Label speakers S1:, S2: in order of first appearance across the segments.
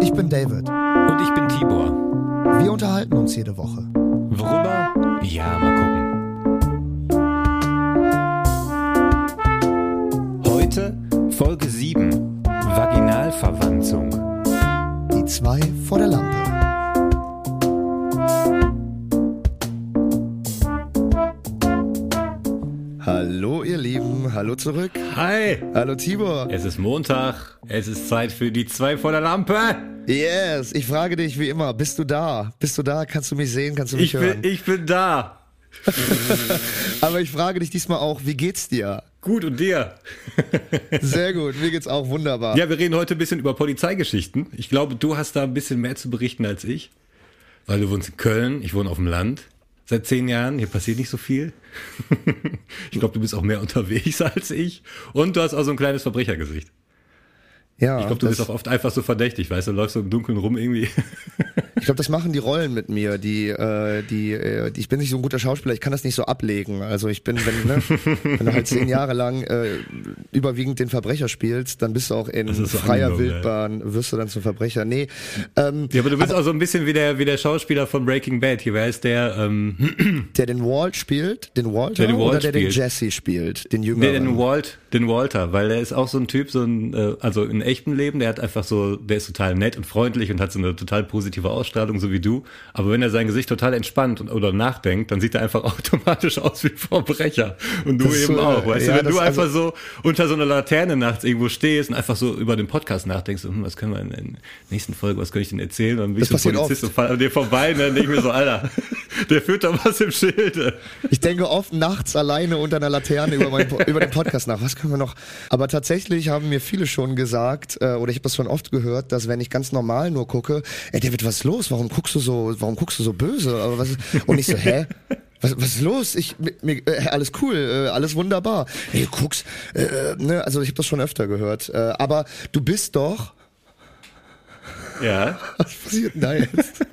S1: Ich bin David.
S2: Und ich bin Tibor.
S1: Wir unterhalten uns jede Woche.
S2: Worüber? Ja, mal gucken. Heute Folge 7. Vaginalverwanzung.
S1: Die zwei vor der Lampe. Hallo ihr Lieben, hallo zurück.
S2: Hi!
S1: Hallo Tibor.
S2: Es ist Montag. Es ist Zeit für die zwei vor der Lampe.
S1: Yes, ich frage dich wie immer, bist du da? Bist du da? Kannst du mich sehen? Kannst du mich
S2: Ich
S1: hören?
S2: bin, ich bin da.
S1: Aber ich frage dich diesmal auch, wie geht's dir?
S2: Gut und dir?
S1: Sehr gut, mir geht's auch wunderbar.
S2: Ja, wir reden heute ein bisschen über Polizeigeschichten. Ich glaube, du hast da ein bisschen mehr zu berichten als ich. Weil du wohnst in Köln, ich wohne auf dem Land. Seit zehn Jahren, hier passiert nicht so viel. ich glaube, du bist auch mehr unterwegs als ich. Und du hast auch so ein kleines Verbrechergesicht.
S1: Ja
S2: Ich glaube, du bist auch oft einfach so verdächtig, weißt du, läufst so im Dunkeln rum irgendwie.
S1: Ich glaube, das machen die Rollen mit mir. Die, äh, die, äh, ich bin nicht so ein guter Schauspieler, ich kann das nicht so ablegen. Also ich bin, wenn, ne, wenn du halt zehn Jahre lang äh, überwiegend den Verbrecher spielst, dann bist du auch in
S2: so
S1: freier. Wildbahn, wirst du dann zum Verbrecher. Nee, ähm,
S2: Ja, aber du bist auch so ein bisschen wie der, wie der Schauspieler von Breaking Bad. Hier, wer ist der? Ähm,
S1: der den Walt spielt, den Walter
S2: Der den Walt
S1: oder der den. Jesse spielt, den
S2: nee,
S1: Jüngeren.
S2: den Walt, den Walter, weil der ist auch so ein Typ, so ein, äh, also in echtem Leben, der hat einfach so, der ist total nett und freundlich und hat so eine total positive Ausstrahlung, so wie du. Aber wenn er sein Gesicht total entspannt und, oder nachdenkt, dann sieht er einfach automatisch aus wie ein Verbrecher. Und du
S1: Das
S2: eben
S1: so,
S2: auch, weißt
S1: ja,
S2: du, wenn du einfach
S1: also-
S2: so unter so einer Laterne nachts irgendwo stehst und einfach so über den Podcast nachdenkst, hm, was können wir in der nächsten Folge, was könnte ich denn erzählen? Und dann bin ich
S1: Das
S2: so Polizist und fall an dir vorbei und dann denke ich mir so, Alter, der führt da was im Schilde.
S1: Ich denke oft nachts alleine unter einer Laterne über, mein, über den Podcast nach. Was können wir noch? Aber tatsächlich haben mir viele schon gesagt, äh, oder ich habe das schon oft gehört, dass wenn ich ganz normal nur gucke, ey David, was ist los? Warum guckst du so, warum guckst du so böse? Aber was und ich so, hä? Was, was ist los? Ich, mir, äh, alles cool, äh, alles wunderbar. Hey, du guckst, äh, ne, also ich habe das schon öfter gehört. Äh, aber du bist doch,
S2: Ja,
S1: was passiert denn da jetzt?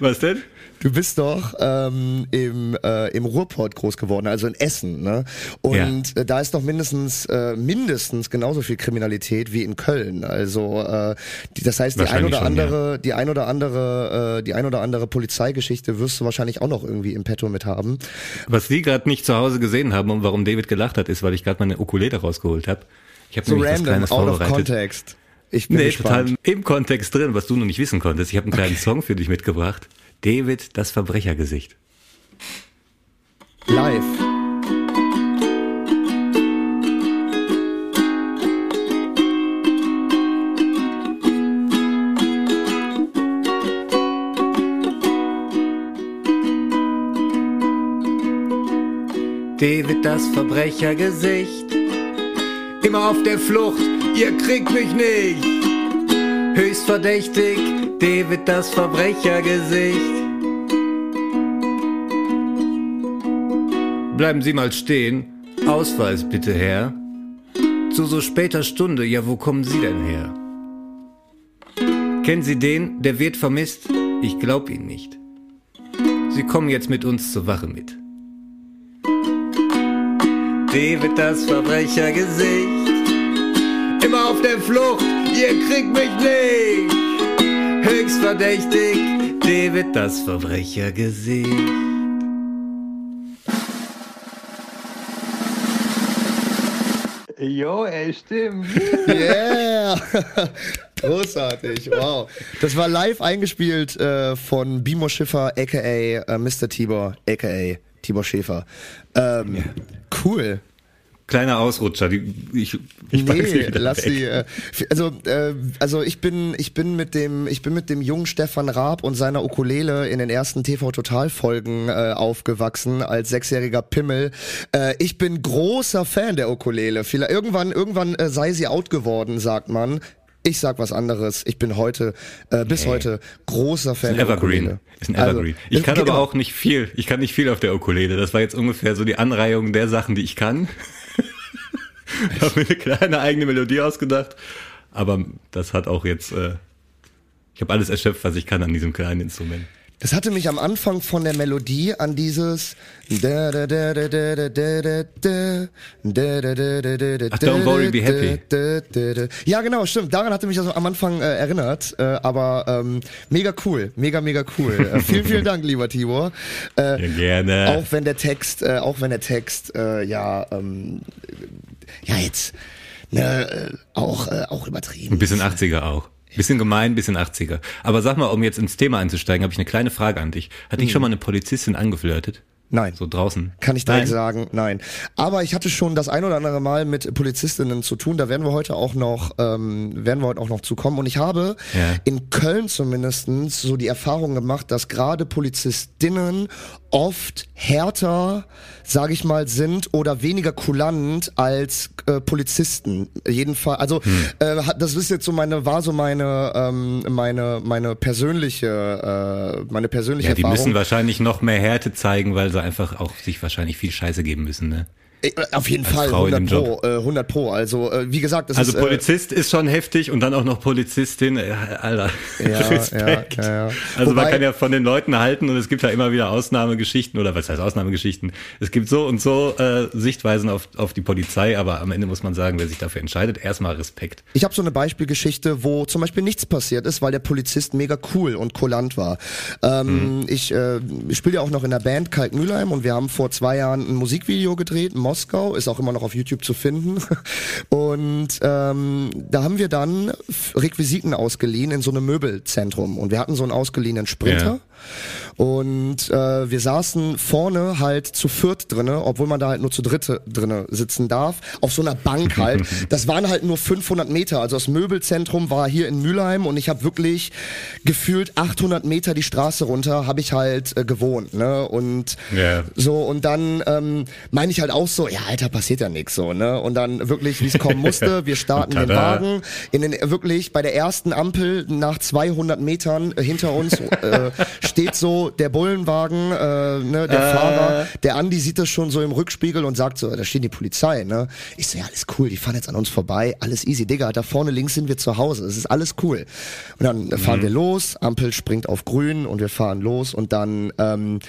S2: was denn?
S1: Du bist doch ähm, im, äh, im Ruhrport groß geworden, also in Essen, ne? Und äh, da ist doch mindestens äh, mindestens genauso viel Kriminalität wie in Köln. Also äh, die, das heißt, die ein oder
S2: schon,
S1: andere, die ein oder andere, äh, die ein oder andere Polizeigeschichte wirst du wahrscheinlich auch noch irgendwie im Petto mit haben.
S2: Was die gerade nicht zu Hause gesehen haben und warum David gelacht hat, ist, weil ich gerade meine Ukulele rausgeholt habe. Ich habe
S1: So
S2: nämlich was
S1: random,
S2: Kleines
S1: out of
S2: vorbereitet.
S1: context. Ich bin
S2: Nee,
S1: gespannt.
S2: total im Kontext drin, was du noch nicht wissen konntest. Ich habe einen kleinen Song für dich mitgebracht. David, das Verbrechergesicht.
S1: Live.
S2: David, das Verbrechergesicht. Immer auf der Flucht, ihr kriegt mich nicht. Höchst verdächtig, David, das Verbrechergesicht. Bleiben Sie mal stehen. Ausweis bitte, Herr. Zu so später Stunde, ja, wo kommen Sie denn her? Kennen Sie den, der wird vermisst? Ich glaub Ihnen nicht. Sie kommen jetzt mit uns zur Wache mit. David, das Verbrechergesicht. Immer auf der Flucht, ihr kriegt mich nicht. Höchst verdächtig, David, das Verbrechergesicht.
S3: Jo, ey, stimmt.
S1: Yeah! Großartig, wow. Das war live eingespielt äh, von Bimo Schiffer, aka äh, Mr. Tibor, aka Tibor Schäfer. Ähm, Cool.
S2: Kleiner Ausrutscher, die, ich, ich
S1: Nee, lass
S2: weg.
S1: sie. Äh, also, äh, also ich bin, ich bin mit dem, ich bin mit dem jungen Stefan Raab und seiner Ukulele in den ersten TV Total Folgen äh, aufgewachsen als sechsjähriger Pimmel. Äh, ich bin großer Fan der Ukulele. Vielleicht irgendwann, irgendwann äh, sei sie out geworden, sagt man. Ich sag was anderes. Ich bin heute, äh, bis heute großer Fan
S2: Ist ein
S1: der
S2: Evergreen. Ist ein
S1: Also,
S2: Evergreen. ich kann aber auch nicht viel. Ich kann nicht viel auf der Ukulele. Das war jetzt ungefähr so die Anreihung der Sachen, die ich kann. Ich habe mir eine kleine eigene Melodie ausgedacht. Aber das hat auch jetzt, äh, ich habe alles erschöpft, was ich kann an diesem kleinen Instrument.
S1: Das hatte mich am Anfang von der Melodie an dieses Ach,
S2: don't worry, be happy.
S1: Ja, genau, stimmt. Daran hatte mich also am Anfang äh, erinnert. Äh, aber ähm, mega cool, mega, mega cool. Äh, vielen, vielen Dank, lieber Tibor.
S2: Äh, ja, gerne.
S1: Auch wenn der Text, äh, auch wenn der Text, äh, ja, ähm, ja jetzt, ne, äh, auch, äh, auch übertrieben.
S2: Ein bisschen 80er auch. Bisschen gemein, bisschen 80er. Aber sag mal, um jetzt ins Thema einzusteigen, habe ich eine kleine Frage an dich. Hat dich mhm. schon mal eine Polizistin angeflirtet?
S1: Nein.
S2: So draußen?
S1: Kann ich direkt sagen, nein. Aber ich hatte schon das ein oder andere Mal mit Polizistinnen zu tun. Da werden wir heute auch noch, ähm, werden wir heute auch noch zu kommen. Und ich habe ja. in Köln zumindestens so die Erfahrung gemacht, dass gerade Polizistinnen oft härter, sage ich mal, sind oder weniger kulant als äh, Polizisten. Jedenfalls, also hm. äh, das ist jetzt so meine, war so meine, ähm, meine, meine persönliche, äh, meine persönliche
S2: ja, die
S1: Erfahrung.
S2: Die müssen wahrscheinlich noch mehr Härte zeigen, weil sie einfach auch sich wahrscheinlich viel Scheiße geben müssen, ne?
S1: Äh, auf jeden Fall,
S2: Frau
S1: 100 Pro, äh, 100 Pro. Also äh, wie gesagt, das
S2: also
S1: ist...
S2: Also Polizist ist schon heftig und dann auch noch Polizistin, äh, Alter, ja, Respekt. Ja, ja, ja. Also Wobei, man kann ja von den Leuten halten und es gibt ja immer wieder Ausnahmegeschichten oder was heißt Ausnahmegeschichten? Es gibt so und so äh, Sichtweisen auf, auf die Polizei, aber am Ende muss man sagen, wer sich dafür entscheidet, erstmal Respekt.
S1: Ich habe so eine Beispielgeschichte, wo zum Beispiel nichts passiert ist, weil der Polizist mega cool und kulant war. Ähm, mhm. Ich äh, spiele ja auch noch in der Band Kalk Mülheim und wir haben vor zwei Jahren ein Musikvideo gedreht, Moskau, ist auch immer noch auf YouTube zu finden. Und ähm, da haben wir dann Requisiten ausgeliehen in so einem Möbelzentrum. Und wir hatten so einen ausgeliehenen Sprinter. Ja. Und äh, wir saßen vorne halt zu viert drinne, obwohl man da halt nur zu dritte drinne sitzen darf, auf so einer Bank halt. Das waren halt nur 500 Meter. Also das Möbelzentrum war hier in Mülheim und ich habe wirklich gefühlt 800 Meter die Straße runter habe ich halt äh, gewohnt. Ne? Und yeah. so und dann ähm, meine ich halt auch so, ja Alter, passiert ja nichts so. Ne? Und dann wirklich, wie es kommen musste, wir starten den Wagen in den wirklich bei der ersten Ampel nach 200 Metern hinter uns äh, steht so der Bullenwagen, äh, ne, der äh. Fahrer, der Andi sieht das schon so im Rückspiegel und sagt so, da steht die Polizei, ne? Ich so, ja, alles cool, die fahren jetzt an uns vorbei, alles easy, Digga, da vorne links sind wir zu Hause, es ist alles cool. Und dann fahren mhm. wir los, Ampel springt auf grün und wir fahren los und dann ähm,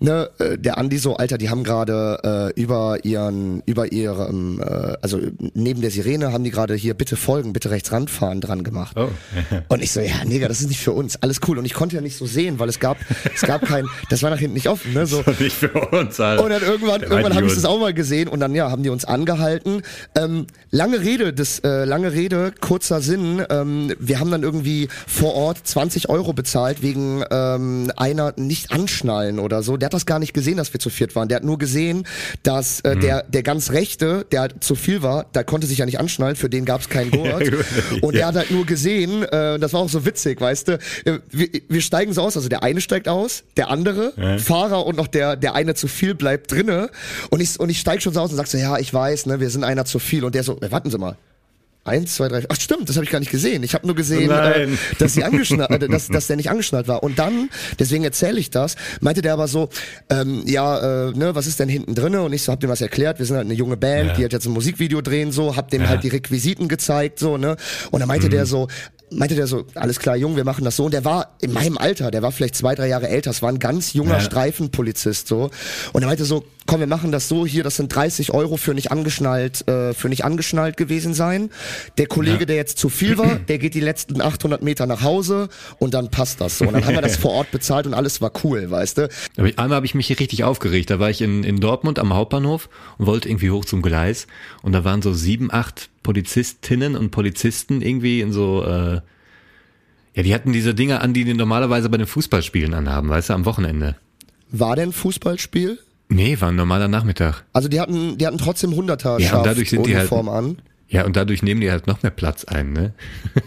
S1: ne, äh, der Andi so, Alter, die haben gerade äh, über ihren, über ihrem, äh, also neben der Sirene haben die gerade hier bitte folgen, bitte rechts ranfahren dran gemacht. Oh. und ich so, ja, Nigga, das ist nicht für uns, alles cool. Und ich konnte ja nicht so sehen, weil es gab, es gab kein, das war nach hinten nicht offen, ne, so.
S2: Das nicht für uns, Alter.
S1: Und dann irgendwann, irgendwann habe ich das auch mal gesehen und dann, ja, haben die uns angehalten. Ähm, lange Rede, das, äh, lange Rede, kurzer Sinn, ähm, wir haben dann irgendwie vor Ort 20 Euro bezahlt wegen ähm, einer nicht anschnallen oder so. Der hat das gar nicht gesehen, dass wir zu viert waren. Der hat nur gesehen, dass äh, mhm. der, der ganz rechte, der halt zu viel war, der konnte sich ja nicht anschnallen, für den gab es keinen Gurt. und er hat halt nur gesehen, äh, das war auch so witzig, weißt du, äh, wir, wir steigen so aus, also der eine steigt aus, der andere, ja. Fahrer und noch der, der eine zu viel bleibt drinne. Und ich, und ich steig schon so aus und sag so, ja, ich weiß, ne, wir sind einer zu viel. Und der so, warten Sie mal. Eins, zwei, drei. Ach stimmt, das habe ich gar nicht gesehen. Ich habe nur gesehen, äh, dass sie angeschnallt, äh, dass, dass der nicht angeschnallt war. Und dann, deswegen erzähle ich das, meinte der aber so, ähm, ja, äh, ne, was ist denn hinten drinne? Und ich so, hab dem was erklärt. Wir sind halt eine junge Band, ja. die hat jetzt ein Musikvideo drehen, so, hab dem ja. halt die Requisiten gezeigt, so, ne. Und dann meinte mhm. der so, meinte der so, alles klar, Jung, wir machen das so. Und der war in meinem Alter, der war vielleicht zwei, drei Jahre älter. Es war ein ganz junger ja. Streifenpolizist so. Und er meinte so, komm, wir machen das so hier, das sind 30 Euro für nicht angeschnallt, äh, für nicht angeschnallt gewesen sein. Der Kollege, ja. der jetzt zu viel war, der geht die letzten 800 Meter nach Hause und dann passt das so. Und dann haben wir das vor Ort bezahlt und alles war cool, weißt du.
S2: Einmal habe ich mich richtig aufgeregt. Da war ich in, in Dortmund am Hauptbahnhof und wollte irgendwie hoch zum Gleis und da waren so sieben, acht Polizistinnen und Polizisten irgendwie in so äh, ja, die hatten diese Dinge an, die die normalerweise bei den Fußballspielen anhaben, weißt du, am Wochenende.
S1: War denn Fußballspiel?
S2: Nee, war ein normaler Nachmittag.
S1: Also die hatten, die hatten trotzdem hunderter
S2: ja, und dadurch sind die halt,
S1: an.
S2: Ja, und dadurch nehmen die halt noch mehr Platz ein, ne?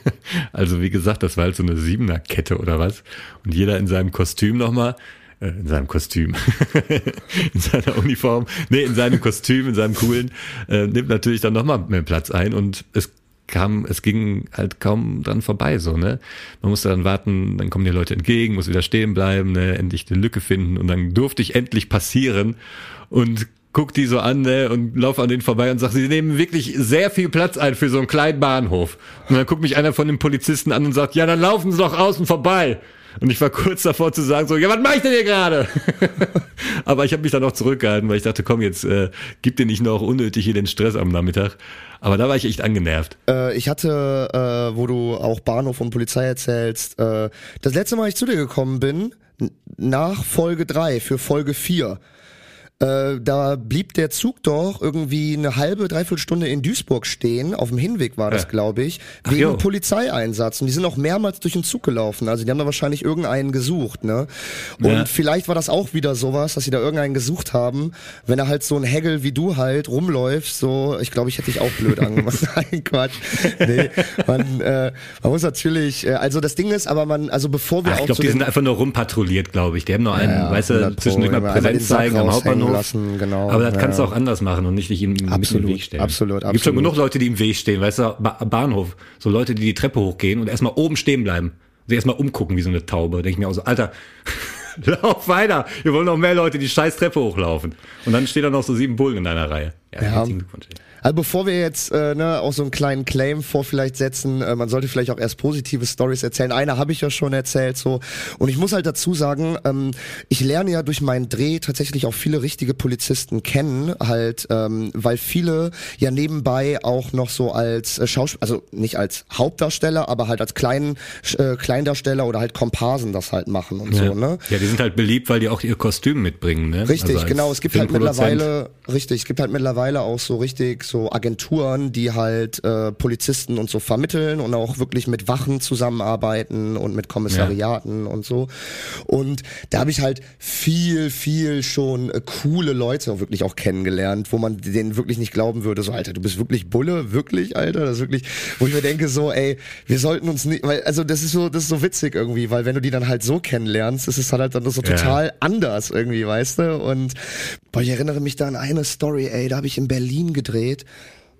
S2: also wie gesagt, das war halt so eine Siebener-Kette oder was. Und jeder in seinem Kostüm nochmal, äh, in seinem Kostüm, in seiner Uniform, nee, in seinem Kostüm, in seinem coolen, äh, nimmt natürlich dann nochmal mehr Platz ein und es kam, es ging halt kaum dran vorbei, so, ne? Man musste dann warten, dann kommen die Leute entgegen, muss wieder stehen bleiben, ne? endlich eine Lücke finden und dann durfte ich endlich passieren und guck die so an, ne? Und laufe an denen vorbei und sag, sie nehmen wirklich sehr viel Platz ein für so einen kleinen Bahnhof. Und dann guckt mich einer von den Polizisten an und sagt, ja, dann laufen sie doch außen vorbei. Und ich war kurz davor zu sagen, so, ja, was mach ich denn hier gerade? Aber ich habe mich dann auch zurückgehalten, weil ich dachte, komm, jetzt äh, gib dir nicht noch unnötig hier den Stress am Nachmittag. Aber da war ich echt angenervt.
S1: Äh, ich hatte, äh, wo du auch Bahnhof und Polizei erzählst, äh, das letzte Mal, ich zu dir gekommen bin, nach Folge 3 für Folge 4 äh, da blieb der Zug doch irgendwie eine halbe, dreiviertel Stunde in Duisburg stehen. Auf dem Hinweg war das, ja. glaube ich, wegen jo. Polizeieinsatz. Und die sind auch mehrmals durch den Zug gelaufen. Also die haben da wahrscheinlich irgendeinen gesucht, ne? Und ja. vielleicht war das auch wieder sowas, dass sie da irgendeinen gesucht haben. Wenn er halt so ein Hegel wie du halt rumläufst, so, ich glaube, ich hätte dich auch blöd angemacht. Nein, Quatsch. Nee, man, äh, man muss natürlich, äh, also das Ding ist, aber man, also bevor wir
S2: Ach,
S1: auch.
S2: Ich glaube, die sind einfach nur rumpatrouilliert, glaube ich. Die haben noch einen, ja, weißt du, zwischendurch mal Präsenz zeigen am Hauptbahnhof
S1: lassen, genau.
S2: Aber das ja. kannst du auch anders machen und nicht dich im, absolut, im Weg stellen.
S1: Absolut, absolut.
S2: Gibt schon genug Leute, die im Weg stehen, weißt du, ba Bahnhof. So Leute, die die Treppe hochgehen und erstmal oben stehen bleiben. Und erstmal umgucken wie so eine Taube. Denke ich mir auch so, Alter, lauf weiter. Wir wollen noch mehr Leute, die scheiß Treppe hochlaufen. Und dann stehen da noch so sieben Bullen in deiner Reihe.
S1: Ja, ja. Glückwunsch. Also bevor wir jetzt äh, ne, auch so einen kleinen Claim vor vielleicht setzen, äh, man sollte vielleicht auch erst positive Stories erzählen. Eine habe ich ja schon erzählt so. Und ich muss halt dazu sagen, ähm, ich lerne ja durch meinen Dreh tatsächlich auch viele richtige Polizisten kennen, halt, ähm, weil viele ja nebenbei auch noch so als äh, Schauspieler, also nicht als Hauptdarsteller, aber halt als kleinen äh, Kleindarsteller oder halt Komparsen das halt machen und
S2: ja.
S1: so. Ne?
S2: Ja, die sind halt beliebt, weil die auch ihr Kostüm mitbringen. Ne?
S1: Richtig, also genau. Es gibt halt mittlerweile, richtig, es gibt halt mittlerweile auch so richtig so Agenturen, die halt äh, Polizisten und so vermitteln und auch wirklich mit Wachen zusammenarbeiten und mit Kommissariaten ja. und so. Und da habe ich halt viel, viel schon äh, coole Leute wirklich auch kennengelernt, wo man denen wirklich nicht glauben würde, so Alter, du bist wirklich Bulle, wirklich, Alter, das ist wirklich, wo ich mir denke so, ey, wir sollten uns nicht, weil also das ist so, das ist so witzig irgendwie, weil wenn du die dann halt so kennenlernst, ist es halt dann so total ja. anders irgendwie, weißt du? Und boah, ich erinnere mich da an eine Story, ey, da habe ich in Berlin gedreht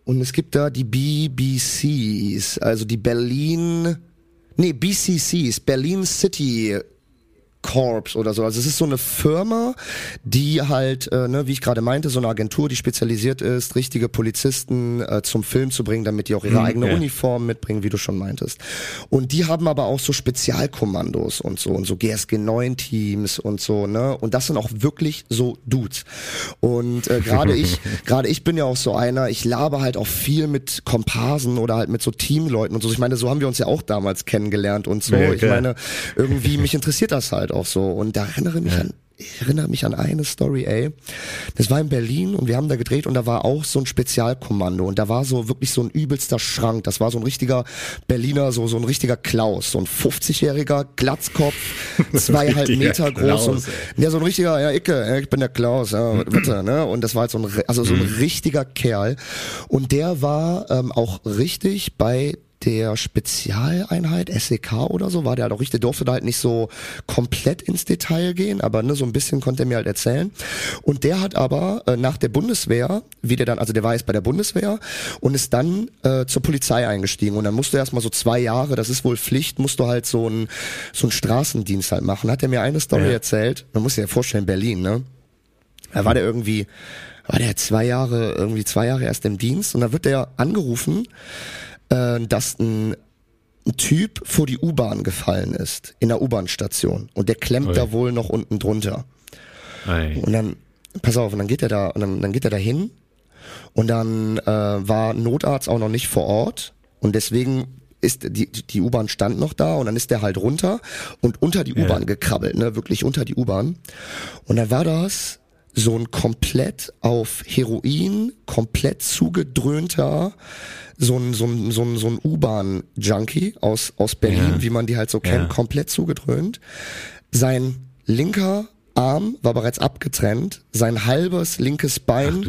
S1: und es gibt da die BBCs, also die Berlin, nee, BCCs, Berlin City Corps oder so. Also es ist so eine Firma, die halt, äh, ne, wie ich gerade meinte, so eine Agentur, die spezialisiert ist, richtige Polizisten äh, zum Film zu bringen, damit die auch ihre mhm, eigene ja. Uniform mitbringen, wie du schon meintest. Und die haben aber auch so Spezialkommandos und so und so GSG 9 Teams und so, ne? Und das sind auch wirklich so Dudes. Und äh, gerade ich, gerade ich bin ja auch so einer, ich labe halt auch viel mit Komparsen oder halt mit so Teamleuten und so. Ich meine, so haben wir uns ja auch damals kennengelernt und so. Ja, ich meine, irgendwie mich interessiert das halt auch so. Und da erinnere mich ja. an ich erinnere mich an eine Story, ey. Das war in Berlin und wir haben da gedreht und da war auch so ein Spezialkommando und da war so wirklich so ein übelster Schrank. Das war so ein richtiger Berliner, so, so ein richtiger Klaus, so ein 50-jähriger Glatzkopf, zweieinhalb Meter groß Klaus, und, ja, so ein richtiger, ja, Icke, ich bin der Klaus, ja, bitte, ne? Und das war halt so ein, also so ein mhm. richtiger Kerl und der war ähm, auch richtig bei der Spezialeinheit, SEK oder so, war der halt auch richtig, durfte da halt nicht so komplett ins Detail gehen, aber ne, so ein bisschen konnte er mir halt erzählen. Und der hat aber äh, nach der Bundeswehr, wie der dann, also der war jetzt bei der Bundeswehr und ist dann äh, zur Polizei eingestiegen. Und dann musste er erstmal so zwei Jahre, das ist wohl Pflicht, musst du halt so ein so einen Straßendienst halt machen. Hat er mir eine Story ja. erzählt, man muss sich ja vorstellen, Berlin, ne? Da war der irgendwie, war der zwei Jahre, irgendwie zwei Jahre erst im Dienst und da wird der angerufen, äh, dass ein, ein Typ vor die U-Bahn gefallen ist, in der U-Bahn-Station. Und der klemmt Oi. da wohl noch unten drunter. Ei. Und dann, pass auf, und dann geht er da, und dann, dann geht er da hin und dann äh, war Notarzt auch noch nicht vor Ort und deswegen ist die die U-Bahn stand noch da und dann ist der halt runter und unter die U-Bahn gekrabbelt, ne, wirklich unter die U-Bahn. Und dann war das so ein komplett auf Heroin, komplett zugedröhnter, so ein, so ein, so ein, so ein U-Bahn-Junkie aus, aus Berlin, ja. wie man die halt so kennt, ja. komplett zugedröhnt. Sein linker Arm war bereits abgetrennt, sein halbes linkes Bein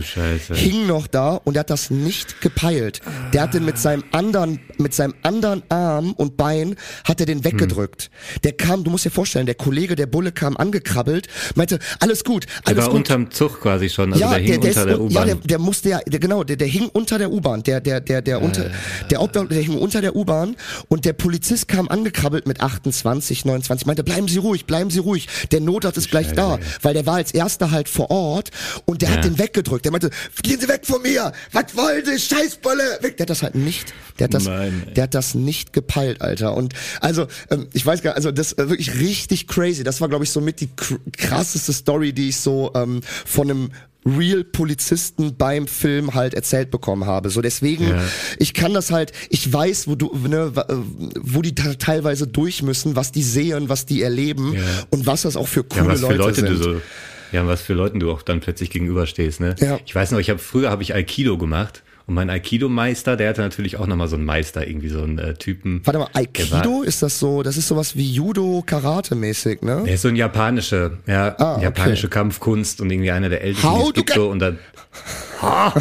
S1: hing noch da und er hat das nicht gepeilt. Der hat den mit seinem anderen, mit seinem anderen Arm und Bein hat er den weggedrückt. Hm. Der kam, du musst dir vorstellen, der Kollege, der Bulle kam angekrabbelt, meinte, alles gut, alles
S2: der war
S1: gut.
S2: unterm Zug quasi schon, also
S1: ja,
S2: der hing
S1: der,
S2: unter der U-Bahn.
S1: Ja, der, der musste ja, der, genau, der, der hing unter der U-Bahn, der, der, der, der, unter, äh. der Obdach, der hing unter der U-Bahn und der Polizist kam angekrabbelt mit 28, 29, meinte, bleiben Sie ruhig, bleiben Sie ruhig, der Notarzt ist gleich da,
S2: ey.
S1: weil der war als erster halt vor Ort und der
S2: Ja.
S1: hat den weggedrückt. Der meinte, gehen Sie weg von mir! Was wollen Sie? Scheißbolle! Weg! Der hat das halt nicht, der hat das,
S2: Nein,
S1: der hat das nicht gepeilt, Alter. Und also, ähm, ich weiß gar also das äh, wirklich richtig crazy. Das war, glaube ich, so mit die kr krasseste Story, die ich so ähm, von einem Real-Polizisten beim Film halt erzählt bekommen habe. So deswegen,
S2: Ja.
S1: ich kann das halt, ich weiß, wo du, ne, äh, wo die te- teilweise durch müssen, was die sehen, was die erleben
S2: Ja.
S1: und was das auch für
S2: Ja,
S1: coole
S2: was für
S1: Leute,
S2: Leute
S1: sind.
S2: du so, ja, was für Leuten du auch dann plötzlich gegenüberstehst, ne?
S1: Ja.
S2: Ich weiß noch, ich habe früher habe ich Aikido gemacht und mein Aikido-Meister, der hatte natürlich auch nochmal so einen Meister, irgendwie so einen äh, Typen.
S1: Warte mal, Aikido ist das so, das ist sowas wie Judo, Karate mäßig, ne?
S2: Der ist so ein japanische, ja,
S1: Ah, okay.
S2: japanische Kampfkunst und irgendwie einer der ältesten, die
S1: Hau,
S2: es gibt so und dann Ha!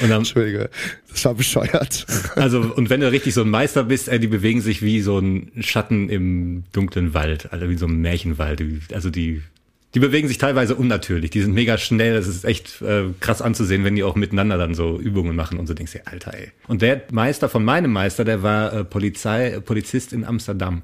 S2: und dann
S1: Entschuldige, das war bescheuert.
S2: Also, und wenn du richtig so ein Meister bist, ey, die bewegen sich wie so ein Schatten im dunklen Wald, also wie so ein Märchenwald. Die- Also die, die bewegen sich teilweise unnatürlich. Die sind mega schnell. Das ist echt äh, krass anzusehen, wenn die auch miteinander dann so Übungen machen und so denkst du, Alter, ey. Und der Meister von meinem Meister, der war äh, Polizei, äh, Polizist in Amsterdam.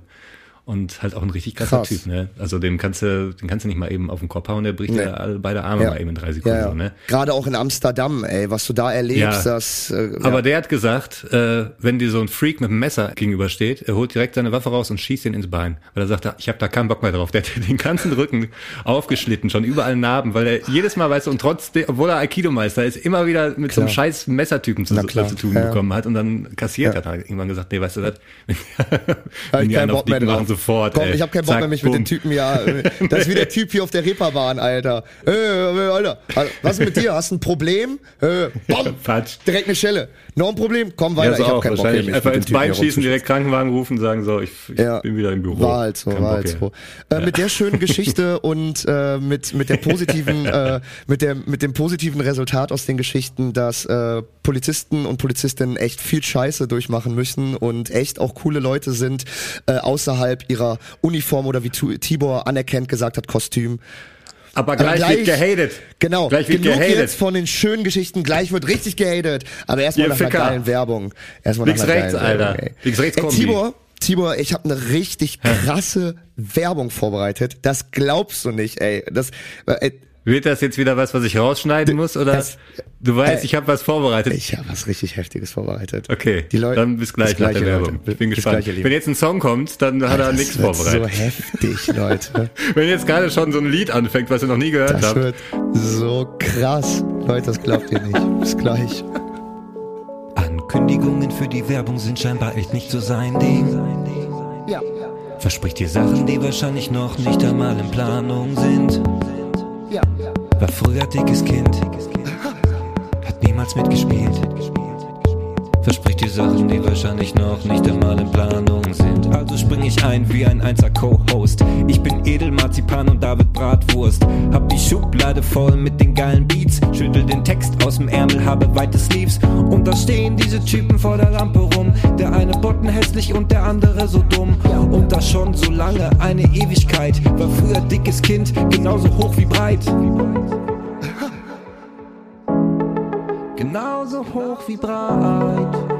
S2: Und halt auch ein richtig krasser
S1: Krass.
S2: Typ, ne? Also den kannst du, den kannst du nicht mal eben auf den Kopf hauen, der bricht
S1: Nee.
S2: dir beide Arme
S1: Ja.
S2: mal eben in drei Sekunden,
S1: Ja, ja.
S2: so, ne?
S1: Gerade auch in Amsterdam, ey, was du da erlebst,
S2: Ja.
S1: das. Äh,
S2: Aber der hat gesagt, äh, wenn dir so ein Freak mit einem Messer gegenübersteht, er holt direkt seine Waffe raus und schießt ihn ins Bein. Weil er sagt, ich habe da keinen Bock mehr drauf. Der hat den ganzen Rücken aufgeschnitten, schon überall Narben, weil er jedes Mal, weißt du, und trotzdem, obwohl er Aikido-Meister ist, immer wieder mit so einem
S1: Klar.
S2: scheiß Messertypen zu,
S1: klar.
S2: zu tun bekommen hat und dann kassiert hat. Hat er irgendwann gesagt, nee, weißt du was, wenn,
S1: Hab
S2: wenn die
S1: keinen Bock mehr
S2: dick machen,
S1: drauf.
S2: Sofort.
S1: Komm,
S2: ey.
S1: ich hab keinen Bock
S2: Zack,
S1: mehr, mich mit
S2: bumm.
S1: den Typen, ja. äh, Das ist wie der Typ hier auf der Reeperbahn, Alter. Äh, äh, Alter, was ist mit dir? Hast du ein Problem? Äh, bom, direkt eine Schelle. Noch ein Problem? Komm
S2: Ja,
S1: weiter,
S2: so
S1: ich hab keinen Bock mehr,
S2: Einfach
S1: mit
S2: ins Bein schießen, direkt Krankenwagen rufen, sagen so, ich, ich
S1: Ja.
S2: bin wieder im Büro.
S1: War halt so,
S2: Kein
S1: war halt so. Äh, Mit der schönen Geschichte und äh, mit mit der positiven äh, mit der mit dem positiven Resultat aus den Geschichten, dass äh, Polizisten und Polizistinnen echt viel Scheiße durchmachen müssen und echt auch coole Leute sind äh, außerhalb ihrer Uniform oder wie Tibor anerkennt gesagt hat Kostüm.
S2: Aber
S1: Aber
S2: gleich, wird gehatet.
S1: Genau.
S2: Gleich wird
S1: Genug
S2: gehatet.
S1: jetzt von den schönen Geschichten. Gleich wird richtig gehatet. Aber erstmal nach einer
S2: Ficker.
S1: geilen Werbung. Erstmal
S2: Links,
S1: nach einer
S2: rechts,
S1: geilen
S2: Alter.
S1: Werbung, ey.
S2: Links, rechts,
S1: ey,
S2: Kombi.
S1: Tibor, Tibor, ich habe eine richtig krasse Werbung vorbereitet. Das glaubst du nicht, ey. Das, äh,
S2: Wird das jetzt wieder was, was ich rausschneiden muss? Oder
S1: das-
S2: du weißt,
S1: äh,
S2: ich habe was vorbereitet.
S1: ich habe was richtig Heftiges vorbereitet.
S2: okay,
S1: Die Leute,
S2: dann bis gleich nach der
S1: gleich,
S2: Werbung.
S1: Leute.
S2: Ich bin
S1: Bis
S2: gespannt.
S1: gleich.
S2: Wenn jetzt ein Song kommt, dann hat er
S1: Das
S2: nichts
S1: wird
S2: vorbereitet.
S1: So heftig, Leute.
S2: Wenn jetzt gerade schon so ein Lied anfängt, was ihr noch nie gehört
S1: Das
S2: habt.
S1: wird so krass. Leute, das glaubt ihr nicht. Bis gleich.
S3: Ankündigungen für die Werbung sind scheinbar echt nicht so sein Ding.
S1: Ja.
S3: Verspricht dir Sachen, die wahrscheinlich noch nicht einmal in Planung sind. War früher dickes Kind, hat niemals mitgespielt. Verspricht dir Sachen, die wahrscheinlich noch nicht einmal in Planung sind. Also spring ich ein wie ein einser Co-Host. Ich bin Edelmarzipan und David Bratwurst. Hab die Schublade voll mit den geilen Beats. Schüttel den Text aus dem Ärmel, habe weite Sleeves. Und da stehen diese Typen vor der Lampe rum. Der eine botten hässlich und der andere so dumm. Und das schon so lange, eine Ewigkeit. War früher dickes Kind, genauso hoch wie breit. Genauso hoch wie breit.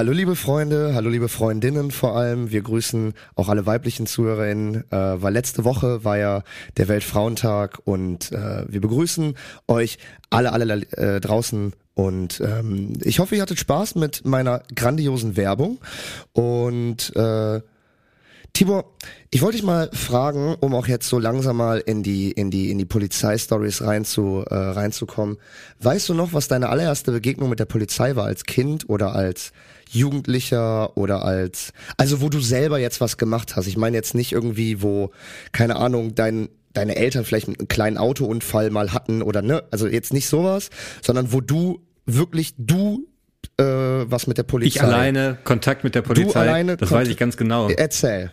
S1: Hallo liebe Freunde, hallo liebe Freundinnen vor allem. Wir grüßen auch alle weiblichen Zuhörerinnen, äh, weil letzte Woche war ja der Weltfrauentag und äh, wir begrüßen euch alle, alle äh, draußen und ähm, ich hoffe, ihr hattet Spaß mit meiner grandiosen Werbung und äh, Tibor, ich wollte dich mal fragen, um auch jetzt so langsam mal in die in die in die Polizeistories rein zu äh, reinzukommen. Weißt du noch, was deine allererste Begegnung mit der Polizei war als Kind oder als Jugendlicher oder als also wo du selber jetzt was gemacht hast? Ich meine jetzt nicht irgendwie, wo keine Ahnung dein deine Eltern vielleicht einen kleinen Autounfall mal hatten oder ne, also jetzt nicht sowas, sondern wo du wirklich du äh, was mit der Polizei
S2: Ich alleine, Kontakt mit der Polizei,
S1: alleine
S2: das weiß ich ganz genau.
S1: Erzähl.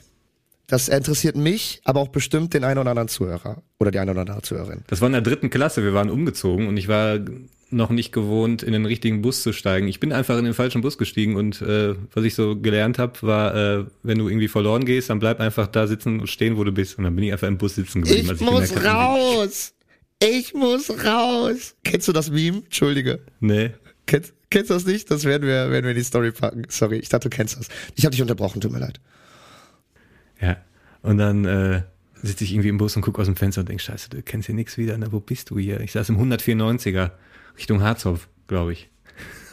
S1: Das interessiert mich, aber auch bestimmt den einen oder anderen Zuhörer oder die eine oder andere Zuhörerin.
S2: Das war in der dritten Klasse, wir waren umgezogen und ich war noch nicht gewohnt, in den richtigen Bus zu steigen. Ich bin einfach in den falschen Bus gestiegen und äh, was ich so gelernt habe, war, äh, wenn du irgendwie verloren gehst, dann bleib einfach da sitzen und stehen, wo du bist. Und dann bin ich einfach im Bus sitzen geblieben.
S1: Ich
S2: als
S1: muss
S2: gemerkt
S1: raus! Ich muss raus! Kennst du das Meme? Entschuldige.
S2: Nee.
S1: Kennst, kennst du das nicht? Das werden wir, werden wir in die Story packen. Sorry, ich dachte, du kennst das. Ich habe dich unterbrochen, tut mir leid.
S2: Ja. Und dann äh, sitze ich irgendwie im Bus und gucke aus dem Fenster und denk, scheiße, du kennst hier nichts wieder, ne? wo bist du hier? Ich saß im 194er, Richtung Harzhof, glaube ich.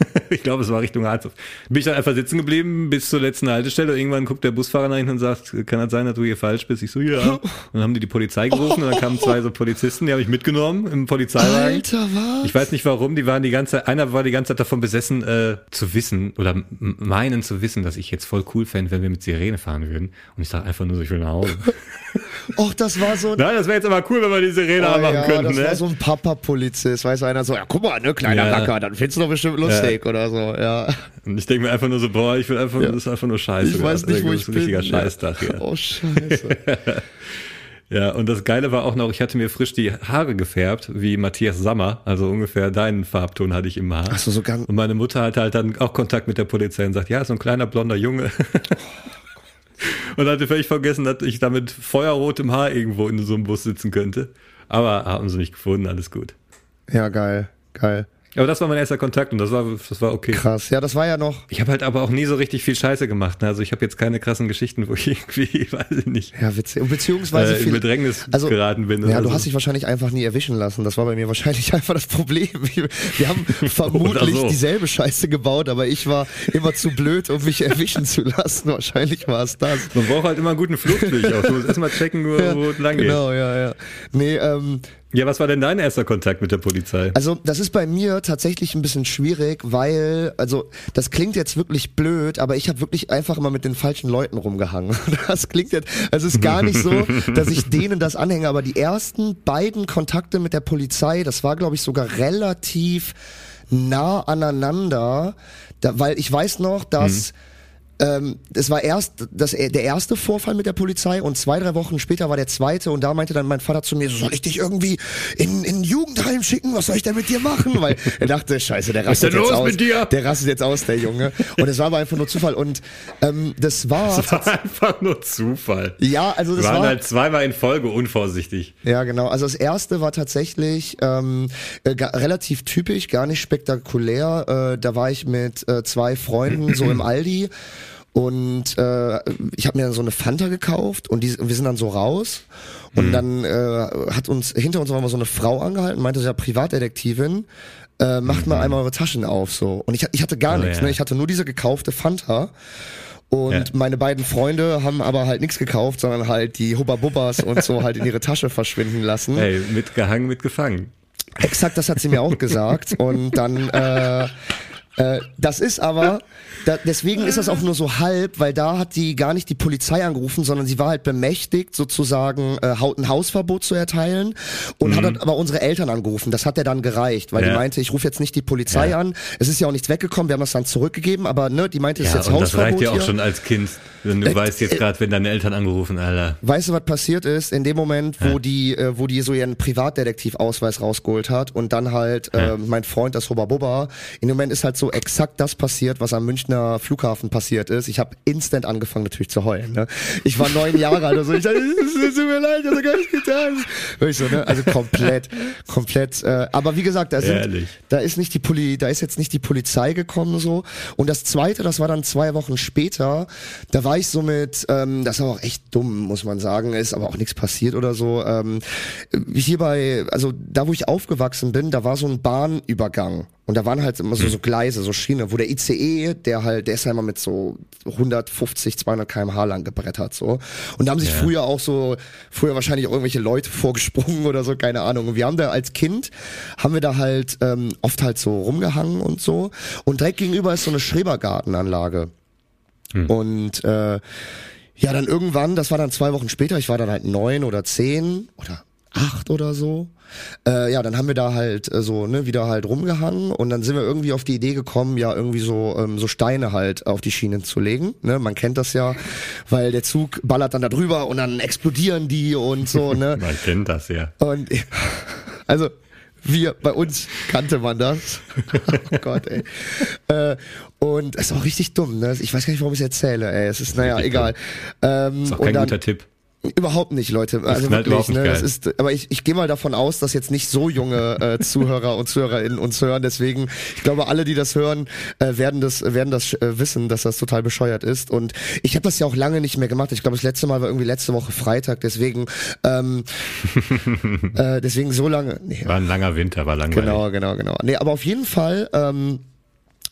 S2: ich glaube, es war Richtung Harzhof. Bin ich dann einfach sitzen geblieben bis zur letzten Haltestelle. Irgendwann guckt der Busfahrer nach hinten und sagt, kann das sein, dass du hier falsch bist? Ich so, ja. Und dann haben die die Polizei gerufen und dann kamen zwei so Polizisten, die habe ich mitgenommen im Polizeiwagen.
S1: Alter, was?
S2: Ich weiß nicht warum, die waren die ganze einer war die ganze Zeit davon besessen, äh, zu wissen oder meinen zu wissen, dass ich jetzt voll cool fände, wenn wir mit Sirene fahren würden. Und ich sage einfach nur so, ich will nach Hause.
S1: Och, das war so ein
S2: Nein, das wäre jetzt aber cool, wenn wir die Sirene
S1: Oh
S2: anmachen
S1: ja,
S2: könnten,
S1: das
S2: ne?
S1: war so ein Papa-Polizist, weiß einer so, ja guck mal, ne, kleiner
S2: Ja.
S1: Racker, dann findest du doch bestimmt lustig oder so, ja.
S2: Und ich denke mir einfach nur so, boah, ich will einfach, das ist einfach nur Scheiße.
S1: Ich weiß nicht, wo
S2: das
S1: ich
S2: ist ein richtiger
S1: bin.
S2: Scheißtag hier.
S1: Oh, scheiße.
S2: Ja, und das Geile war auch noch, ich hatte mir frisch die Haare gefärbt, wie Matthias Sammer, also ungefähr deinen Farbton hatte ich im Haar.
S1: Ach so, so ganz,
S2: Und meine Mutter hatte halt dann auch Kontakt mit der Polizei und sagt, ja, so ein kleiner blonder Junge. Und hatte völlig vergessen, dass ich da mit feuerrotem Haar irgendwo in so einem Bus sitzen könnte. Aber haben sie nicht gefunden, alles gut.
S1: ja, geil, geil.
S2: Aber das war mein erster Kontakt und das war, das war okay.
S1: Krass. Ja, das war ja noch,
S2: Ich habe halt aber auch nie so richtig viel Scheiße gemacht. Ne? Also ich habe jetzt keine krassen Geschichten, wo ich irgendwie, weiß ich nicht,
S1: ja, witzig. Beziehungsweise
S2: äh, in
S1: viel,
S2: Bedrängnis
S1: also,
S2: geraten bin.
S1: Ja, du
S2: so.
S1: hast dich wahrscheinlich einfach nie erwischen lassen. Das war bei mir wahrscheinlich einfach das Problem. Wir haben vermutlich
S2: so.
S1: dieselbe Scheiße gebaut, aber ich war immer zu blöd, um mich erwischen zu lassen. Wahrscheinlich war es das.
S2: Man braucht halt immer einen guten Fluchtweg auch. Du musst erstmal checken, wo, wo es lang geht.
S1: Genau, ja, ja. Nee, ähm,
S2: Ja, was war denn dein erster Kontakt mit der Polizei?
S1: Also das ist bei mir tatsächlich ein bisschen schwierig, weil, also das klingt jetzt wirklich blöd, aber ich habe wirklich einfach immer mit den falschen Leuten rumgehangen. Das klingt jetzt, also es ist gar nicht so, dass ich denen das anhänge, aber die ersten beiden Kontakte mit der Polizei, das war glaube ich sogar relativ nah aneinander, da, weil ich weiß noch, dass ähm, es war erst das, der erste Vorfall mit der Polizei und zwei, drei Wochen später war der zweite und da meinte dann mein Vater zu mir, so, soll ich dich irgendwie in, in ein Jugendheim schicken? Was soll ich denn mit dir machen? Weil er dachte, scheiße, der rastet jetzt
S2: los
S1: aus.
S2: mit dir?
S1: Der rastet jetzt aus, der Junge. Und es war aber einfach nur Zufall und ähm, das war,
S2: Das war einfach nur Zufall.
S1: ja, also
S2: Wir
S1: das
S2: waren
S1: war
S2: halt zweimal in Folge unvorsichtig.
S1: ja, genau. Also das erste war tatsächlich ähm, äh, relativ typisch, gar nicht spektakulär. Äh, da war ich mit äh, zwei Freunden so im Aldi und äh, ich habe mir so eine Fanta gekauft und die, wir sind dann so raus und dann äh, hat uns hinter uns war mal so eine Frau angehalten, meinte sie ja Privatdetektivin. Äh, macht mal einmal eure Taschen auf so und ich, ich hatte gar
S2: Oh,
S1: nichts,
S2: ja.
S1: ne? ich hatte nur diese gekaufte Fanta und
S2: Ja.
S1: meine beiden Freunde haben aber halt nichts gekauft, sondern halt die Hubba Bubbas und so halt in ihre Tasche verschwinden lassen.
S2: Hey, mitgehangen, mitgefangen.
S1: Exakt, das hat sie mir auch gesagt. Und dann, äh, äh, das ist aber, da, deswegen ist das auch nur so halb, weil da hat die gar nicht die Polizei angerufen, sondern sie war halt bemächtigt, sozusagen äh, ein Hausverbot zu erteilen und hat dann aber unsere Eltern angerufen. Das hat er dann gereicht, weil die
S2: Ja.
S1: meinte, ich rufe jetzt nicht die Polizei
S2: Ja.
S1: an. Es ist ja auch nichts weggekommen, wir haben das dann zurückgegeben, aber ne, die meinte, es ist
S2: Ja,
S1: jetzt
S2: und das
S1: Hausverbot
S2: reicht ja auch
S1: hier.
S2: schon als Kind, wenn du weißt jetzt gerade, wenn deine Eltern angerufen, Alter.
S1: Weißt du, was passiert ist? In dem Moment, wo die, äh, wo die so ihren Privatdetektivausweis rausgeholt hat und dann halt äh, mein Freund, das Hubba Bubba, in dem Moment ist halt so exakt das passiert, was am Münchner Flughafen passiert ist. Ich habe instant angefangen natürlich zu heulen. Ne? Ich war neun Jahre alt, also ich dachte, es tut mir leid, ich habe gar nicht getan. Wirklich so, ne? Also komplett, komplett. Äh, aber wie gesagt, da sind,
S2: Ehrlich.
S1: da ist nicht die Poli, da ist jetzt nicht die Polizei gekommen so. Und das zweite, das war dann zwei Wochen später. Da war ich so mit, ähm, das war auch echt dumm, muss man sagen, ist aber auch nichts passiert oder so. Ähm, hier bei, also da wo ich aufgewachsen bin, da war so ein Bahnübergang. Und da waren halt immer so, so Gleise, so Schiene, wo der ICE, der halt, der ist ja immer mit so 150, 200 kmh lang gebrettert, so. Und da haben sich
S2: Ja.
S1: früher auch so, früher wahrscheinlich auch irgendwelche Leute vorgesprungen oder so, keine Ahnung. Und wir haben da als Kind, haben wir da halt ähm, oft halt so rumgehangen und so. Und direkt gegenüber ist so eine Schrebergartenanlage. Und äh, ja, dann irgendwann, das war dann zwei Wochen später, ich war dann halt neun oder zehn oder acht oder so. Äh, ja, dann haben wir da halt äh, so, ne, wieder halt rumgehangen und dann sind wir irgendwie auf die Idee gekommen, ja, irgendwie so, ähm, so Steine halt auf die Schienen zu legen. Ne? Man kennt das ja, weil der Zug ballert dann da drüber und dann explodieren die und so, ne?
S2: Man kennt das ja.
S1: Und also Wir, bei uns kannte man das. oh Gott, ey. Äh, und es ist auch richtig dumm, ne? Ich weiß gar nicht, warum ich es erzähle, ey. Es ist, naja, egal. Ähm,
S2: Ist auch kein
S1: dann-
S2: guter Tipp.
S1: Überhaupt nicht, Leute. Also
S2: knallt
S1: wirklich, ne? Es ist, aber ich, ich gehe mal davon aus, dass jetzt nicht so junge äh, Zuhörer und Zuhörerinnen uns hören. Deswegen, ich glaube, alle, die das hören, äh, werden das, werden das äh, wissen, dass das total bescheuert ist. Und ich habe das ja auch lange nicht mehr gemacht. Ich glaube, das letzte Mal war irgendwie letzte Woche Freitag. Deswegen, ähm, äh, deswegen so lange. Nee,
S2: War ein langer Winter, war langweilig.
S1: Genau, genau, genau. Nee, aber auf jeden Fall ähm,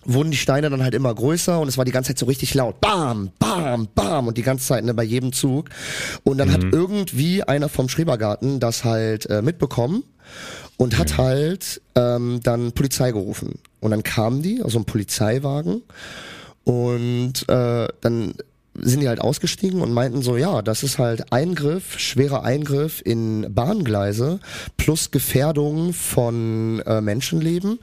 S1: wurden die Steine dann halt immer größer und es war die ganze Zeit so richtig laut. Bam, bam, bam und die ganze Zeit ne, bei jedem Zug. Und dann hat irgendwie einer vom Schrebergarten das halt äh, mitbekommen und hat halt ähm, dann Polizei gerufen. Und dann kamen die, also ein Polizeiwagen und äh, dann sind die halt ausgestiegen und meinten so, ja, das ist halt Eingriff, schwerer Eingriff in Bahngleise plus Gefährdung von äh, Menschenleben.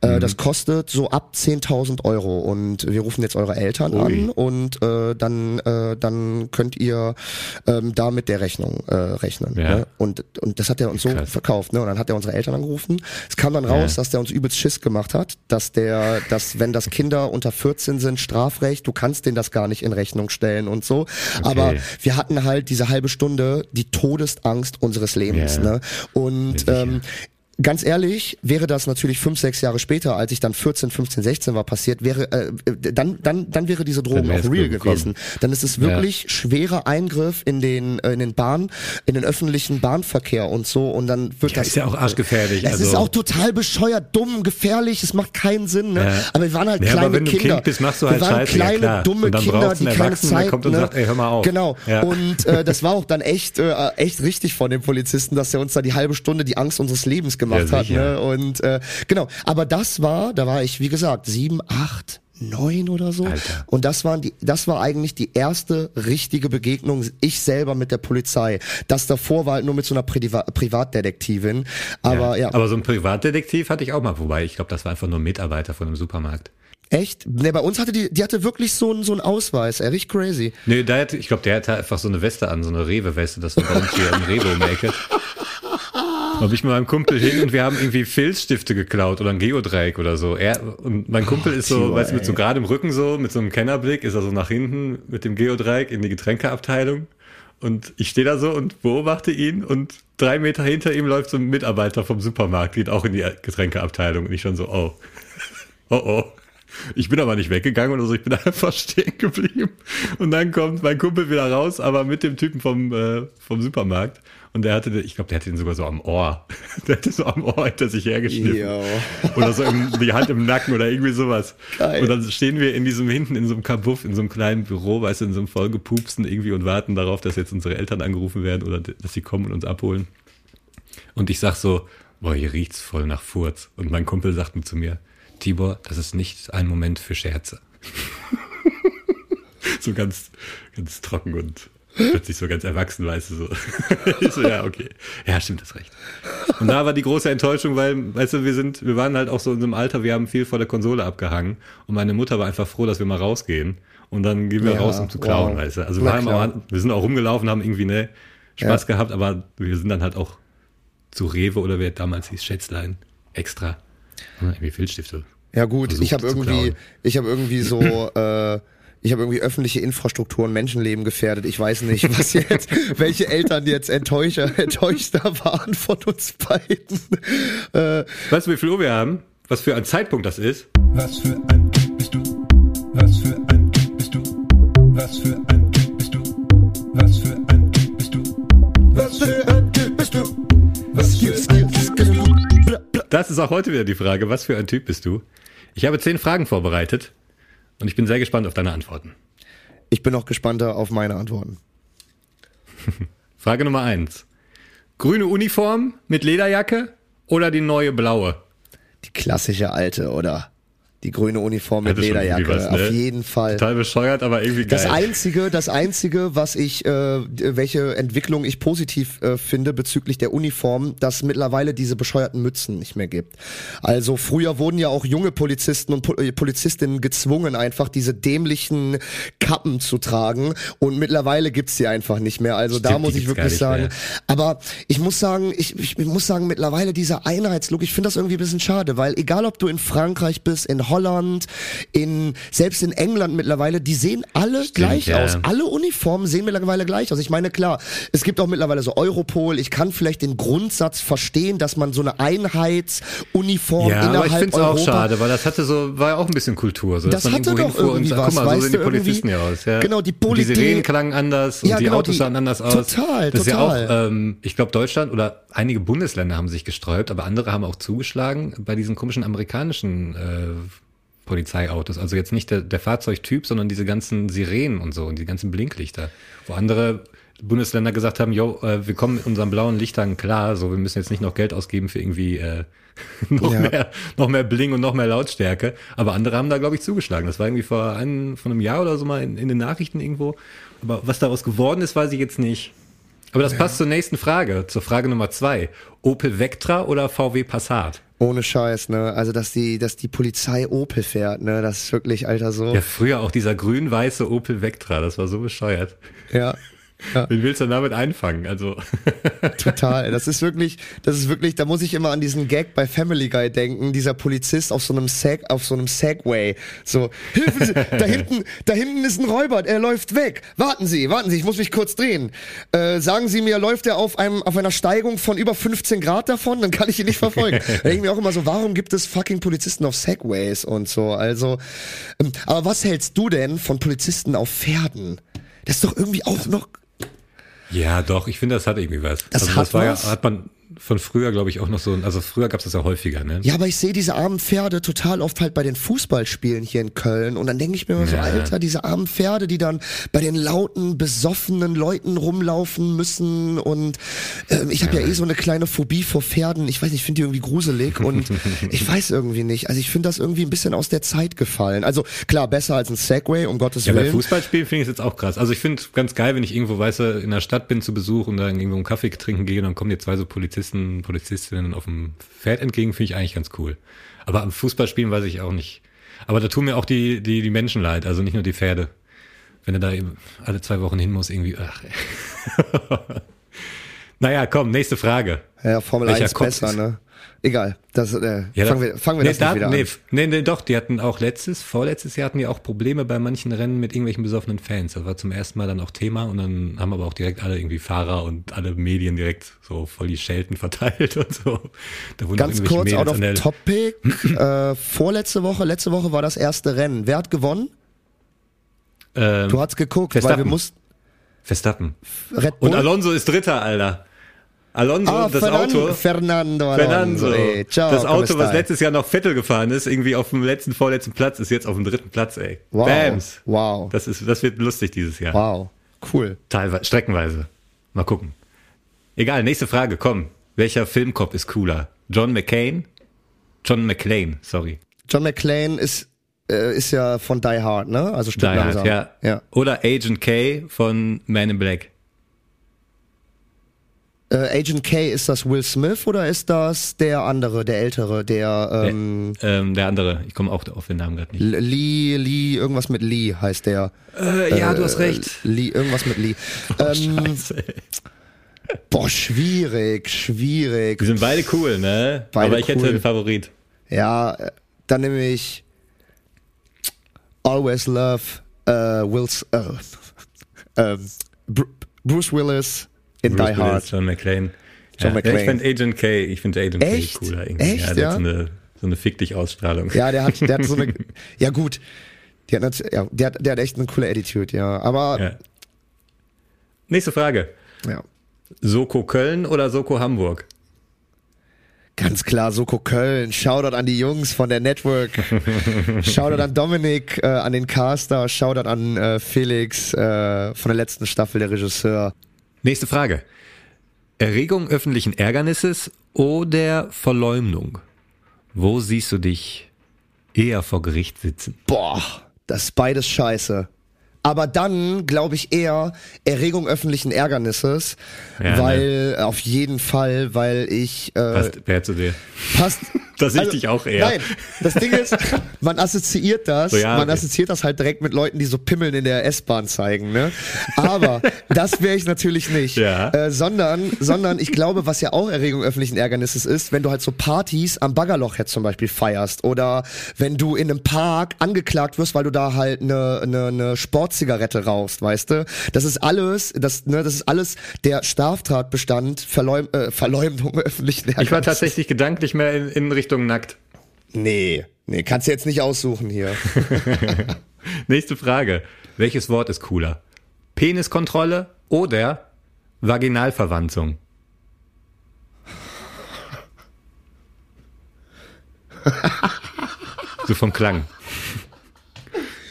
S1: Äh, Das kostet so ab 10.000 Euro und wir rufen jetzt eure Eltern
S2: Ui.
S1: an und äh, dann äh, dann könnt ihr ähm, da mit der Rechnung äh, rechnen.
S2: Ja.
S1: Ne? Und und das hat er uns so
S2: Krass.
S1: verkauft. Ne? Und dann hat er unsere Eltern angerufen. Es kam dann raus,
S2: Ja.
S1: dass der uns übelst Schiss gemacht hat, dass der, dass wenn das Kinder unter 14 sind, Strafrecht, du kannst denen das gar nicht in Rechnung stellen und so. Aber wir hatten halt diese halbe Stunde die Todesangst unseres Lebens.
S2: Ja.
S1: Ne? Und ähm, Ganz ehrlich, wäre das natürlich fünf, sechs Jahre später, als ich dann 14, 15, 16 war, passiert, wäre äh, dann, dann, dann wäre diese Drohung
S2: wär's
S1: auch real gewesen. Dann ist es wirklich schwerer Eingriff in den, äh, in den Bahn, in den öffentlichen Bahnverkehr und so. Und dann wird
S2: Ja,
S1: das
S2: ist ja auch arschgefährlich.
S1: es
S2: also,
S1: ist auch total bescheuert, dumm, gefährlich, es macht keinen Sinn, ne?
S2: Ja.
S1: Aber wir waren halt
S2: Ja, aber
S1: kleine
S2: wenn du
S1: Kinder.
S2: Kind bist, machst du halt
S1: wir waren
S2: Scheiße, ja
S1: kleine, dumme Kinder,
S2: du
S1: die keine Zeit,
S2: kommt und
S1: ne?
S2: sagt, ey, hör mal auf.
S1: Genau.
S2: Ja.
S1: Und äh, das war auch dann echt, äh, echt richtig von dem Polizisten, dass er uns da die halbe Stunde die Angst unseres Lebens gemacht
S2: Ja,
S1: hat, ne? Und äh, genau. Aber das war, da war ich, wie gesagt, sieben, acht, neun oder so.
S2: Alter.
S1: Und das waren die, das war eigentlich die erste richtige Begegnung ich selber mit der Polizei. Das davor war halt nur mit so einer Priva Privatdetektivin. Aber ja,
S2: Aber so ein Privatdetektiv hatte ich auch mal, wobei ich glaube, das war einfach nur ein Mitarbeiter von einem Supermarkt.
S1: echt? Ne, bei uns hatte die, die hatte wirklich so einen so einen Ausweis. Ey, richtig crazy.
S2: Nee, der hatte, ich glaube, der hatte einfach so eine Weste an, so eine Rewe-Weste, das war bei uns hier im Rewe die Ecke. Da bin ich mit meinem Kumpel hin und wir haben irgendwie Filzstifte geklaut oder ein Geodreieck oder so. Er, und mein Kumpel ist so,
S1: Timo,
S2: weißt du, mit so gerade im Rücken so, mit so einem Kennerblick, ist er so nach hinten mit dem Geodreieck in die Getränkeabteilung. Und ich stehe da so und beobachte ihn und drei Meter hinter ihm läuft so ein Mitarbeiter vom Supermarkt, geht auch in die Getränkeabteilung. Und ich schon so, oh, oh, oh. Ich bin aber nicht weggegangen oder so, ich bin einfach stehen geblieben. Und dann kommt mein Kumpel wieder raus, aber mit dem Typen vom, äh, vom Supermarkt. Und der hatte, ich glaube, der hatte ihn sogar so am Ohr. Der hatte so am Ohr hinter sich hergeschnitten.
S1: Jo.
S2: Oder so im, die Hand im Nacken oder irgendwie sowas.
S1: Geil.
S2: Und dann stehen wir in diesem hinten in so einem Kabuff, in so einem kleinen Büro, weißt du, in so einem vollgepupsten irgendwie und warten darauf, dass jetzt unsere Eltern angerufen werden oder dass sie kommen und uns abholen. Und ich sag so, boah, hier riecht's voll nach Furz. Und mein Kumpel sagt nur zu mir, Tibor, das ist nicht ein Moment für Scherze. so ganz, ganz trocken und plötzlich so ganz erwachsen, weißt du, so. ich so, ja, okay. Ja, stimmt, das recht. Und da war die große Enttäuschung, weil, weißt du, wir sind, wir waren halt auch so in einem Alter, wir haben viel vor der Konsole abgehangen und meine Mutter war einfach froh, dass wir mal rausgehen. Und dann gehen wir
S1: Ja,
S2: raus, um zu klauen,
S1: wow.
S2: weißt du. Also wir, haben auch, wir sind auch rumgelaufen, haben irgendwie ne Spaß
S1: Ja.
S2: gehabt, aber wir sind dann halt auch zu Rewe oder wer damals hieß, Schätzlein, extra. Hm, Irgendwie Filzstifte.
S1: Ja gut, ich habe irgendwie, ich habe irgendwie so, äh, ich habe irgendwie öffentliche Infrastruktur und Menschenleben gefährdet. Ich weiß nicht, was jetzt, welche Eltern jetzt enttäuscher, enttäuschter waren von uns beiden. Äh,
S2: Weißt du, wie viel Uhr wir haben? Was für ein Zeitpunkt das ist?
S4: Was für ein Typ bist du? Was für ein Typ bist du? Was für ein Typ bist du? Was für ein Typ bist du?
S1: was für ein Typ bist du? Was für ein Typ bist du?
S2: Das ist auch heute wieder die Frage, was für ein Typ bist du? Ich habe zehn Fragen vorbereitet und ich bin sehr gespannt auf deine Antworten.
S1: Ich bin noch gespannter auf meine Antworten.
S2: Frage Nummer eins. Grüne Uniform mit Lederjacke oder die neue blaue?
S1: Die klassische alte, oder? Die grüne Uniform mit Lederjacke,
S2: was, ne?
S1: auf jeden Fall.
S2: Total bescheuert, aber irgendwie geil.
S1: Das einzige, das einzige, was ich, äh, welche Entwicklung ich positiv äh, finde bezüglich der Uniform, dass mittlerweile diese bescheuerten Mützen nicht mehr gibt. Also früher wurden ja auch junge Polizisten und äh, Polizistinnen gezwungen, einfach diese dämlichen Kappen zu tragen und mittlerweile gibt's die einfach nicht mehr. Also da
S2: Stimmt,
S1: muss
S2: die
S1: ich wirklich sagen,
S2: mehr.
S1: aber ich muss sagen, ich, ich muss sagen, mittlerweile dieser Einheitslook, ich finde das irgendwie ein bisschen schade, weil egal ob du in Frankreich bist, in Holland, in selbst in England mittlerweile, die sehen alle gleich
S2: ja.
S1: aus. Alle Uniformen sehen mittlerweile gleich aus. Ich meine, klar, es gibt auch mittlerweile so Europol. Ich kann vielleicht den Grundsatz verstehen, dass man so eine Einheitsuniform
S2: ja, aber
S1: innerhalb
S2: ich finde es auch schade, weil das hatte so, war ja auch ein bisschen Kultur. So, dass
S1: Das
S2: man
S1: hatte doch irgendwie
S2: und,
S1: was,
S2: guck mal, so sehen die Polizisten ja aus. Ja.
S1: Genau, die
S2: Und Die Sirenen klangen anders und
S1: Ja,
S2: die
S1: genau,
S2: Autos sahen anders aus.
S1: total,
S2: das ist ja
S1: total.
S2: auch, ähm, ich glaube, Deutschland oder einige Bundesländer haben sich gesträubt, aber andere haben auch zugeschlagen bei diesen komischen amerikanischen äh, Polizeiautos. Also jetzt nicht der, der Fahrzeugtyp, sondern diese ganzen Sirenen und so und die ganzen Blinklichter. Wo andere Bundesländer gesagt haben, yo, äh, wir kommen mit unseren blauen Lichtern klar, so wir müssen jetzt nicht noch Geld ausgeben für irgendwie äh, noch,
S1: Ja.
S2: mehr, noch mehr Bling und noch mehr Lautstärke. Aber andere haben da, glaube ich, zugeschlagen. Das war irgendwie vor einem, vor einem Jahr oder so mal in, in den Nachrichten irgendwo. Aber was daraus geworden ist, weiß ich jetzt nicht. Aber das passt zur nächsten Frage, zur Frage Nummer zwei. Opel Vectra oder VW Passat?
S1: ohne Scheiß, ne? Also dass die, dass die Polizei Opel fährt, ne? Das ist wirklich, Alter, so.
S2: Ja, früher auch dieser grün-weiße Opel Vectra, das war so bescheuert.
S1: ja.
S2: Wen willst du damit einfangen? Also,
S1: Total. Das ist wirklich, das ist wirklich, da muss ich immer an diesen Gag bei Family Guy denken, dieser Polizist auf so einem Seg, auf so einem Segway. So, Hilfe, Sie, da hinten, da hinten ist ein Räuber, er läuft weg. Warten Sie, warten Sie, ich muss mich kurz drehen. Äh, sagen Sie mir, läuft er auf einem, auf einer Steigung von über 15 Grad davon? Dann kann ich ihn nicht verfolgen. Da denke ich mir auch immer so, warum gibt es fucking Polizisten auf Segways und so? Also, ähm, aber was hältst du denn von Polizisten auf Pferden? Das ist doch irgendwie auch noch,
S2: ja, doch, ich finde, das hat irgendwie was.
S1: Das
S2: also,
S1: hat
S2: das war
S1: was?
S2: hat man von früher, glaube ich, auch noch so, also früher gab es das ja häufiger, ne?
S1: Ja, aber ich sehe diese armen Pferde total oft halt bei den Fußballspielen hier in Köln und dann denke ich mir immer so,
S2: Ja.
S1: Alter, diese armen Pferde, die dann bei den lauten, besoffenen Leuten rumlaufen müssen und ähm, ich habe ja. eh so eine kleine Phobie vor Pferden. Ich weiß nicht, ich finde die irgendwie gruselig und ich weiß irgendwie nicht. Also ich finde das irgendwie ein bisschen aus der Zeit gefallen. Also klar, besser als ein Segway, um Gottes
S2: Ja, bei
S1: Willen.
S2: Fußballspielen finde ich es jetzt auch krass. Also ich finde es ganz geil, wenn ich irgendwo, weißt du, in der Stadt bin zu Besuch und dann irgendwo einen Kaffee trinken gehe und dann kommen dir zwei so Polizisten, Polizistinnen auf dem Pferd entgegen, finde ich eigentlich ganz cool. Aber am Fußballspielen weiß ich auch nicht. Aber da tun mir auch die, die, die Menschen leid, also nicht nur die Pferde. Wenn er da eben alle zwei Wochen hin muss, irgendwie, ach. naja, komm, nächste Frage.
S1: Ja, Formel
S2: Welcher
S1: 1
S2: Kopf
S1: besser,
S2: ist-
S1: ne? Egal. Das, äh,
S2: Ja,
S1: fangen wir, fangen wir
S2: nee,
S1: das
S2: da,
S1: nicht wieder
S2: nee,
S1: an.
S2: nee, nee, doch, die hatten auch letztes, vorletztes Jahr hatten die auch Probleme bei manchen Rennen mit irgendwelchen besoffenen Fans. Das war zum ersten Mal dann auch Thema und dann haben aber auch direkt alle irgendwie Fahrer und alle Medien direkt so voll die Schelten verteilt und so. Da
S1: Ganz kurz, out
S2: Mädels
S1: of
S2: an der-
S1: topic. äh, vorletzte Woche, letzte Woche war das erste Rennen. Wer hat gewonnen?
S2: ähm,
S1: Du hast geguckt, weil wir
S2: Verstappen.
S1: mussten
S2: Verstappen.
S1: Red Bull.
S2: Und Alonso ist Dritter, Alter. Alonso,
S1: ah,
S2: das
S1: Fernan-
S2: Auto.
S1: Fernando Alonso.
S2: Fernando.
S1: ey. Ciao,
S2: das Auto, was letztes Jahr noch Vettel gefahren ist, irgendwie auf dem letzten, vorletzten Platz, ist jetzt auf dem dritten Platz, ey.
S1: Wow.
S2: Bams.
S1: Wow.
S2: Das ist, das wird lustig dieses Jahr.
S1: Wow. Cool.
S2: Teilweise, streckenweise. Mal gucken. Egal, nächste Frage, komm. Welcher Filmcop ist cooler? John McCain? John McClane, sorry.
S1: John McClane ist, äh, ist ja von Die Hard, ne? Also
S2: Die
S1: stimmt
S2: Hard,
S1: langsam.
S2: ja.
S1: ja.
S2: Oder Agent K von Man in Black.
S1: Äh, Agent K, ist das Will Smith oder ist das der andere, der ältere, der ähm,
S2: Ähm, der andere, ich komme auch auf den Namen gerade nicht.
S1: Lee, Lee, irgendwas mit Lee heißt der.
S2: Äh, ja, du hast recht.
S1: Lee, irgendwas mit Lee. ähm,
S2: Scheiße, ey.
S1: boah, schwierig, schwierig.
S2: Die sind beide cool, ne?
S1: Beide
S2: Aber ich hätte
S1: cool.
S2: einen Favorit.
S1: Ja, äh, dann nehme ich Always Love äh, Wills, äh, ähm, Bru Bruce Willis in
S2: Bruce
S1: Die
S2: Willis,
S1: Hard.
S2: John McClane.
S1: John
S2: ja,
S1: McClane.
S2: Ich finde Agent K, ich finde Agent
S1: Echt?
S2: K cooler irgendwie.
S1: Echt,
S2: ja, der
S1: ja?
S2: hat so eine, so eine Fick dich Ausstrahlung.
S1: Ja, der hat, der hat so eine, ja gut, der hat, ja, der, hat- der hat echt eine coole Attitude, ja. Aber
S2: Ja. Nächste Frage.
S1: ja.
S2: Soko Köln oder Soko Hamburg?
S1: Ganz klar, Soko Köln. Shoutout an die Jungs von der Network. Shoutout an Dominik, äh, an den Caster. Shoutout an äh, Felix äh, von der letzten Staffel, der Regisseur.
S2: Nächste Frage. Erregung öffentlichen Ärgernisses oder Verleumdung? Wo siehst du dich eher vor Gericht sitzen?
S1: Boah, das ist beides scheiße. Aber dann glaube ich eher Erregung öffentlichen Ärgernisses,
S2: Ja,
S1: weil auf jeden Fall, weil ich äh,
S2: Passt, wer zu dir?
S1: passt.
S2: Das sehe ich dich auch eher.
S1: Nein, das Ding ist, man assoziiert das,
S2: So, ja,
S1: man
S2: okay.
S1: assoziiert das halt direkt mit Leuten, die so Pimmeln in der S-Bahn zeigen, ne? Aber das wäre ich natürlich nicht.
S2: Ja.
S1: Äh, sondern, sondern ich glaube, was ja auch Erregung öffentlichen Ärgernisses ist, wenn du halt so Partys am Baggerloch jetzt zum Beispiel feierst oder wenn du in einem Park angeklagt wirst, weil du da halt eine, eine, eine Sportzigarette rauchst, weißt du? Das ist alles, das, ne, das ist alles der Straftatbestand Verleum, äh, Verleumdung öffentlichen Ärgernisses.
S2: Ich war tatsächlich gedanklich mehr in, in Richtung nackt.
S1: Nee, nee, kannst du jetzt nicht aussuchen hier.
S2: Nächste Frage. Welches Wort ist cooler? Peniskontrolle oder Vaginalverwanzung? so vom Klang.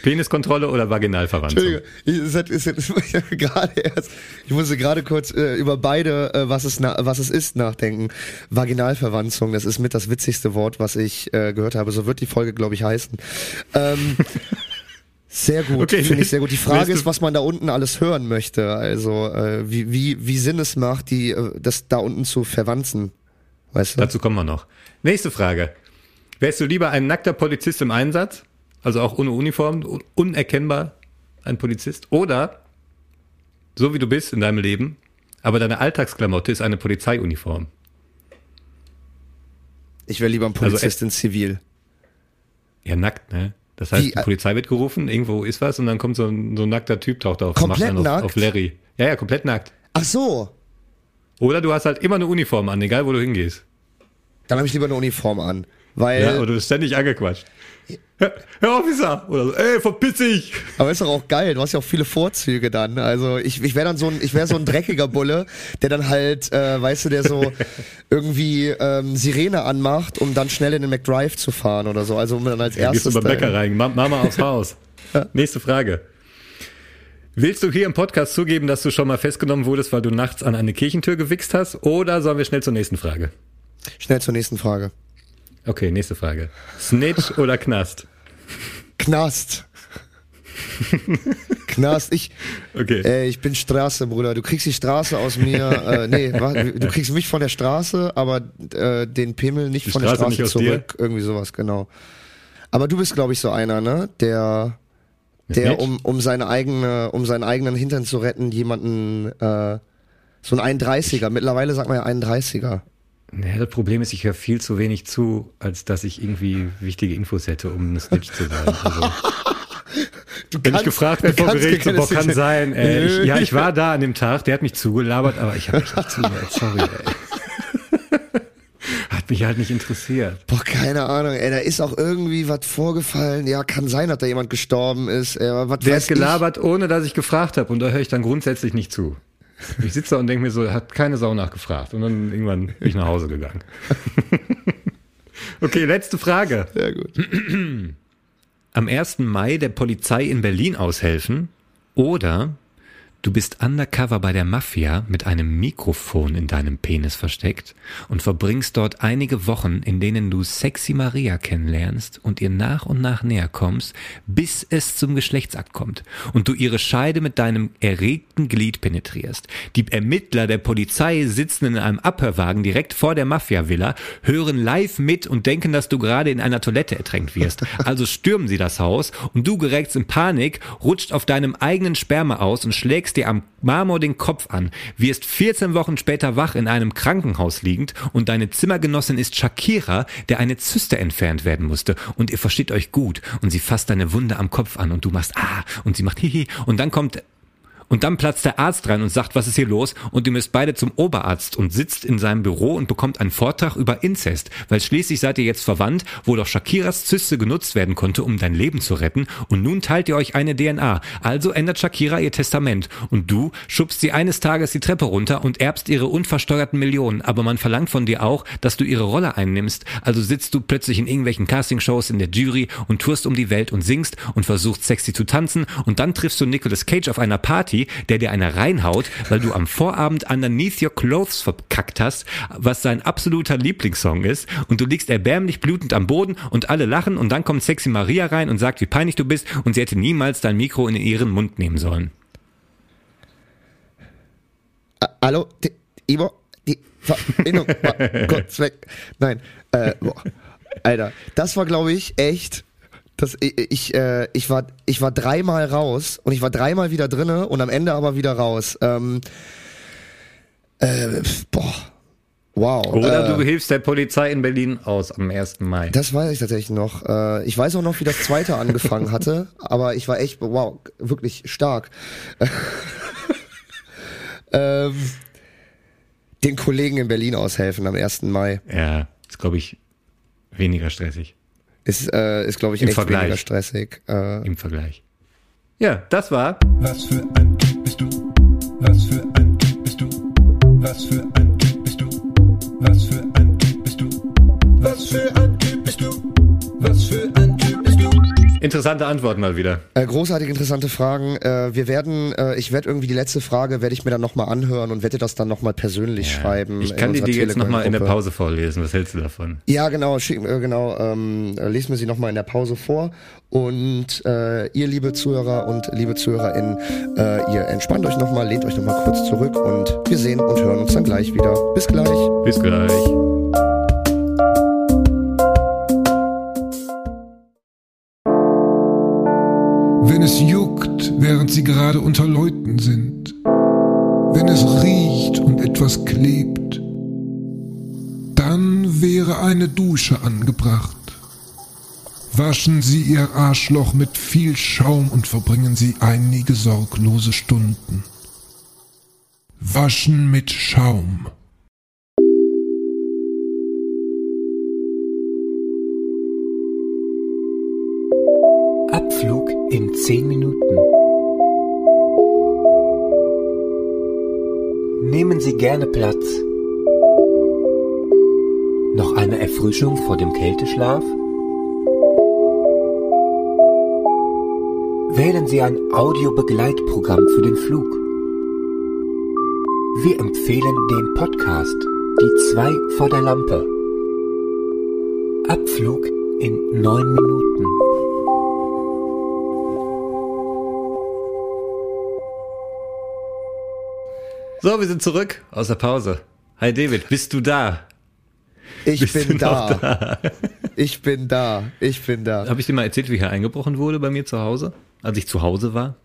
S2: Peniskontrolle oder Vaginalverwanzung?
S1: Entschuldige, ich, ich, gerade erst, ich musste gerade kurz äh, über beide, äh, was, es na, was es ist, nachdenken. Vaginalverwanzung, das ist mit das witzigste Wort, was ich äh, gehört habe. So wird die Folge, glaube ich, heißen. Ähm, sehr gut,
S2: Okay,
S1: finde ich sehr gut. Die Frage ist, was man da unten alles hören möchte. Also äh, wie, wie, wie Sinn es macht, die, äh, das da unten zu verwanzen. Weißt du?
S2: Dazu kommen wir noch. Nächste Frage. Wärst du lieber ein nackter Polizist im Einsatz, also auch ohne Uniform, un- unerkennbar ein Polizist, oder so wie du bist in deinem Leben, aber deine Alltagsklamotte ist eine Polizeiuniform?
S1: Ich wäre lieber ein
S2: Also
S1: Polizist in Zivil.
S2: Ja, nackt, ne? Das heißt,
S1: Wie,
S2: die
S1: äh,
S2: Polizei wird gerufen, irgendwo ist was und dann kommt so ein, so ein nackter Typ, taucht auf,
S1: Komplett
S2: macht einen
S1: nackt?
S2: auf, auf Larry. Ja, ja, komplett nackt.
S1: Ach so,
S2: Oder du hast halt immer eine Uniform an, egal wo du hingehst.
S1: dann habe ich lieber eine Uniform an. Weil
S2: Ja, oder du bist ständig angequatscht. Herr, Herr Officer! Oder so, ey, verpiss dich!
S1: Aber ist doch auch geil, du hast ja auch viele Vorzüge dann. Also ich, ich wäre dann so ein, ich wäre so ein dreckiger Bulle, der dann halt, äh, weißt du, der so irgendwie ähm, Sirene anmacht, um dann schnell in den McDrive zu fahren oder so. Also um dann als
S2: Ja, gehst
S1: erstes.
S2: du beim Bäcker rein, Ma- Mama aufs Haus. Nächste Frage. Willst du hier im Podcast zugeben, dass du schon mal festgenommen wurdest, weil du nachts an eine Kirchentür gewichst hast? Oder sollen wir schnell zur nächsten Frage?
S1: Schnell zur nächsten Frage.
S2: Okay, nächste Frage. Snitch oder Knast?
S1: Knast. Knast. Ich,
S2: Okay.
S1: äh, ich bin Straße, Bruder. Du kriegst die Straße aus mir. Äh, nee, du kriegst mich von der Straße, aber äh, den Pimmel nicht
S2: Die
S1: von der
S2: Straße
S1: Straße
S2: nicht aus
S1: zurück. Irgendwie sowas, genau. Aber du bist, glaube ich, so einer, ne? Der, der um, um seine eigene, um seinen eigenen Hintern zu retten, jemanden, äh, so ein 31er. Mittlerweile sagt man ja 31er.
S2: Ja, das Problem ist, ich höre viel zu wenig zu, als dass ich irgendwie wichtige Infos hätte, um ein Snitch zu sein. Also,
S1: Du
S2: wenn ich gefragt werde vor Gericht, so, boah, kann sein, ey, ich, ja, ich war da an dem Tag, der hat mich zugelabert, aber ich habe mich nicht zugehört, sorry, ey. Hat mich halt nicht interessiert.
S1: Boah, keine Ahnung, ey, da ist auch irgendwie was vorgefallen. Ja, kann sein, dass da jemand gestorben ist. Ey, was
S2: Der hat gelabert, ohne dass ich gefragt habe. Und da höre ich dann grundsätzlich nicht zu. Ich sitze da und denke mir so, hat keine Sau nachgefragt. Und dann irgendwann bin ich nach Hause gegangen. okay, letzte Frage.
S1: Sehr gut.
S2: Am 1. Mai der Polizei in Berlin aushelfen oder du bist undercover bei der Mafia mit einem Mikrofon in deinem Penis versteckt und verbringst dort einige Wochen, in denen du Sexy Maria kennenlernst und ihr nach und nach näher kommst, bis es zum Geschlechtsakt kommt und du ihre Scheide mit deinem erregten Glied penetrierst. Die Ermittler der Polizei sitzen in einem Abhörwagen direkt vor der Mafia-Villa, hören live mit und denken, dass du gerade in einer Toilette ertränkt wirst. Also stürmen sie das Haus und du gerätst in Panik, rutscht auf deinem eigenen Sperma aus und schlägst dir am Marmor den Kopf an, wirst 14 Wochen später wach in einem Krankenhaus liegend und deine Zimmergenossin ist Shakira, der eine Zyste entfernt werden musste. Und ihr versteht euch gut und sie fasst deine Wunde am Kopf an und du machst ah und sie macht hihi. Und dann kommt und dann platzt der Arzt rein und sagt, was ist hier los? Und ihr müsst beide zum Oberarzt und sitzt in seinem Büro und bekommt einen Vortrag über Inzest, weil schließlich seid ihr jetzt verwandt, wo doch Shakiras Zyste genutzt werden konnte, um dein Leben zu retten. Und nun teilt ihr euch eine DNA. Also ändert Shakira ihr Testament. Und du schubst sie eines Tages die Treppe runter und erbst ihre unversteuerten Millionen. Aber man verlangt von dir auch, dass du ihre Rolle einnimmst. Also sitzt du plötzlich in irgendwelchen Castingshows in der Jury und tourst um die Welt und singst und versuchst sexy zu tanzen. Und dann triffst du Nicolas Cage auf einer Party Der dir eine reinhaut, weil du am Vorabend Underneath Your Clothes verkackt hast, was sein absoluter Lieblingssong ist und du liegst erbärmlich blutend am Boden und alle lachen und dann kommt Sexy Maria rein und sagt, wie peinlich du bist und sie hätte niemals dein Mikro in ihren Mund nehmen sollen.
S1: Hallo, Ivo, die Verbindung war kurz weg. Nein, äh, boah. Alter, das war, glaube ich, echt. Das, ich, ich, äh, ich, war, ich war dreimal raus und ich war dreimal wieder drinne und am Ende aber wieder raus. Ähm, äh, boah. Wow.
S2: Oder
S1: äh,
S2: du hilfst der Polizei in Berlin aus am 1. Mai.
S1: Das weiß ich tatsächlich noch. Äh, ich weiß auch noch, wie das zweite angefangen hatte, aber ich war echt, wow, wirklich stark. ähm, den Kollegen in Berlin aushelfen am 1. Mai.
S2: Ja, ist glaube ich weniger stressig
S1: Ist, äh, ist glaube ich,
S2: Im
S1: echt
S2: Vergleich.
S1: weniger stressig. Äh,
S2: im Vergleich. Ja, das war
S4: Was für ein Typ bist du? Was für ein Typ bist du? Was für ein Typ bist du? Was für ein Typ bist du? Was für ein
S2: interessante Antwort mal wieder.
S1: äh, großartig interessante Fragen. Äh, wir werden, äh, ich werde irgendwie die letzte Frage, werde ich mir dann nochmal anhören und werde das dann nochmal persönlich schreiben.
S2: Ich kann die dir jetzt nochmal in der. Pause vorlesen. Was hältst du davon?
S1: Ja, genau, schick, äh, genau, ähm, äh, lesen wir sie nochmal in der Pause vor. Und äh, ihr, liebe Zuhörer und liebe ZuhörerInnen, äh, ihr entspannt euch nochmal, lehnt euch nochmal kurz zurück und wir sehen und hören uns dann gleich wieder. Bis gleich.
S2: Bis gleich.
S4: Wenn es juckt, während sie gerade unter Leuten sind. Wenn es riecht und etwas klebt. Dann wäre eine Dusche angebracht. Waschen Sie Ihr Arschloch mit viel Schaum und verbringen Sie einige sorglose Stunden. Waschen mit Schaum.
S5: Abflug in 10 Minuten. Nehmen Sie gerne Platz. Noch eine Erfrischung vor dem Kälteschlaf? Wählen Sie ein Audiobegleitprogramm für den Flug. Wir empfehlen den Podcast Die zwei vor der Lampe. Abflug in 9 Minuten.
S2: So, wir sind zurück aus der Pause. Hi David, bist du da?
S1: Ich
S2: Bist
S1: bin
S2: noch
S1: da. Ich bin da. Ich bin da.
S2: Habe ich dir mal erzählt, wie hier eingebrochen wurde bei mir zu Hause? Als ich zu Hause war?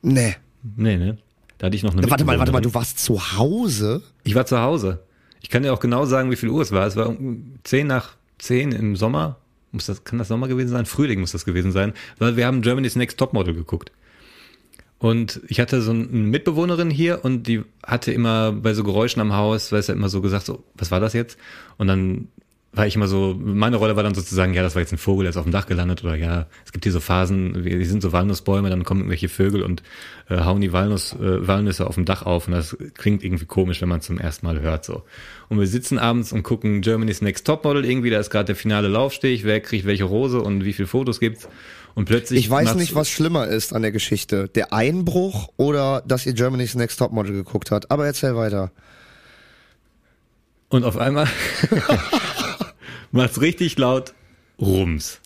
S1: Nee.
S2: Nee, ne? Da hatte ich noch eine
S1: Warte mal, warte mal, du warst zu Hause?
S2: Ich war zu Hause. Ich kann dir auch genau sagen, wie viel Uhr es war. Es war um 10 nach 10 im Sommer. Muss das, kann das Sommer gewesen sein? Frühling muss das gewesen sein. Weil wir haben Germany's Next Topmodel geguckt. Und ich hatte so eine Mitbewohnerin hier und die hatte immer bei so Geräuschen am Haus, weiß ja immer so gesagt, so, was war das jetzt? Und dann war ich immer so, meine Rolle war dann sozusagen, ja, das war jetzt ein Vogel, der ist auf dem Dach gelandet oder ja, es gibt hier so Phasen, die sind so Walnussbäume, dann kommen irgendwelche Vögel und äh, hauen die Walnuss, äh, Walnüsse auf dem Dach auf und das klingt irgendwie komisch, wenn man es zum ersten Mal hört so. Und wir sitzen abends und gucken Germany's Next Topmodel irgendwie, da ist gerade der finale Laufstich, wer kriegt welche Rose und wie viele Fotos gibt's und plötzlich
S1: Ich weiß nicht, was schlimmer ist an der Geschichte. Der Einbruch oder dass ihr Germany's Next Topmodel geguckt habt. Aber erzähl weiter.
S2: Und auf einmal macht's richtig laut Rums.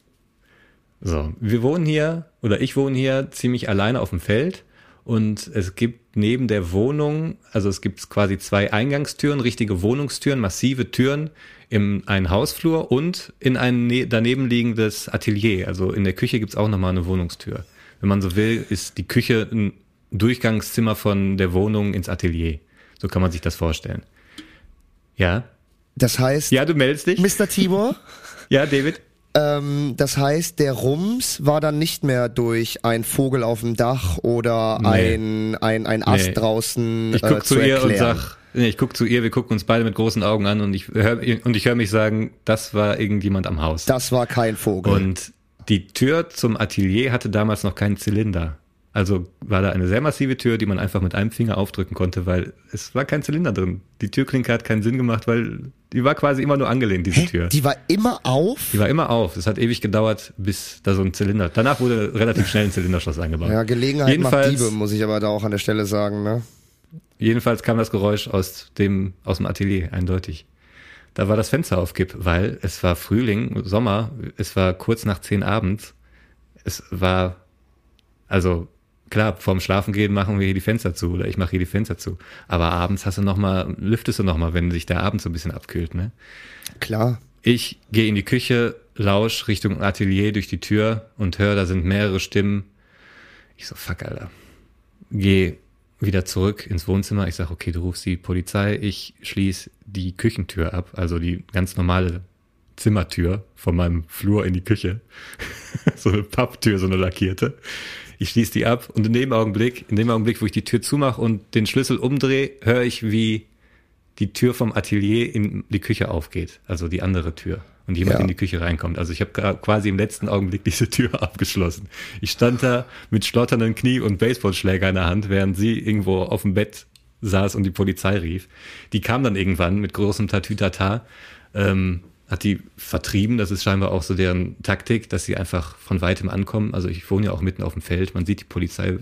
S2: So, wir wohnen hier, oder ich wohne hier ziemlich alleine auf dem Feld und es gibt neben der Wohnung, also es gibt quasi zwei Eingangstüren, richtige Wohnungstüren, massive Türen in einen Hausflur und in ein ne daneben liegendes Atelier. Also in der Küche gibt's auch nochmal eine Wohnungstür. Wenn man so will, ist die Küche ein Durchgangszimmer von der Wohnung ins Atelier. So kann man sich das vorstellen. Ja?
S1: Das heißt,
S2: Ja, du meldest dich?
S1: Mr. Tibor,
S2: Ja, David?
S1: ähm, das heißt, der Rums war dann nicht mehr durch ein Vogel auf dem Dach oder
S2: Nee.
S1: ein, ein, ein Ast
S2: Nee.
S1: draußen
S2: Ich
S1: äh,
S2: guck
S1: zu
S2: zu ihr und sag, nee, ich guck zu ihr, wir gucken uns beide mit großen Augen an und ich hör, und ich höre mich sagen, das war irgendjemand am Haus.
S1: das war kein Vogel.
S2: Und die Tür zum Atelier hatte damals noch keinen Zylinder. Also war da eine sehr massive Tür, die man einfach mit einem Finger aufdrücken konnte, weil es war kein Zylinder drin. Die Türklinke hat keinen Sinn gemacht, weil die war quasi immer nur angelehnt, diese
S1: Hä?
S2: Tür.
S1: Die war immer auf?
S2: Die war immer auf. Es hat ewig gedauert, bis da so ein Zylinder. Danach wurde relativ schnell ein Zylinderschloss eingebaut.
S1: Ja, Gelegenheit
S2: Jedenfalls-
S1: macht Diebe, muss ich aber da auch an der Stelle sagen, ne?
S2: Jedenfalls kam das Geräusch aus dem, aus dem Atelier, eindeutig. Da war das Fenster auf Kipp, weil es war Frühling, Sommer, es war kurz nach zehn abends. Es war, also klar, vorm Schlafengehen machen wir hier die Fenster zu oder ich mache hier die Fenster zu. Aber abends hast du noch mal, lüftest du noch mal, wenn sich der Abend so ein bisschen abkühlt, ne?
S1: Klar.
S2: Ich gehe in die Küche, lausch Richtung Atelier durch die Tür und höre, da sind mehrere Stimmen. Ich so, fuck, Alter. Geh wieder zurück ins Wohnzimmer. Ich sag, okay, du rufst die Polizei. Ich schließe die Küchentür ab, also die ganz normale Zimmertür von meinem Flur in die Küche. so eine Papptür, so eine lackierte. Ich schließe die ab und in dem Augenblick, in dem Augenblick, wo ich die Tür zumache und den Schlüssel umdrehe, höre ich, wie die Tür vom Atelier in die Küche aufgeht, also die andere Tür und jemand
S1: Ja.
S2: in die Küche reinkommt. Also ich habe quasi im letzten Augenblick diese Tür abgeschlossen. Ich stand da mit schlotternden Knie und Baseballschläger in der Hand, während sie irgendwo auf dem Bett saß und die Polizei rief. Die kam dann irgendwann mit großem Tatütata, ähm, hat die vertrieben. Das ist scheinbar auch so deren Taktik, dass sie einfach von weitem ankommen. Also ich wohne ja auch mitten auf dem Feld. Man sieht die Polizei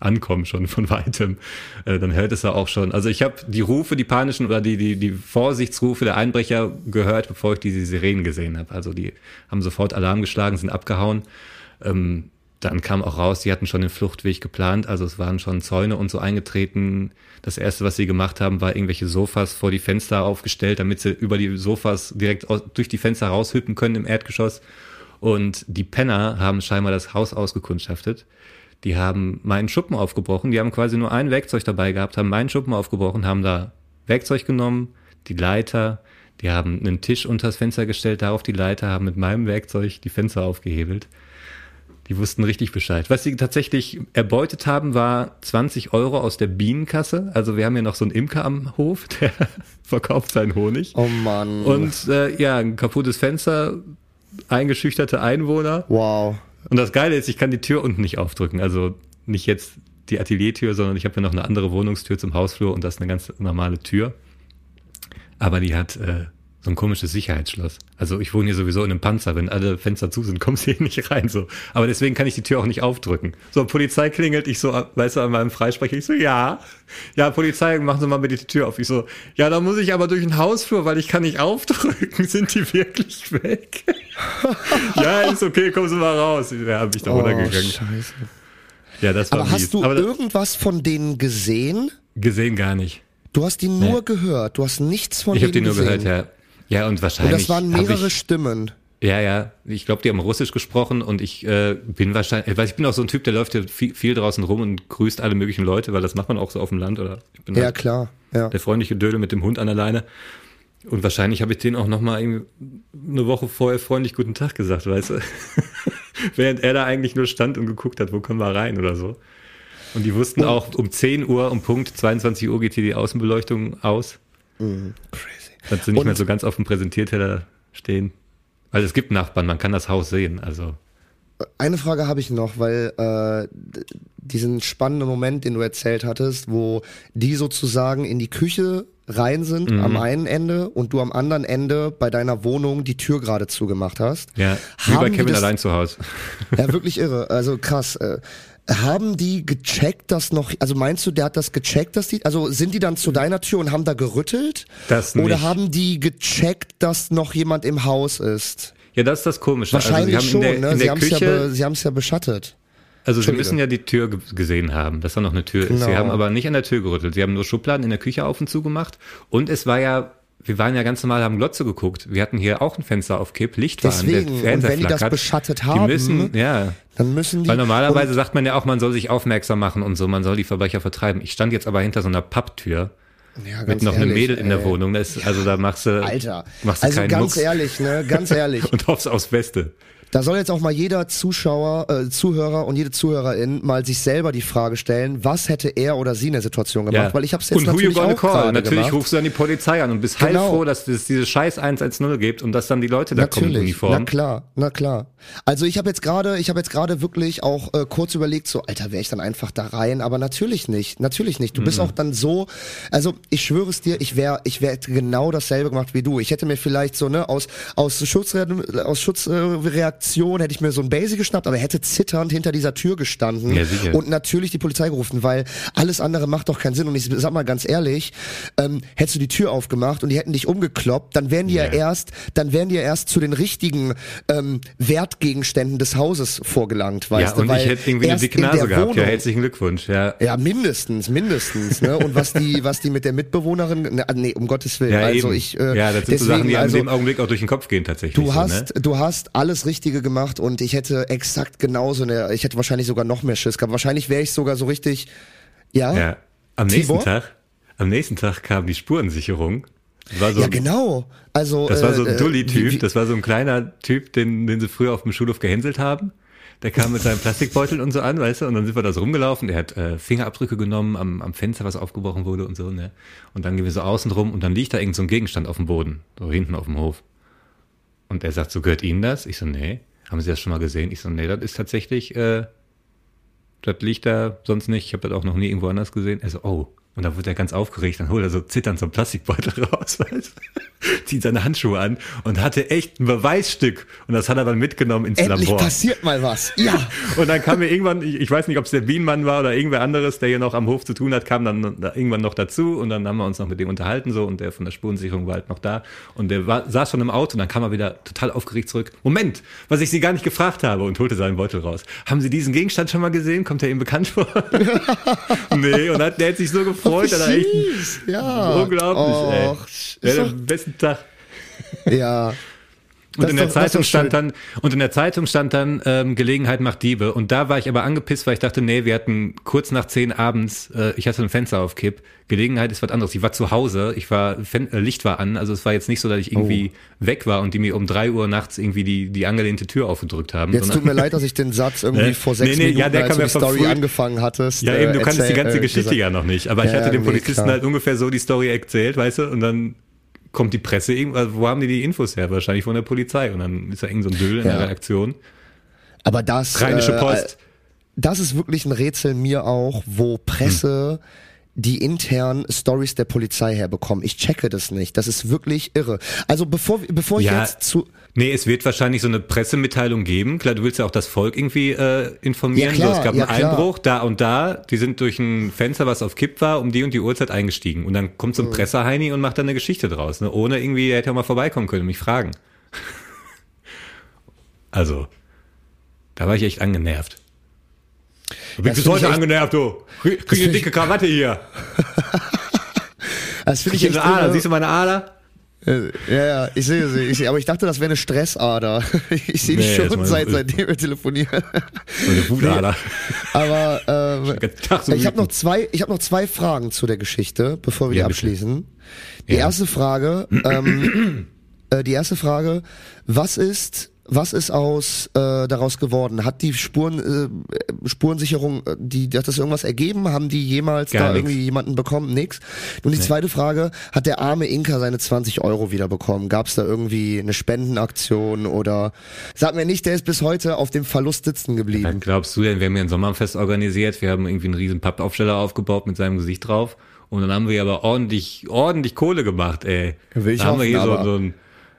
S2: ankommen schon von weitem, äh, dann hört es ja auch schon. Also ich habe die Rufe, die panischen oder die, die, die Vorsichtsrufe der Einbrecher gehört, bevor ich diese Sirenen gesehen habe. Also die haben sofort Alarm geschlagen, sind abgehauen. Ähm, dann kam auch raus, die hatten schon den Fluchtweg geplant, also es waren schon Zäune und so eingetreten. Das erste, was sie gemacht haben, war irgendwelche Sofas vor die Fenster aufgestellt, damit sie über die Sofas direkt aus, durch die Fenster raushüppen können im Erdgeschoss. Und die Penner haben scheinbar das Haus ausgekundschaftet. Die haben meinen Schuppen aufgebrochen. Die haben quasi nur ein Werkzeug dabei gehabt, haben meinen Schuppen aufgebrochen, haben da Werkzeug genommen, die Leiter, die haben einen Tisch unter das Fenster gestellt, darauf die Leiter, haben mit meinem Werkzeug die Fenster aufgehebelt. Die wussten richtig Bescheid. Was sie tatsächlich erbeutet haben, war 20 Euro aus der Bienenkasse. Also wir haben ja noch so einen Imker am Hof, der verkauft seinen Honig.
S1: Oh Mann.
S2: Und äh, ja, ein kaputtes Fenster, eingeschüchterte Einwohner.
S1: wow.
S2: Und das Geile ist, ich kann die Tür unten nicht aufdrücken. Also nicht jetzt die Ateliertür, sondern ich habe ja noch eine andere Wohnungstür zum Hausflur und das ist eine ganz normale Tür. Aber die hat äh, so ein komisches Sicherheitsschloss. Also ich wohne hier sowieso in einem Panzer. Wenn alle Fenster zu sind, kommst du hier nicht rein. So. Aber deswegen kann ich die Tür auch nicht aufdrücken. So, Polizei klingelt, ich so, weißt du, an meinem Freisprecher, ich so, ja. Ja, Polizei, machen Sie mal bitte die Tür auf. Ich so, ja, da muss ich aber durch den Hausflur, weil ich kann nicht aufdrücken. Sind die wirklich weg? ja, ist okay, kommen Sie mal raus. Ja, hab ich da
S1: Oh,
S2: runtergegangen.
S1: scheiße.
S2: Ja, das war
S1: Aber
S2: mies.
S1: hast du
S2: aber
S1: irgendwas von denen gesehen?
S2: gesehen gar nicht.
S1: Du hast die nur
S2: Nee.
S1: gehört. Du hast nichts von
S2: Ich habe
S1: denen
S2: die nur
S1: gesehen.
S2: gehört, ja. Ja, und
S1: Und
S2: wahrscheinlich.
S1: das waren mehrere
S2: Ich,
S1: Stimmen.
S2: ja, ja. Ich glaube, die haben Russisch gesprochen und ich äh, bin wahrscheinlich, weil ich bin auch so ein Typ, der läuft ja viel, viel draußen rum und grüßt alle möglichen Leute, weil das macht man auch so auf dem Land oder ich bin
S1: Ja,
S2: halt
S1: klar. Ja.
S2: der freundliche Dödel mit dem Hund an der Leine. Und wahrscheinlich habe ich denen auch noch mal irgendwie eine Woche vorher freundlich guten Tag gesagt, weißt du? Während er da eigentlich nur stand und geguckt hat, wo können wir rein oder so. Und die wussten auch, um 10 Uhr, um Punkt 22 Uhr geht hier die Außenbeleuchtung aus.
S1: Crazy.
S2: Dass sie nicht
S1: Und-
S2: mehr so ganz auf dem Präsentierteller stehen. Weil es gibt Nachbarn, man kann das Haus sehen. Also
S1: Eine Frage habe ich noch, weil äh, diesen spannenden Moment, den du erzählt hattest, wo die sozusagen in die Küche rein sind
S2: Mhm.
S1: am einen Ende und du am anderen Ende bei deiner Wohnung die Tür gerade zugemacht hast.
S2: ja, wie bei Kevin allein zu Hause.
S1: Ja, wirklich irre. Also krass. Äh, haben die gecheckt, dass noch, also meinst du, der hat das gecheckt, dass die, also sind die dann zu deiner Tür und haben da gerüttelt?
S2: Das
S1: Oder
S2: nicht.
S1: haben die gecheckt, dass noch jemand im Haus ist?
S2: Ja, das ist das Komische.
S1: Wahrscheinlich
S2: also sie haben
S1: schon,
S2: in der,
S1: ne? Sie haben es ja, be, ja beschattet.
S2: also sie müssen ja die Tür ge- gesehen haben, dass da noch eine Tür ist. Sie
S1: Genau.
S2: haben aber nicht an der Tür gerüttelt. Sie haben nur Schubladen in der Küche auf und zu gemacht. Und es war ja, wir waren ja ganz normal, haben Glotze geguckt. Wir hatten hier auch ein Fenster auf Kipp, Licht war an,
S1: Deswegen,
S2: der
S1: und
S2: Fernseher
S1: wenn die das beschattet
S2: Die
S1: haben,
S2: müssen, ja.
S1: Dann müssen die.
S2: Weil normalerweise
S1: und,
S2: sagt man ja auch, man soll sich aufmerksam machen und so, man soll die Verbrecher vertreiben. Ich stand jetzt aber hinter so einer Papptür
S1: ja,
S2: mit noch einem
S1: ehrlich,
S2: Mädel in der
S1: ey.
S2: Wohnung. Das also da machst du,
S1: Alter.
S2: machst du
S1: Also
S2: keinen
S1: ganz
S2: Mucks
S1: ehrlich, ne? Ganz ehrlich.
S2: und hoffst aufs Beste.
S1: Da soll jetzt auch mal jeder Zuschauer, äh, Zuhörer und jede Zuhörerin mal sich selber die Frage stellen, was hätte er oder sie in der Situation gemacht? Weil ich habe es jetzt
S2: und
S1: natürlich auch
S2: call? Natürlich
S1: gemacht.
S2: rufst du dann die Polizei an und bist
S1: Genau.
S2: heilfroh, dass es diese scheiß 110 gibt und dass dann die Leute da kommen in
S1: Natürlich, na
S2: Uniform.
S1: klar, na klar. Also ich habe jetzt gerade, ich habe jetzt gerade wirklich auch äh, kurz überlegt, so Alter, wäre ich dann einfach da rein, aber natürlich nicht, natürlich nicht. Du bist
S2: Mhm.
S1: auch dann so, also ich schwöre es dir, ich wäre, ich wäre genau dasselbe gemacht wie du. Ich hätte mir vielleicht so ne aus aus Schutzre aus Schutzreaktion hätte ich mir so ein Basic geschnappt, aber hätte zitternd hinter dieser Tür gestanden
S2: Ja,
S1: und natürlich die Polizei gerufen, weil alles andere macht doch keinen Sinn. Und ich sag mal ganz ehrlich, ähm, hättest du die Tür aufgemacht und die hätten dich umgekloppt, dann wären die ja,
S2: Ja.
S1: erst, dann wären die ja erst zu den richtigen ähm, Wertgegenständen des Hauses vorgelangt, weißt
S2: Ja,
S1: du?
S2: und
S1: weil
S2: ich hätte irgendwie eine dicke
S1: in
S2: Nase gehabt. Ja,
S1: Wohnung-
S2: herzlichen Glückwunsch. Ja,
S1: ja, mindestens, mindestens, ne? Und was die, was die mit der Mitbewohnerin, ne, nee, um Gottes Willen.
S2: ja
S1: also
S2: eben.
S1: ich, äh,
S2: ja, das sind so
S1: deswegen,
S2: Sachen, die
S1: also,
S2: an dem Augenblick auch durch den Kopf gehen tatsächlich.
S1: Du
S2: so,
S1: hast,
S2: ne?
S1: du hast alles Richtige gemacht und ich hätte exakt genauso eine, ich hätte wahrscheinlich sogar noch mehr Schiss gehabt. Wahrscheinlich wäre ich sogar so richtig, ja,
S2: Ja. Am nächsten
S1: Tibor?
S2: Tag, am nächsten Tag kam die Spurensicherung. So,
S1: ja genau. Also
S2: das war so
S1: äh,
S2: ein
S1: äh,
S2: Dulli-Typ.
S1: wie- wie-
S2: Das war so ein kleiner Typ, den, den sie früher auf dem Schulhof gehänselt haben. Der kam mit seinem Plastikbeutel und so an, weißt du, und dann sind wir da so rumgelaufen. Der hat äh, Fingerabdrücke genommen am, am Fenster, was aufgebrochen wurde und so, ne? Und dann gehen wir so außen rum und dann liegt da irgend so ein Gegenstand auf dem Boden, so hinten auf dem Hof. Und er sagt so, gehört Ihnen das? Ich so, nee. Haben Sie das schon mal gesehen? Ich so, nee, das ist tatsächlich, äh, das liegt da sonst nicht. Ich habe das auch noch nie irgendwo anders gesehen. Er so, oh. Und dann wurde er ganz aufgeregt, dann holt er so zitternd so einen Plastikbeutel raus, weißt zieht seine Handschuhe an und hatte echt ein Beweisstück. Und das hat er dann mitgenommen ins
S1: Endlich
S2: Labor.
S1: passiert mal was. Ja.
S2: Und dann kam mir irgendwann, ich, ich weiß nicht, ob es der Bienenmann war oder irgendwer anderes, der hier noch am Hof zu tun hat, kam dann da irgendwann noch dazu und dann haben wir uns noch mit dem unterhalten so und der von der Spurensicherung war halt noch da und der war, saß schon im Auto und dann kam er wieder total aufgeregt zurück. Moment, was ich Sie gar nicht gefragt habe und holte seinen Beutel raus. Haben Sie diesen Gegenstand schon mal gesehen? Kommt er Ihnen bekannt vor? nee, und hat, der hat sich so gefreut, hat er echt
S1: Süß. Ja.
S2: unglaublich,
S1: Och,
S2: ey.
S1: doch-
S2: den besten Tag.
S1: Ja.
S2: Und
S1: Das
S2: in der
S1: doch-
S2: Zeitung stand dann, und in der Zeitung stand dann, ähm, Gelegenheit macht Diebe. Und da war ich aber angepisst, weil ich dachte, nee, wir hatten kurz nach zehn abends, äh, ich hatte ein Fenster auf Kipp. Gelegenheit ist was anderes. Ich war zu Hause, ich war, Fen äh, Licht war an, also es war jetzt nicht so, dass ich irgendwie
S1: Oh.
S2: weg war und die mir um drei Uhr nachts irgendwie die, die angelehnte Tür aufgedrückt haben.
S1: Jetzt tut mir leid, dass ich den Satz irgendwie
S2: Ne?
S1: vor sechs
S2: Nee, nee,
S1: Minuten,
S2: ja, der
S1: als
S2: kam ja
S1: die Story
S2: früh-
S1: angefangen hattest.
S2: Ja,
S1: äh,
S2: eben, du kannst die
S1: erzähl-
S2: ganze
S1: äh,
S2: Geschichte
S1: gesagt.
S2: ja noch nicht. Aber ich
S1: Ja,
S2: hatte dem Polizisten
S1: klar.
S2: halt ungefähr so die Story erzählt, weißt du, und dann kommt die Presse, irgend- also wo haben die die Infos her? Wahrscheinlich von der Polizei. Und dann ist da irgend so ein Düll in
S1: Ja.
S2: der Redaktion.
S1: Aber das,
S2: Rheinische
S1: äh,
S2: Post.
S1: das ist wirklich ein Rätsel mir auch, wo Presse die internen Stories der Polizei herbekommen. Ich checke das nicht. Das ist wirklich irre. Also bevor, bevor ich
S2: Ja.
S1: jetzt zu,
S2: Nee, es wird wahrscheinlich so eine Pressemitteilung geben. Klar, du willst ja auch das Volk irgendwie äh, informieren.
S1: Ja, klar,
S2: so, es gab
S1: ja,
S2: einen
S1: klar.
S2: Einbruch, da und da. Die sind durch ein Fenster, was auf Kipp war, um die und die Uhrzeit eingestiegen. Und dann kommt
S1: Mhm.
S2: so ein Presseheini und macht dann eine Geschichte draus. Ne? Ohne irgendwie, er hätte auch mal vorbeikommen können und mich fragen. also, da war ich echt angenervt. Du bist bis heute angenervt, du. Krieg, eine dicke Krawatte hier.
S1: das finde
S2: Ich
S1: echt
S2: Ader. Siehst du meine Ader?
S1: Äh, Ja, ja, ich sehe sie. Ich sehe, aber ich dachte, das wäre eine Stressader. Ich sehe die
S2: Nee, das
S1: schon seit, seitdem wir telefonieren.
S2: Eine Wutader.
S1: Aber ähm, ich habe noch zwei, ich habe noch zwei Fragen zu der Geschichte, bevor wir
S2: Ja,
S1: die abschließen. Die
S2: Ja.
S1: erste Frage, ähm, äh, die erste Frage: Was ist was ist aus äh, daraus geworden? Hat die Spuren äh, Spurensicherung, äh, die hat das irgendwas ergeben? Haben die jemals
S2: Gar
S1: da
S2: nix.
S1: irgendwie jemanden bekommen? Nix. Nun die zweite Frage: Hat der arme Inka seine 20 Euro wieder bekommen? Gab es da irgendwie eine Spendenaktion oder? Sag mir nicht, der ist bis heute auf dem Verlust sitzen geblieben.
S2: Was glaubst du denn? Wir haben ja ein Sommerfest organisiert. Wir haben irgendwie einen riesen Pappaufsteller aufgebaut mit seinem Gesicht drauf. Und dann haben wir aber ordentlich, ordentlich Kohle gemacht, ey.
S1: Will ich
S2: da haben wir hier so, so ein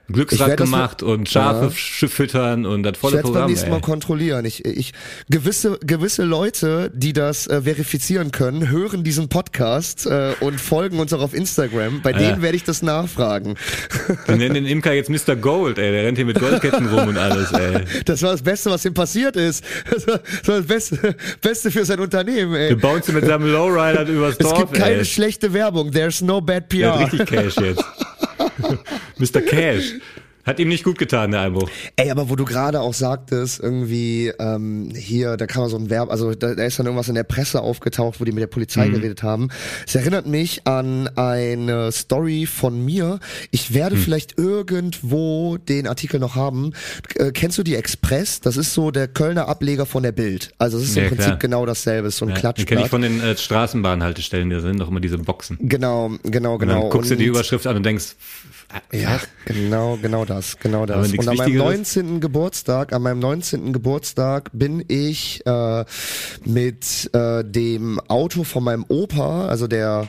S2: Glücksrad gemacht und Schafe sch- füttern und das
S1: Ich
S2: volle
S1: werde beim
S2: Programm,
S1: nächsten Mal
S2: ey.
S1: kontrollieren. Ich, ich gewisse gewisse Leute, die das äh, verifizieren können, hören diesen Podcast äh, und folgen uns auch auf Instagram. Bei
S2: Ja.
S1: denen werde ich das nachfragen.
S2: Wir nennen den Imker jetzt Mr. Gold, ey. Der rennt hier mit Goldketten rum und alles, ey.
S1: Das war das Beste, was ihm passiert ist. Das war das, war das Beste, Beste für sein Unternehmen. Ey.
S2: Wir bauen sie mit seinem Lowrider übers
S1: Es
S2: Dorf,
S1: gibt keine
S2: ey.
S1: schlechte Werbung. There's no bad
S2: Der hat
S1: PR.
S2: richtig Cash jetzt. Mr. Cash. Hat ihm nicht gut getan, der Einbruch.
S1: Ey, aber wo du gerade auch sagtest, irgendwie ähm, hier, da kann man so ein Verb, also da, da ist dann irgendwas in der Presse aufgetaucht, wo die mit der Polizei
S2: Mhm.
S1: geredet haben. Es erinnert mich an eine Story von mir. Ich werde
S2: Mhm.
S1: vielleicht irgendwo den Artikel noch haben. Äh, kennst du die Express? Das ist so der Kölner Ableger von der Bild. Also es ist
S2: Ja,
S1: im Prinzip
S2: klar.
S1: genau dasselbe, so ein
S2: Ja, den
S1: Klatschblatt.
S2: kenne ich von den äh, Straßenbahnhaltestellen, da sind doch immer diese Boxen.
S1: Genau, genau,
S2: Und
S1: genau.
S2: dann guckst du die
S1: Und-
S2: Überschrift an und denkst,
S1: Ja, genau, genau das, genau das. Und an meinem
S2: Wichtigeres?
S1: 19. Geburtstag, an meinem 19. Geburtstag bin ich äh, mit äh, dem Auto von meinem Opa, also der,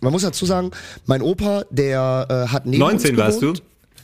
S1: man muss dazu sagen, mein Opa, der äh, hat neben
S2: 19
S1: uns
S2: warst du?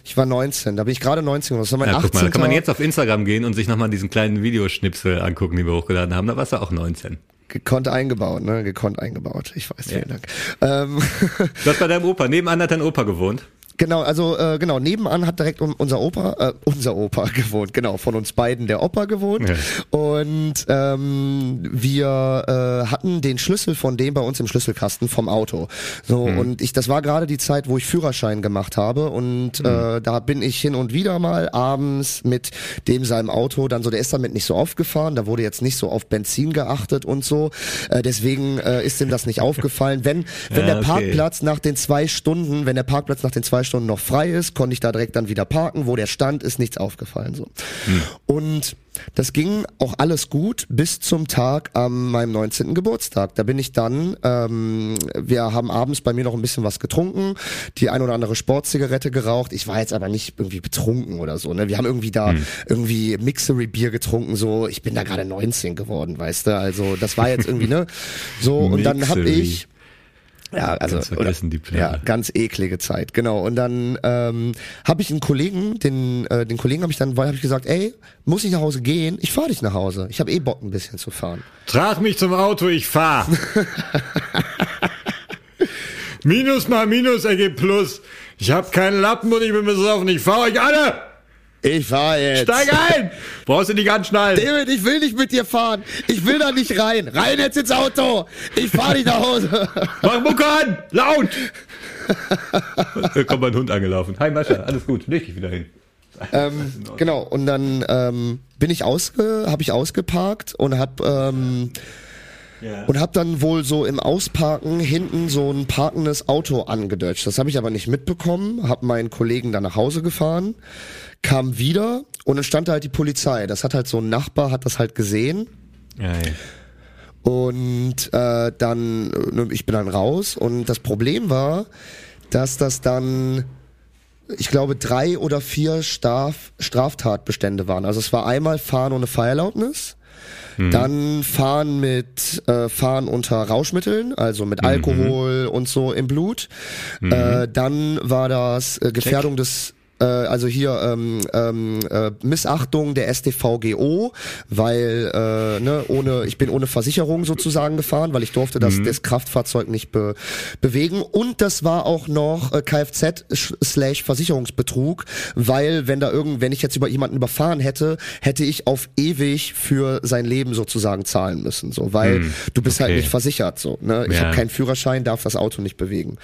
S1: Ich war 19, da bin ich gerade 19 geworden. Das war mein
S2: Ja,
S1: 18.
S2: guck mal, da kann man jetzt auf Instagram gehen und sich nochmal diesen kleinen Videoschnipsel angucken, die wir hochgeladen haben. Da warst du auch 19.
S1: gekonnt eingebaut, ne? Gekonnt eingebaut. Ich weiß, vielen Dank. Ähm,
S2: Du hast bei deinem Opa, nebenan hat dein Opa gewohnt.
S1: Genau, also äh, genau, nebenan hat direkt un- unser Opa, äh, unser Opa gewohnt, genau, von uns beiden der Opa gewohnt.
S2: Ja.
S1: Und ähm, wir äh, hatten den Schlüssel von dem bei uns im Schlüsselkasten vom Auto. So, und ich, das war gerade die Zeit, wo ich Führerschein gemacht habe. Und äh, da bin ich hin und wieder mal abends mit dem seinem Auto, dann so, der ist damit nicht so oft gefahren, da wurde jetzt nicht so auf Benzin geachtet und so. Äh, deswegen äh, ist ihm das nicht aufgefallen. Wenn, wenn
S2: Ja,
S1: der
S2: okay.
S1: Parkplatz nach den zwei Stunden, wenn der Parkplatz nach den zwei Stunden noch frei ist, konnte ich da direkt dann wieder parken. Wo der stand, ist nichts aufgefallen. So. Und das ging auch alles gut bis zum Tag am meinem 19. Geburtstag. Da bin ich dann, ähm, wir haben abends bei mir noch ein bisschen was getrunken, die ein oder andere Sportzigarette geraucht. Ich war jetzt aber nicht irgendwie betrunken oder so. Ne? Wir haben irgendwie da irgendwie Mixery Bier getrunken. So, ich bin da gerade 19 geworden, weißt du. Also das war jetzt irgendwie ne. So und dann habe ich ja, also
S2: Ganz vergessen, die Pläne.
S1: ja, ganz eklige Zeit, genau. Und dann ähm, habe ich einen Kollegen, den äh, den Kollegen habe ich dann, weil habe ich gesagt, ey, muss ich nach Hause gehen? Ich fahre dich nach Hause. Ich habe eh Bock ein bisschen zu fahren.
S2: Trag mich zum Auto, ich fahr. Minus mal Minus ergibt Plus. Ich hab keinen Lappen und ich bin besoffen. Ich fahr euch alle.
S1: Ich fahre jetzt.
S2: Steig ein. Brauchst du nicht anschnallen.
S1: David, ich will nicht mit dir fahren. Ich will da nicht rein. Rein jetzt ins Auto. Ich fahre dich nach Hause.
S2: Mach Mucke an. Laut. Da kommt mein Hund angelaufen. Hi Mascha, alles gut. Leg dich wieder hin.
S1: ähm, genau. Und dann ähm, bin ich ausge, habe ich ausgeparkt und hab ähm,
S2: Ja.
S1: und hab dann wohl so im Ausparken hinten so ein parkendes Auto angedeutscht. Das habe ich aber nicht mitbekommen, hab meinen Kollegen dann nach Hause gefahren, kam wieder und dann stand da halt die Polizei. Das hat halt so ein Nachbar, hat das halt gesehen
S2: Ja, ja.
S1: und äh, dann, ich bin dann raus und das Problem war, dass das dann, ich glaube, drei oder vier Straf Straftatbestände waren. Also es war einmal Fahren ohne Fahrerlaubnis, dann Fahren mit äh, Fahren unter Rauschmitteln, also mit Alkohol und so im Blut. Äh, dann war das äh, Gefährdung des äh, also hier ähm, ähm, äh, Missachtung der StVGO, weil äh, ne, ohne ich bin ohne Versicherung sozusagen gefahren, weil ich durfte das, das Kraftfahrzeug nicht be bewegen. Und das war auch noch äh, Kfz slash Versicherungsbetrug, weil wenn da irgend wenn ich jetzt über jemanden überfahren hätte, hätte ich auf ewig für sein Leben sozusagen zahlen müssen, so weil du bist halt
S2: okay.
S1: nicht versichert, so ne, ich
S2: Ja.
S1: habe keinen Führerschein, darf das Auto nicht bewegen.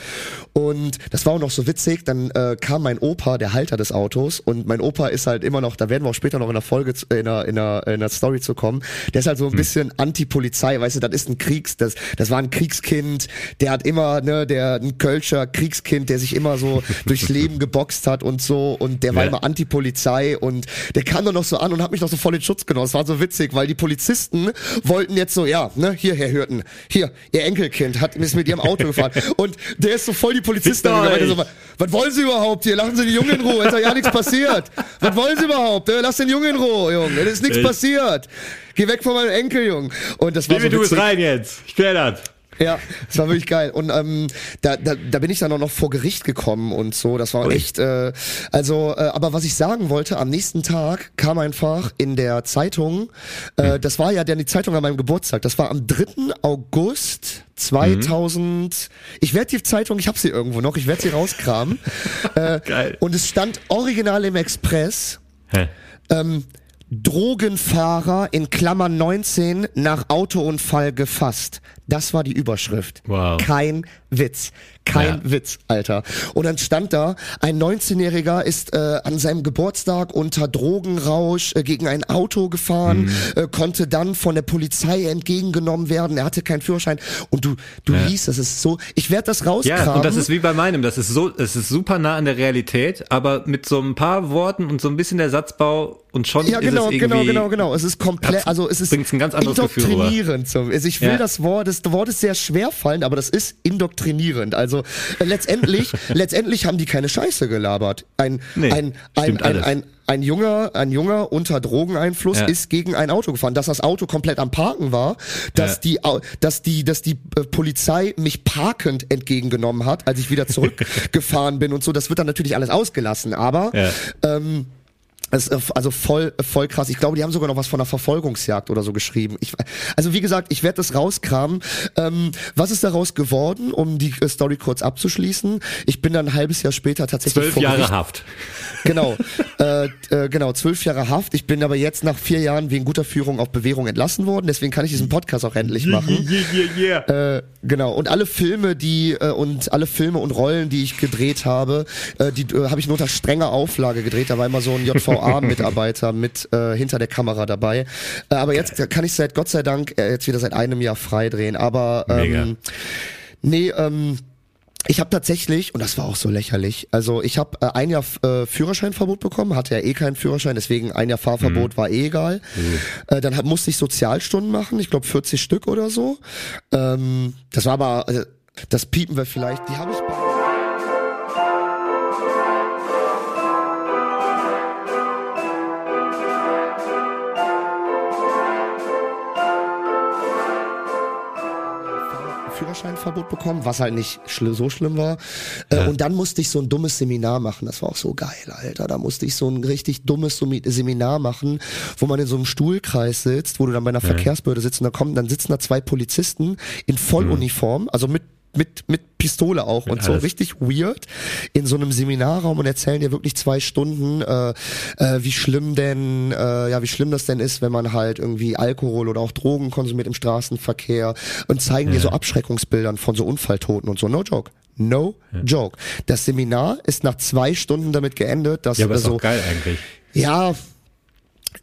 S1: Und das war auch noch so witzig, dann äh, kam mein Opa, der Halter des Autos. Und mein Opa ist halt immer noch, da werden wir auch später noch in der Folge, in der, in der, in der Story zu kommen, der ist halt so ein bisschen Anti-Polizei, weißt du, das ist ein Kriegs, das, das war ein Kriegskind, der hat immer, ne, der, ein Kölscher Kriegskind, der sich immer so durchs Leben geboxt hat und so. Und der war
S2: Ja.
S1: immer Anti-Polizei und der kam dann noch so an und hat mich noch so voll in Schutz genommen, das war so witzig, weil die Polizisten wollten jetzt so, ja, ne, hier, Herr Hürten, hier, ihr Enkelkind hat, ist mit ihrem Auto gefahren. Und der ist so voll die Polizisten, so, was wollen Sie überhaupt? Hier? Lassen Sie den Jungen in Ruhe, ist doch ja nichts passiert. Was wollen Sie überhaupt? Lass den Jungen in Ruhe, Junge. Es ist nichts passiert. Geh weg von meinem Enkel, Junge. Und das war
S2: Baby,
S1: so
S2: du bist rein jetzt. Ich klär das.
S1: Ja, das war wirklich geil. Und ähm, da, da, da bin ich dann auch noch vor Gericht gekommen und so. Das war
S2: Ui.
S1: echt. Äh, also, äh, aber was ich sagen wollte, am nächsten Tag kam einfach in der Zeitung. Äh, das war ja dann die Zeitung an meinem Geburtstag. Das war am 3. August 2000. Ich werde die Zeitung, ich habe sie irgendwo noch. Ich werde sie rauskramen. äh,
S2: Geil.
S1: Und es stand original im Express.
S2: Hä?
S1: Ähm, Drogenfahrer in Klammern 19 nach Autounfall gefasst. Das war die Überschrift.
S2: Wow.
S1: Kein Witz. Kein
S2: Ja.
S1: Witz, Alter. Und dann stand da, ein 19-Jähriger ist äh, an seinem Geburtstag unter Drogenrausch äh, gegen ein Auto gefahren,
S2: Mhm.
S1: äh, konnte dann von der Polizei entgegengenommen werden. Er hatte keinen Führerschein. Und du, du
S2: Ja.
S1: liest, das ist so, ich werde das rauskramen.
S2: Ja, und das ist wie bei meinem. Das ist so, es ist super nah an der Realität, aber mit so ein paar Worten und so ein bisschen der Satzbau und schon
S1: Ja,
S2: ist
S1: genau,
S2: es irgendwie.
S1: genau, genau, genau. Es ist komplett, also es ist
S2: ein ganz anderes Gefühl
S1: indoktrinierend. So. Also ich will
S2: Ja.
S1: das Wort, das Wort ist sehr schwer fallen, aber das ist indoktrinierend. Also äh, letztendlich, letztendlich haben die keine Scheiße gelabert. Ein,
S2: Nee,
S1: ein, ein, ein, ein, ein Junger, ein Junger unter Drogeneinfluss
S2: Ja.
S1: ist gegen ein Auto gefahren, dass das Auto komplett am Parken war, dass
S2: Ja.
S1: die, dass die, dass die äh, Polizei mich parkend entgegengenommen hat, als ich wieder zurückgefahren bin und so. Das wird dann natürlich alles ausgelassen, aber
S2: Ja.
S1: ähm, es ist also voll, voll krass. Ich glaube, die haben sogar noch was von einer Verfolgungsjagd oder so geschrieben. Ich, also wie gesagt, ich werde das rauskramen. Ähm, was ist daraus geworden, um die äh, Story kurz abzuschließen? Ich bin dann ein halbes Jahr später tatsächlich
S2: Zwölf
S1: vor
S2: Jahre
S1: Gericht-
S2: Haft.
S1: Genau, äh, äh, genau, zwölf Jahre Haft. Ich bin aber jetzt nach vier Jahren wegen guter Führung auf Bewährung entlassen worden. Deswegen kann ich diesen Podcast auch endlich machen. Äh, genau. Und alle Filme, die äh, und alle Filme und Rollen, die ich gedreht habe, äh, die äh, habe ich nur unter strenger Auflage gedreht. Da war immer so ein JVA-Mitarbeiter mit äh, hinter der Kamera dabei. Äh, aber jetzt kann ich seit Gott sei Dank äh, jetzt wieder seit einem Jahr frei drehen. Aber
S2: Mega.
S1: ähm, nee, ähm, ich habe tatsächlich, und das war auch so lächerlich, also ich habe äh, ein Jahr äh, Führerscheinverbot bekommen, hatte ja eh keinen Führerschein, deswegen ein Jahr Fahrverbot war eh egal. Äh, dann hab, musste ich Sozialstunden machen, ich glaube 40 Stück oder so. Ähm, das war aber, äh, das piepen wir vielleicht, die habe ich... Führerscheinverbot bekommen, was halt nicht schl so schlimm war. Äh, und dann musste ich so ein dummes Seminar machen. Das war auch so geil, Alter. Da musste ich so ein richtig dummes Seminar machen, wo man in so einem Stuhlkreis sitzt, wo du dann bei einer Verkehrsbehörde sitzt und da kommen, dann sitzen da zwei Polizisten in Volluniform, also mit mit, mit Pistole auch und so
S2: alles.
S1: richtig weird in so einem Seminarraum und erzählen dir wirklich zwei Stunden, äh, äh, wie schlimm denn, äh, ja, wie schlimm das denn ist, wenn man halt irgendwie Alkohol oder auch Drogen konsumiert im Straßenverkehr und zeigen dir so Abschreckungsbildern von so Unfalltoten und so. No joke. No joke. Das Seminar ist nach zwei Stunden damit geendet, dass
S2: Ja, aber ist
S1: so,
S2: doch geil eigentlich.
S1: ja,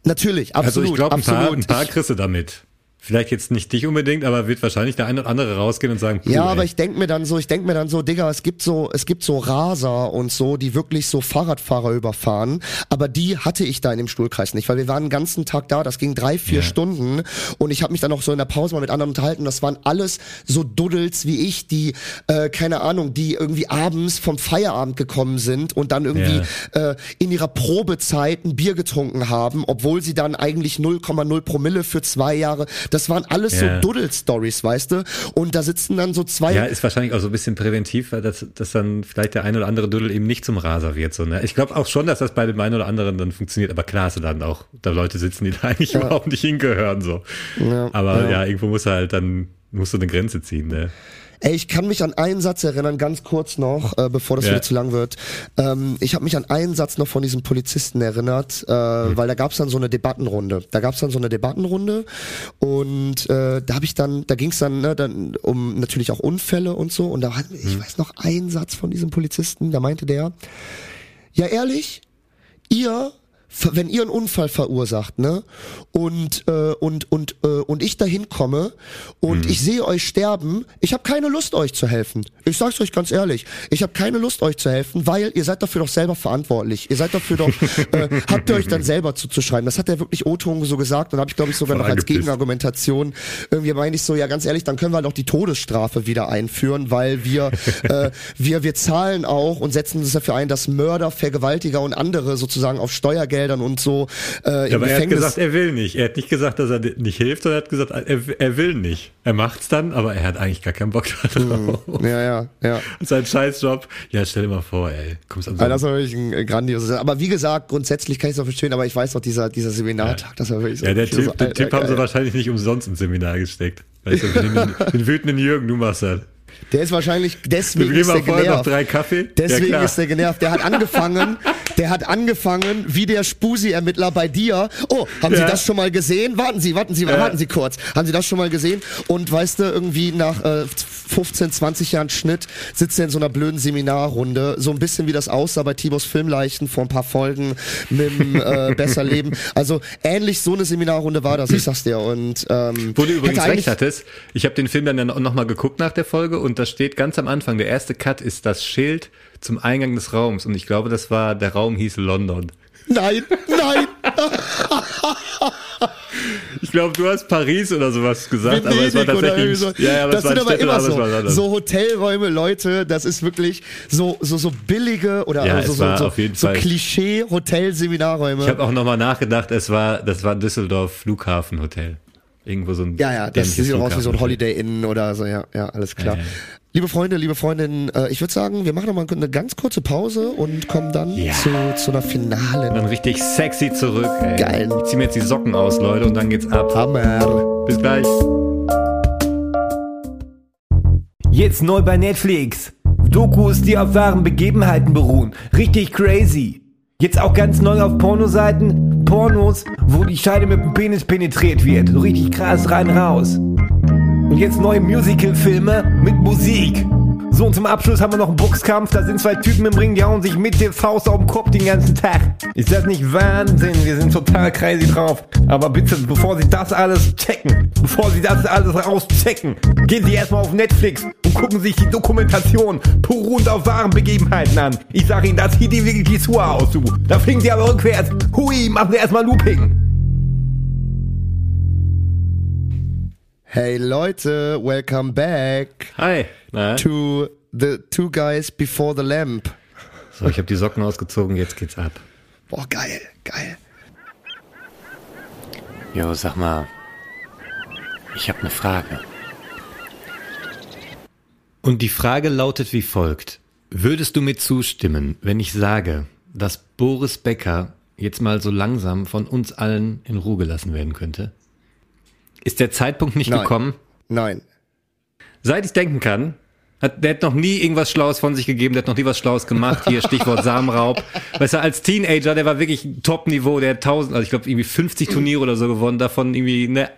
S1: natürlich, absolut,
S2: Also ich glaube, ein paar,
S1: absolut.
S2: ein paar
S1: Ich-
S2: kriegst du damit. Vielleicht jetzt nicht dich unbedingt, aber wird wahrscheinlich der eine oder andere rausgehen und sagen,
S1: Ja,
S2: ey.
S1: aber ich denk mir dann so, ich denk mir dann so, Digga, es gibt so, es gibt so Raser und so, die wirklich so Fahrradfahrer überfahren, aber die hatte ich da in dem Stuhlkreis nicht, weil wir waren den ganzen Tag da, das ging drei, vier
S2: Ja.
S1: Stunden und ich habe mich dann auch so in der Pause mal mit anderen unterhalten, das waren alles so Duddels wie ich, die, äh, keine Ahnung, die irgendwie abends vom Feierabend gekommen sind und dann irgendwie äh, in ihrer Probezeit ein Bier getrunken haben, obwohl sie dann eigentlich 0,0 Promille für zwei Jahre, das waren alles
S2: Ja.
S1: so Duddel-Stories, weißt du? Und da sitzen dann so zwei.
S2: Ja, ist wahrscheinlich auch so ein bisschen präventiv, weil dass, dass dann vielleicht der ein oder andere Dudel eben nicht zum Raser wird. So, ne? Ich glaube auch schon, dass das bei dem einen oder anderen dann funktioniert, aber klar du dann auch da Leute sitzen, die da eigentlich überhaupt nicht hingehören. So.
S1: Ja,
S2: aber
S1: ja.
S2: ja. irgendwo muss er halt dann, musst du eine Grenze ziehen. Ne?
S1: Ey, ich kann mich an einen Satz erinnern, ganz kurz noch, äh, bevor das
S2: Ja.
S1: wieder zu lang wird. Ähm, ich habe mich an einen Satz noch von diesem Polizisten erinnert, äh, weil da gab's dann so eine Debattenrunde. Da gab's dann so eine Debattenrunde und äh, da habe ich dann, da ging's dann, ne, dann um natürlich auch Unfälle und so. Und da hat, ich weiß noch einen Satz von diesem Polizisten, da meinte der, ja ehrlich, ihr wenn ihr einen Unfall verursacht, ne, und äh, und und äh, und ich dahin komme und ich sehe euch sterben, ich habe keine Lust euch zu helfen. Ich sag's euch ganz ehrlich, ich habe keine Lust euch zu helfen, weil ihr seid dafür doch selber verantwortlich. Ihr seid dafür doch äh, habt ihr euch dann selber zuzuschreiben. Das hat er wirklich O-Ton so gesagt und habe ich glaube ich sogar
S2: Voll
S1: noch als. Gegenargumentation irgendwie meine ich so, ja ganz ehrlich, dann können wir halt auch die Todesstrafe wieder einführen, weil wir äh, wir wir zahlen auch und setzen uns dafür ein, dass Mörder, Vergewaltiger und andere sozusagen auf Steuergeldern und so äh,
S2: Ja, aber er hat
S1: Gefängnis
S2: gesagt, er will nicht. Er hat nicht gesagt, dass er nicht hilft, sondern er hat gesagt, er, er will nicht. Er macht's dann, aber er hat eigentlich gar keinen Bock darauf.
S1: ja, ja, ja.
S2: Sein Scheißjob. Ja, stell dir mal vor, ey. Kommst an so
S1: Also das war wirklich ein äh, grandioses. Aber wie gesagt, grundsätzlich kann ich es auch verstehen, aber ich weiß noch, dieser, dieser Seminartag, das war wirklich so.
S2: Ja, der
S1: so,
S2: Typ, den
S1: Alter,
S2: Typ haben sie wahrscheinlich nicht umsonst ins Seminar gesteckt. Weißt du, den, den wütenden Jürgen, du machst das.
S1: Der ist wahrscheinlich, deswegen ist der genervt.
S2: drei Kaffee.
S1: Deswegen
S2: ja,
S1: ist der genervt. Der hat angefangen, der hat angefangen wie der Spusi-Ermittler bei dir. Oh, haben Sie
S2: Ja.
S1: das schon mal gesehen? Warten Sie, warten Sie, warten Sie kurz. Haben Sie das schon mal gesehen? Und weißt du, irgendwie nach äh, 15, 20 Jahren Schnitt sitzt er in so einer blöden Seminarrunde. So ein bisschen wie das aussah bei Tibos Filmleichen vor ein paar Folgen mit dem äh, Besser Leben. Also ähnlich so eine Seminarrunde war das, ich sag's dir. Und ähm,
S2: Wo du übrigens recht hattest, ich habe den Film dann nochmal geguckt nach der Folge und da steht ganz am Anfang, der erste Cut ist das Schild zum Eingang des Raums und ich glaube, das war, der Raum hieß London.
S1: Nein, nein.
S2: Ich glaube, du hast Paris oder sowas gesagt, aber es war
S1: Venedig
S2: tatsächlich,
S1: so.
S2: ja, ja,
S1: das
S2: war
S1: sind aber
S2: Städte,
S1: immer
S2: aber
S1: so. So Hotelräume, Leute, das ist wirklich so so so billige oder
S2: Ja,
S1: so, so, so, so Klischee Hotelseminarräume.
S2: Ich habe auch nochmal nachgedacht, es war, das war Düsseldorf Flughafen Hotel. Irgendwo so ein
S1: ja, ja, das sieht auch aus wie so ein. Holiday Inn oder so, ja, ja, alles klar.
S2: Ja, ja.
S1: Liebe Freunde, liebe Freundinnen, äh, ich würde sagen, wir machen noch mal eine ganz kurze Pause und kommen dann
S2: Ja.
S1: zu, zu einer
S2: Und
S1: finalen
S2: dann richtig sexy zurück. Ey.
S1: Geil.
S2: Ich zieh mir jetzt die Socken aus, Leute, und dann geht's ab.
S1: Hammer.
S2: Bis gleich.
S3: Jetzt neu bei Netflix. Dokus, die auf wahren Begebenheiten beruhen. Richtig crazy. Jetzt auch ganz neu auf Pornoseiten. Pornos, wo die Scheide mit dem Penis penetriert wird. So richtig krass rein raus. Und jetzt neue Musical-Filme mit Musik. So, und zum Abschluss haben wir noch einen Boxkampf. Da sind zwei Typen im Ring, die hauen sich mit der Faust auf den Kopf den ganzen Tag. Ist das nicht Wahnsinn? Wir sind total crazy drauf. Aber bitte, bevor Sie das alles checken, bevor Sie das alles rauschecken, gehen Sie erstmal auf Netflix und gucken sich die Dokumentation beruhend auf wahren Begebenheiten an. Ich sag Ihnen, das sieht die wirklich Schuhe aus, du. Da fliegen Sie aber rückwärts. Hui, machen Sie erstmal Looping.
S1: Hey Leute, welcome back
S2: Hi. Na?
S1: to the two guys before the lamp.
S2: So, ich habe die Socken ausgezogen, jetzt geht's ab.
S1: Boah, geil, geil.
S6: Jo, sag mal, ich habe eine Frage.
S2: Und die Frage lautet wie folgt. Würdest du mir zustimmen, wenn ich sage, dass Boris Becker jetzt mal so langsam von uns allen in Ruhe gelassen werden könnte? Ist der Zeitpunkt nicht
S1: Nein.
S2: gekommen?
S1: Nein.
S2: Seit ich denken kann, hat, der hat noch nie irgendwas Schlaues von sich gegeben, der hat noch nie was Schlaues gemacht. Hier Stichwort Samenraub. Weißt du, als Teenager, der war wirklich Top-Niveau, der hat 1000, also ich glaube irgendwie 50 Turniere oder so gewonnen, davon irgendwie ne,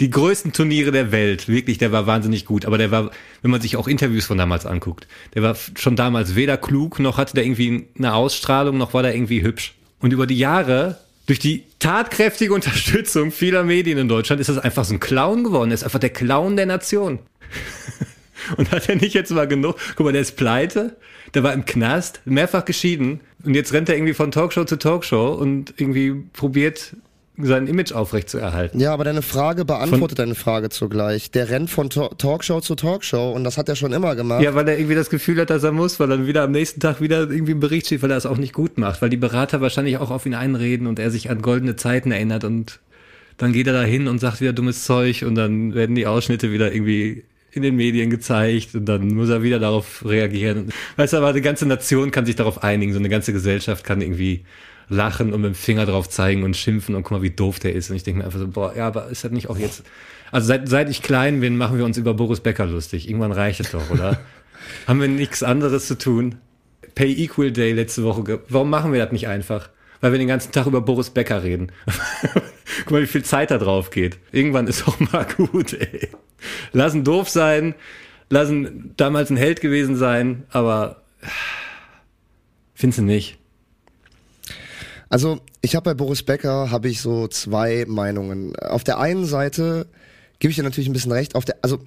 S2: die größten Turniere der Welt. Wirklich, der war wahnsinnig gut. Aber der war, wenn man sich auch Interviews von damals anguckt, der war schon damals weder klug, noch hatte der irgendwie eine Ausstrahlung, noch war der irgendwie hübsch. Und über die Jahre, durch die tatkräftige Unterstützung vieler Medien in Deutschland, ist das einfach so ein Clown geworden. Er ist einfach der Clown der Nation. Und hat er nicht jetzt mal genug? Guck mal, der ist pleite, der war im Knast, mehrfach geschieden und jetzt rennt er irgendwie von Talkshow zu Talkshow und irgendwie probiert sein Image aufrecht zu erhalten.
S1: Ja, aber deine Frage beantwortet deine Frage zugleich. Der rennt von Ta- Talkshow zu Talkshow und das hat er schon immer gemacht.
S2: Ja, weil er irgendwie das Gefühl hat, dass er muss, weil dann wieder am nächsten Tag wieder irgendwie ein Bericht steht, weil er es auch nicht gut macht, weil die Berater wahrscheinlich auch auf ihn einreden und er sich an goldene Zeiten erinnert und dann geht er da hin und sagt wieder dummes Zeug und dann werden die Ausschnitte wieder irgendwie in den Medien gezeigt und dann muss er wieder darauf reagieren. Weißt du, aber die ganze Nation kann sich darauf einigen, so eine ganze Gesellschaft kann irgendwie lachen und mit dem Finger drauf zeigen und schimpfen und guck mal, wie doof der ist. Und ich denke mir einfach so, boah, ja, aber ist das nicht auch jetzt. Also seit, seit ich klein bin, machen wir uns über Boris Becker lustig. Irgendwann reicht es doch, oder? Haben wir nichts anderes zu tun? Pay Equal Day letzte Woche. Warum machen wir das nicht einfach? Weil wir den ganzen Tag über Boris Becker reden. Guck mal, wie viel Zeit da drauf geht. Irgendwann ist auch mal gut, ey. Lassen doof sein, lassen damals ein Held gewesen sein, aber findest du nicht?
S1: Also ich habe bei Boris Becker habe ich so zwei Meinungen. Auf der einen Seite gebe ich dir natürlich ein bisschen recht. Auf der, also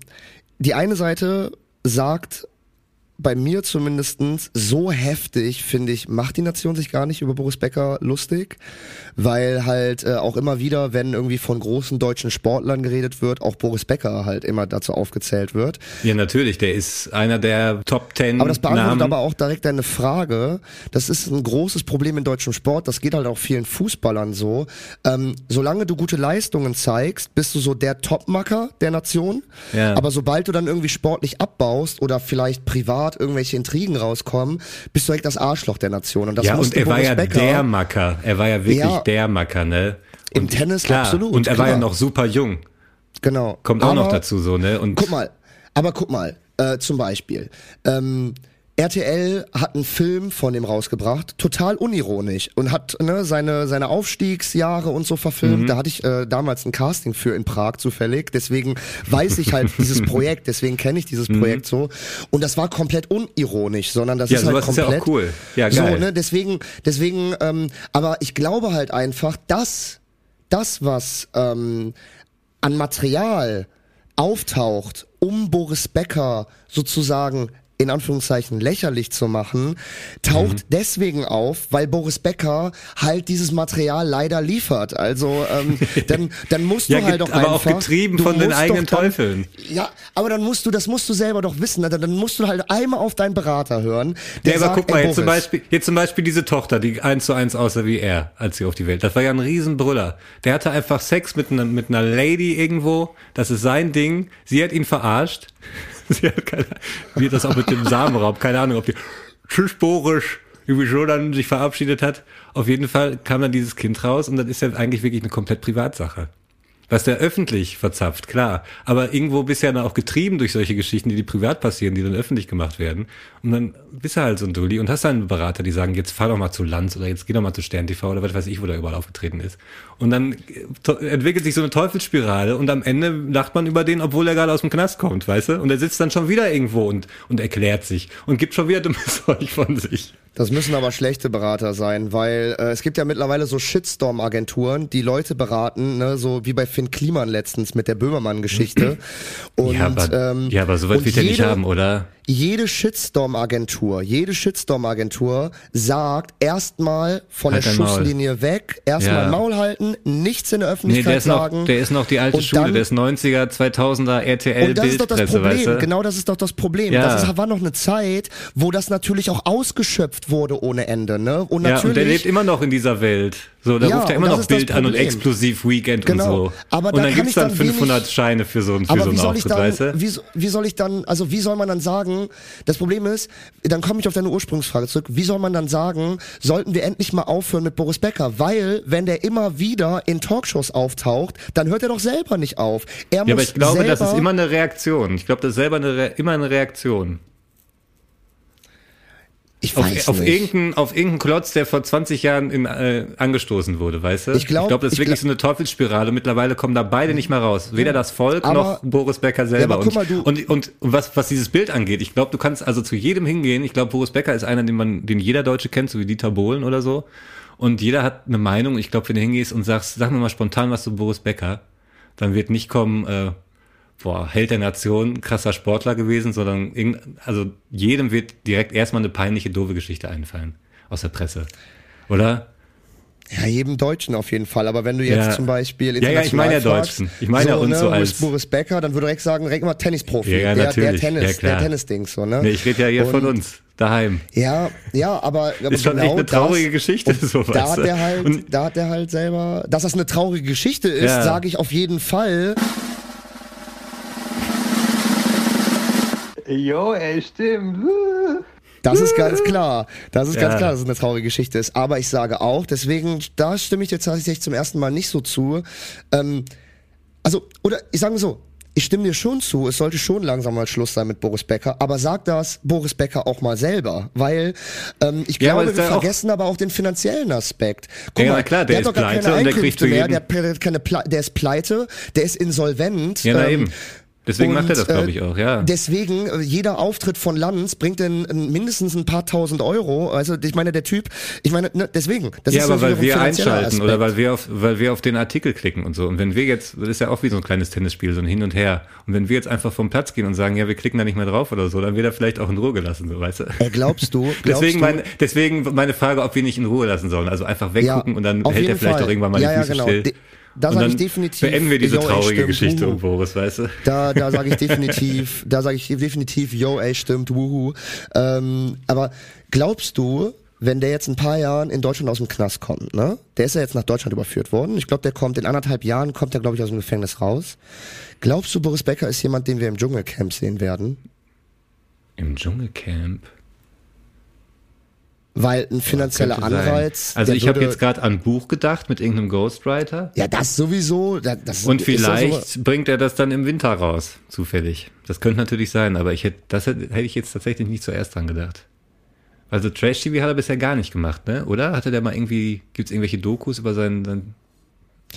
S1: die eine Seite sagt bei mir zumindestens so heftig, finde ich, macht die Nation sich gar nicht über Boris Becker lustig, weil halt äh, auch immer wieder, wenn irgendwie von großen deutschen Sportlern geredet wird, auch Boris Becker halt immer dazu aufgezählt wird.
S2: Ja, natürlich, der ist einer der Top Ten
S1: Aber das beantwortet
S2: Namen.
S1: aber auch direkt deine Frage. Das ist ein großes Problem in deutschem Sport. Das geht halt auch vielen Fußballern so. Ähm, solange du gute Leistungen zeigst, bist du so der Topmacker der Nation.
S2: Ja.
S1: Aber sobald du dann irgendwie sportlich abbaust oder vielleicht privat irgendwelche Intrigen rauskommen, bist du direkt das Arschloch der Nation. Und das
S2: ja, und er war
S1: Boris
S2: ja
S1: Becker
S2: der Macker. Er war ja wirklich
S1: Ja.
S2: der Macker, ne?
S1: Im
S2: Und
S1: Tennis
S2: klar.
S1: absolut,
S2: Und er war ja
S1: klar.
S2: noch super jung.
S1: Genau.
S2: Kommt auch
S1: Aber,
S2: noch dazu so, ne? Und
S1: Guck mal, aber guck mal, Äh, zum Beispiel. Ähm, RTL hat einen Film von dem rausgebracht, total unironisch und hat ne, seine seine Aufstiegsjahre und so verfilmt. Da hatte ich äh, damals ein Casting für in Prag zufällig, deswegen weiß ich halt dieses Projekt, deswegen kenne ich dieses Projekt so. Und das war komplett unironisch, sondern das
S2: Ja,
S1: ist halt
S2: sowas ist ja auch
S1: komplett
S2: cool. Ja,
S1: so,
S2: geil.
S1: ne, deswegen deswegen. Ähm, aber ich glaube halt einfach, dass das was ähm, an Material auftaucht, um Boris Becker sozusagen in Anführungszeichen lächerlich zu machen, taucht
S2: Mhm.
S1: deswegen auf, weil Boris Becker halt dieses Material leider liefert. Also ähm, dann, dann musst du
S2: Ja,
S1: halt
S2: get-
S1: auch
S2: aber auch
S1: einfach,
S2: getrieben von den eigenen
S1: doch dann,
S2: Teufeln.
S1: Ja, aber dann musst du, das musst du selber doch wissen. Dann, dann musst du halt einmal auf deinen Berater hören. Der
S2: Ja, aber
S1: sagt,
S2: guck mal, jetzt zum, Beispiel, jetzt zum Beispiel diese Tochter, die eins zu eins aussah wie er, als sie auf die Welt. Das war ja ein Riesenbrüller. Der hatte einfach Sex mit einer, mit einer Lady irgendwo. Das ist sein Ding. Sie hat ihn verarscht. Sie hat keine, wie das auch mit dem Samenraub, keine Ahnung, ob die tschüss Boris irgendwie so dann sich verabschiedet hat. Auf jeden Fall kam dann dieses Kind raus und dann ist ja eigentlich wirklich eine komplett Privatsache. Was der öffentlich verzapft, klar. Aber irgendwo bist du ja dann auch getrieben durch solche Geschichten, die, die privat passieren, die dann öffentlich gemacht werden. Und dann bist du halt so ein Dulli und hast dann einen Berater, die sagen, jetzt fahr doch mal zu Lanz oder jetzt geh doch mal zu Stern TV oder was weiß ich, wo der überall aufgetreten ist. Und dann äh, entwickelt sich so eine Teufelsspirale und am Ende lacht man über den, obwohl er gerade aus dem Knast kommt, weißt du? Und er sitzt dann schon wieder irgendwo und, und erklärt sich und gibt schon wieder dummes Zeug von sich.
S1: Das müssen aber schlechte Berater sein, weil äh, es gibt ja mittlerweile so Shitstorm-Agenturen, die Leute beraten, ne, so wie bei Finn Kliman letztens mit der Böhmermann-Geschichte.
S2: Ja, aber,
S1: ähm,
S2: ja, aber so weit
S1: und
S2: wird er nicht haben, oder?
S1: Jede Shitstorm-Agentur, jede Shitstorm-Agentur sagt erstmal von
S2: Halt
S1: der
S2: dein Maul.
S1: Schusslinie weg, erstmal
S2: Ja.
S1: Maul halten, nichts in der
S2: Nee,
S1: Öffentlichkeit
S2: der ist, noch,
S1: sagen.
S2: der ist noch die alte Schule,
S1: dann-
S2: der ist 90er, 2000er RTL
S1: und das ist doch das Problem.
S2: weißt du?
S1: Genau das ist doch das Problem.
S2: Ja.
S1: Das ist, war noch eine Zeit, wo das natürlich auch ausgeschöpft wurde ohne Ende. Ne? Und
S2: Ja,
S1: natürlich,
S2: und der lebt immer noch in dieser Welt. So, da
S1: Ja,
S2: ruft er
S1: und
S2: immer noch Bild an und exklusiv Weekend
S1: Genau.
S2: und so.
S1: Aber
S2: und
S1: da
S2: dann
S1: kann
S2: gibt's
S1: ich
S2: dann
S1: dann
S2: 500
S1: wenig-
S2: Scheine für so, für
S1: Aber
S2: so einen Auftritt,
S1: dann,
S2: weißt du?
S1: wie, wie soll ich dann, also wie soll man dann sagen, das Problem ist, dann komme ich auf deine Ursprungsfrage zurück, wie soll man dann sagen, sollten wir endlich mal aufhören mit Boris Becker? Weil, wenn der immer wieder in Talkshows auftaucht, dann hört er doch selber nicht auf. Er muss
S2: Ja, aber ich glaube, das ist immer eine Reaktion. Ich glaube, das ist selber eine, immer eine Reaktion.
S1: Ich weiß
S2: Auf, auf,
S1: nicht.
S2: irgendeinen, auf irgendeinen Klotz, der vor 20 Jahren in, äh, angestoßen wurde, weißt du?
S1: Ich glaub-
S2: ich glaube, das ist
S1: ich
S2: wirklich
S1: glaub-
S2: so eine Teufelsspirale. Mittlerweile kommen da beide nicht mehr raus. Weder das Volk
S1: Aber-
S2: noch Boris Becker selber.
S1: guck mal,
S2: und, und, und was, was dieses Bild angeht, ich glaube, du kannst also zu jedem hingehen. Ich glaube, Boris Becker ist einer, den man, den jeder Deutsche kennt, so wie Dieter Bohlen oder so. Und jeder hat eine Meinung. Ich glaube, wenn du hingehst und sagst, sag mir mal spontan was zu Boris Becker, dann wird nicht kommen, äh, boah, Held der Nation, krasser Sportler gewesen, sondern irgend, also jedem wird direkt erstmal eine peinliche, doofe Geschichte einfallen aus der Presse. Oder?
S1: Ja, jedem Deutschen auf jeden Fall. Aber wenn du jetzt
S2: Ja.
S1: zum Beispiel
S2: Ja, ja, ich meine ja
S1: international
S2: Deutschen. Ich meine ja uns
S1: ne,
S2: so als-
S1: Boris Becker, dann würde direkt sagen, direkt mal Tennisprofi.
S2: Ja, ja,
S1: der,
S2: natürlich.
S1: Der Tennis,
S2: Ja,
S1: der Tennis-Dings, so, ne?
S2: Nee, ich rede ja hier von
S1: Und-
S2: uns, daheim.
S1: Ja, ja, aber, aber
S2: Ist schon
S1: genau
S2: echt eine traurige
S1: das,
S2: Geschichte,
S1: und
S2: so,
S1: da hat der halt,
S2: Und-
S1: da hat der halt selber, dass das eine traurige Geschichte ist, sage ich auf jeden Fall.
S7: Jo, ey, stimmt.
S1: Das ist ganz klar. Das ist ganz
S2: Ja.
S1: klar, dass es eine traurige Geschichte ist. Aber ich sage auch, deswegen, da stimme ich dir tatsächlich zum ersten Mal nicht so zu. Ähm, also, oder ich sage mal so, ich stimme dir schon zu, es sollte schon langsam mal Schluss sein mit Boris Becker, aber sag das Boris Becker auch mal selber, weil ähm, ich
S2: Ja,
S1: glaube, wir
S2: auch-
S1: vergessen aber auch den finanziellen Aspekt. Guck
S2: Ja,
S1: mal,
S2: klar, der
S1: hat
S2: ist
S1: doch gar
S2: pleite
S1: keine
S2: und der kriegt
S1: Einkünfte
S2: für
S1: mehr, der, hat keine- keine Ple- der ist pleite, der ist insolvent.
S2: Ja, na
S1: ähm,
S2: eben. Deswegen macht er das,
S1: und,
S2: glaube
S1: äh,
S2: ich, auch, ja.
S1: Deswegen, äh, jeder Auftritt von Lanz bringt dann äh, mindestens ein paar tausend Euro. Also ich meine, der Typ, ich meine, ne, deswegen. Das
S2: ja,
S1: ist
S2: aber weil
S1: ein
S2: wir einschalten
S1: Aspekt.
S2: oder weil wir auf, weil wir auf den Artikel klicken und so. Und wenn wir jetzt, das ist ja auch wie so ein kleines Tennisspiel, so ein Hin und Her. Und wenn wir jetzt einfach vom Platz gehen und sagen, ja, wir klicken da nicht mehr drauf oder so, dann wird er vielleicht auch in Ruhe gelassen, so, weißt du?
S1: Ey, glaubst du? Glaubst
S2: Deswegen,
S1: du,
S2: mein, deswegen meine Frage, ob wir nicht in Ruhe lassen sollen. Also einfach weggucken und dann hält er vielleicht
S1: Fall.
S2: auch irgendwann mal
S1: ja,
S2: die
S1: ja,
S2: Füße
S1: genau.
S2: still.
S1: De da sage ich definitiv.
S2: beenden wir diese
S1: ey,
S2: traurige
S1: stimmt,
S2: Geschichte um Boris, weißt du?
S1: Da, da sage ich definitiv, da sage ich definitiv, yo, ey, stimmt, wuhu. Ähm, aber glaubst du, wenn der jetzt ein paar Jahren in Deutschland aus dem Knast kommt, ne? Der ist ja jetzt nach Deutschland überführt worden. Ich glaube, der kommt in anderthalb Jahren, kommt er, glaube ich, aus dem Gefängnis raus. Glaubst du, Boris Becker ist jemand, den wir im Dschungelcamp sehen werden?
S2: Im Dschungelcamp.
S1: Weil ein finanzieller
S2: sein.
S1: Anreiz.
S2: Also ich habe jetzt gerade an ein Buch gedacht mit irgendeinem Ghostwriter.
S1: Ja, das sowieso. Das, das
S2: Und vielleicht
S1: so-
S2: bringt er das dann im Winter raus, zufällig. Das könnte natürlich sein, aber ich hätte, das hätte, hätte ich jetzt tatsächlich nicht zuerst dran gedacht. Also Trash TV hat er bisher gar nicht gemacht, ne? Oder? Hatte der mal irgendwie, gibt's irgendwelche Dokus über seinen, seinen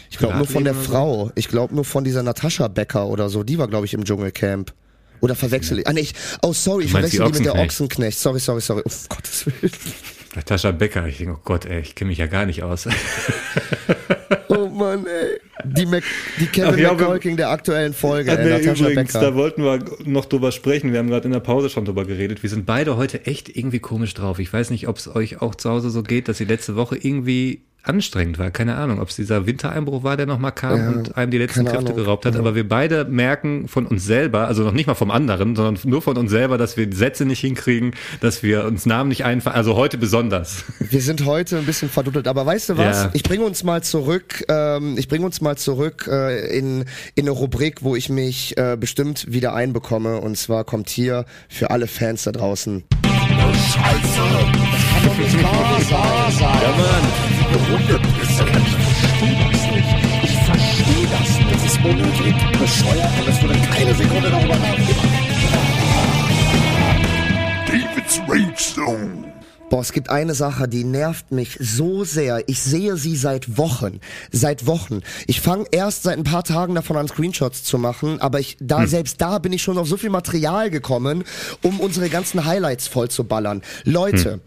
S1: Ich glaube nur von der
S2: oder
S1: Frau. Ich glaube nur von dieser Natascha Becker oder so. Die war, glaube ich, im Dschungelcamp. Oder verwechsel ich. Ah, nee, ich. Oh, sorry, ich verwechsel die mit der
S2: Ochsenknecht.
S1: Ochsenknecht. Sorry, sorry, sorry. Oh, Gottes Willen.
S2: Natascha Becker? Ich denke, oh Gott, ey, ich kenne mich ja gar nicht aus.
S1: Oh Mann, ey. Die, Mac, die Kevin
S2: Ach ja,
S1: McCulking der aktuellen Folge,
S2: Ach
S1: äh,
S2: nee,
S1: Natascha
S2: übrigens,
S1: Becker.
S2: da wollten wir noch drüber sprechen. Wir haben gerade in der Pause schon drüber geredet. Wir sind beide heute echt irgendwie komisch drauf. Ich weiß nicht, ob es euch auch zu Hause so geht, dass die letzte Woche irgendwie anstrengend war. Keine Ahnung, ob es dieser Wintereinbruch war, der nochmal kam
S1: Ja,
S2: und einem die letzten Kräfte
S1: Ahnung.
S2: geraubt hat. Aber wir beide merken von uns selber, also noch nicht mal vom anderen, sondern nur von uns selber, dass wir die Sätze nicht hinkriegen, dass wir uns Namen nicht einfallen. Also heute besonders.
S1: Wir sind heute ein bisschen verduddelt, aber weißt du was?
S2: Ja.
S1: Ich bringe uns mal zurück, ähm, ich bringe uns mal zurück äh, in, in eine Rubrik, wo ich mich äh, bestimmt wieder einbekomme. Und zwar kommt hier für alle Fans da draußen.
S4: David's Rage Zone.
S1: Boah, es gibt eine Sache, die nervt mich so sehr. Ich sehe sie seit Wochen. Seit Wochen. Ich fange erst seit ein paar Tagen davon an, Screenshots zu machen, aber ich, da, selbst da bin ich schon auf so viel Material gekommen, um unsere ganzen Highlights voll zu ballern. Leute,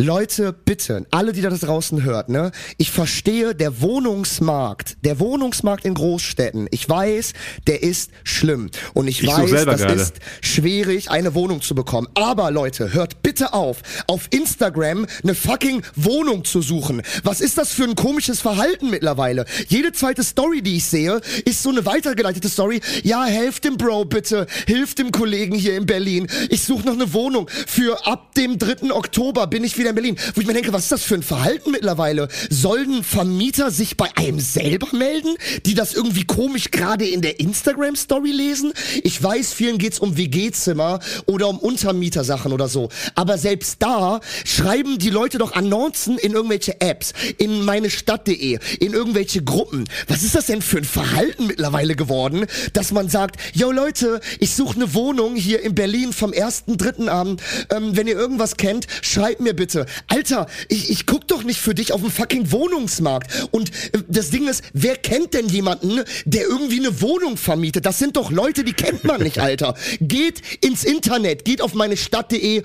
S1: Leute, bitte, alle, die das draußen hört, ne? Ich verstehe, der Wohnungsmarkt, der Wohnungsmarkt in Großstädten, ich weiß, der ist schlimm. Und ich,
S2: Ich
S1: weiß, das
S2: gerade.
S1: ist schwierig, eine Wohnung zu bekommen. Aber Leute, hört bitte auf, auf Instagram eine fucking Wohnung zu suchen. Was ist das für ein komisches Verhalten mittlerweile? Jede zweite Story, die ich sehe, ist so eine weitergeleitete Story. Ja, helft dem Bro bitte, hilft dem Kollegen hier in Berlin. Ich suche noch eine Wohnung. Für ab dem 3. Oktober bin ich wieder in Berlin. Wo ich mir denke, was ist das für ein Verhalten mittlerweile? Sollen Vermieter sich bei einem selber melden, die das irgendwie komisch gerade in der Instagram-Story lesen? Ich weiß, vielen geht's um WG-Zimmer oder um Untermietersachen oder so. Aber selbst da schreiben die Leute doch Annoncen in irgendwelche Apps, in meine Stadt.de, in irgendwelche Gruppen. Was ist das denn für ein Verhalten mittlerweile geworden, dass man sagt, yo Leute, ich suche eine Wohnung hier in Berlin vom 1.3. an. Ähm, wenn ihr irgendwas kennt, schreibt mir bitte. Alter, ich, ich guck doch nicht für dich auf dem fucking Wohnungsmarkt. Und äh, das Ding ist, wer kennt denn jemanden, der irgendwie eine Wohnung vermietet? Das sind doch Leute, die kennt man nicht, Alter. Geht ins Internet, geht auf meine Stadt.de,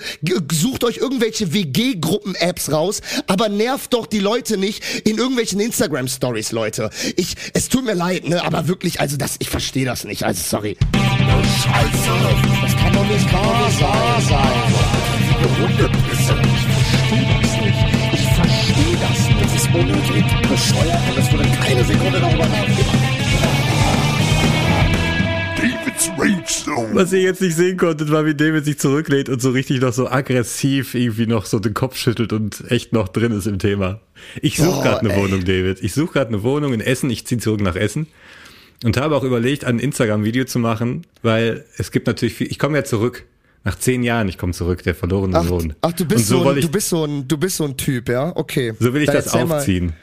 S1: sucht euch irgendwelche WG-Gruppen-Apps raus, aber nervt doch die Leute nicht in irgendwelchen Instagram-Stories, Leute. Ich, es tut mir leid, ne, aber wirklich, also das, ich verstehe das nicht, also sorry. Das kann doch nicht wahr sein. Ich verstehe das nicht. Das ist unnötig, bescheuert und es wurde keine Sekunde darüber
S4: Zone.
S2: Was ihr jetzt nicht sehen konntet, war, wie David sich zurücklehnt und so richtig noch so aggressiv irgendwie noch so den Kopf schüttelt und echt noch drin ist im Thema. Ich suche
S1: Boah,
S2: gerade eine
S1: ey.
S2: Wohnung, David. Ich suche gerade eine Wohnung in Essen. Ich ziehe zurück nach Essen. Und habe auch überlegt, ein Instagram-Video zu machen, weil es gibt natürlich viel, ich komme ja zurück. Nach zehn Jahren, ich komme zurück, der verlorene
S1: Ach,
S2: Sohn.
S1: ach du
S2: Und
S1: bist
S2: so
S1: so, ein,
S2: ich
S1: du bist so ein, du bist so ein Typ, ja? Okay.
S2: so will ich
S1: Dann
S2: das
S1: erzähl mal-
S2: aufziehen.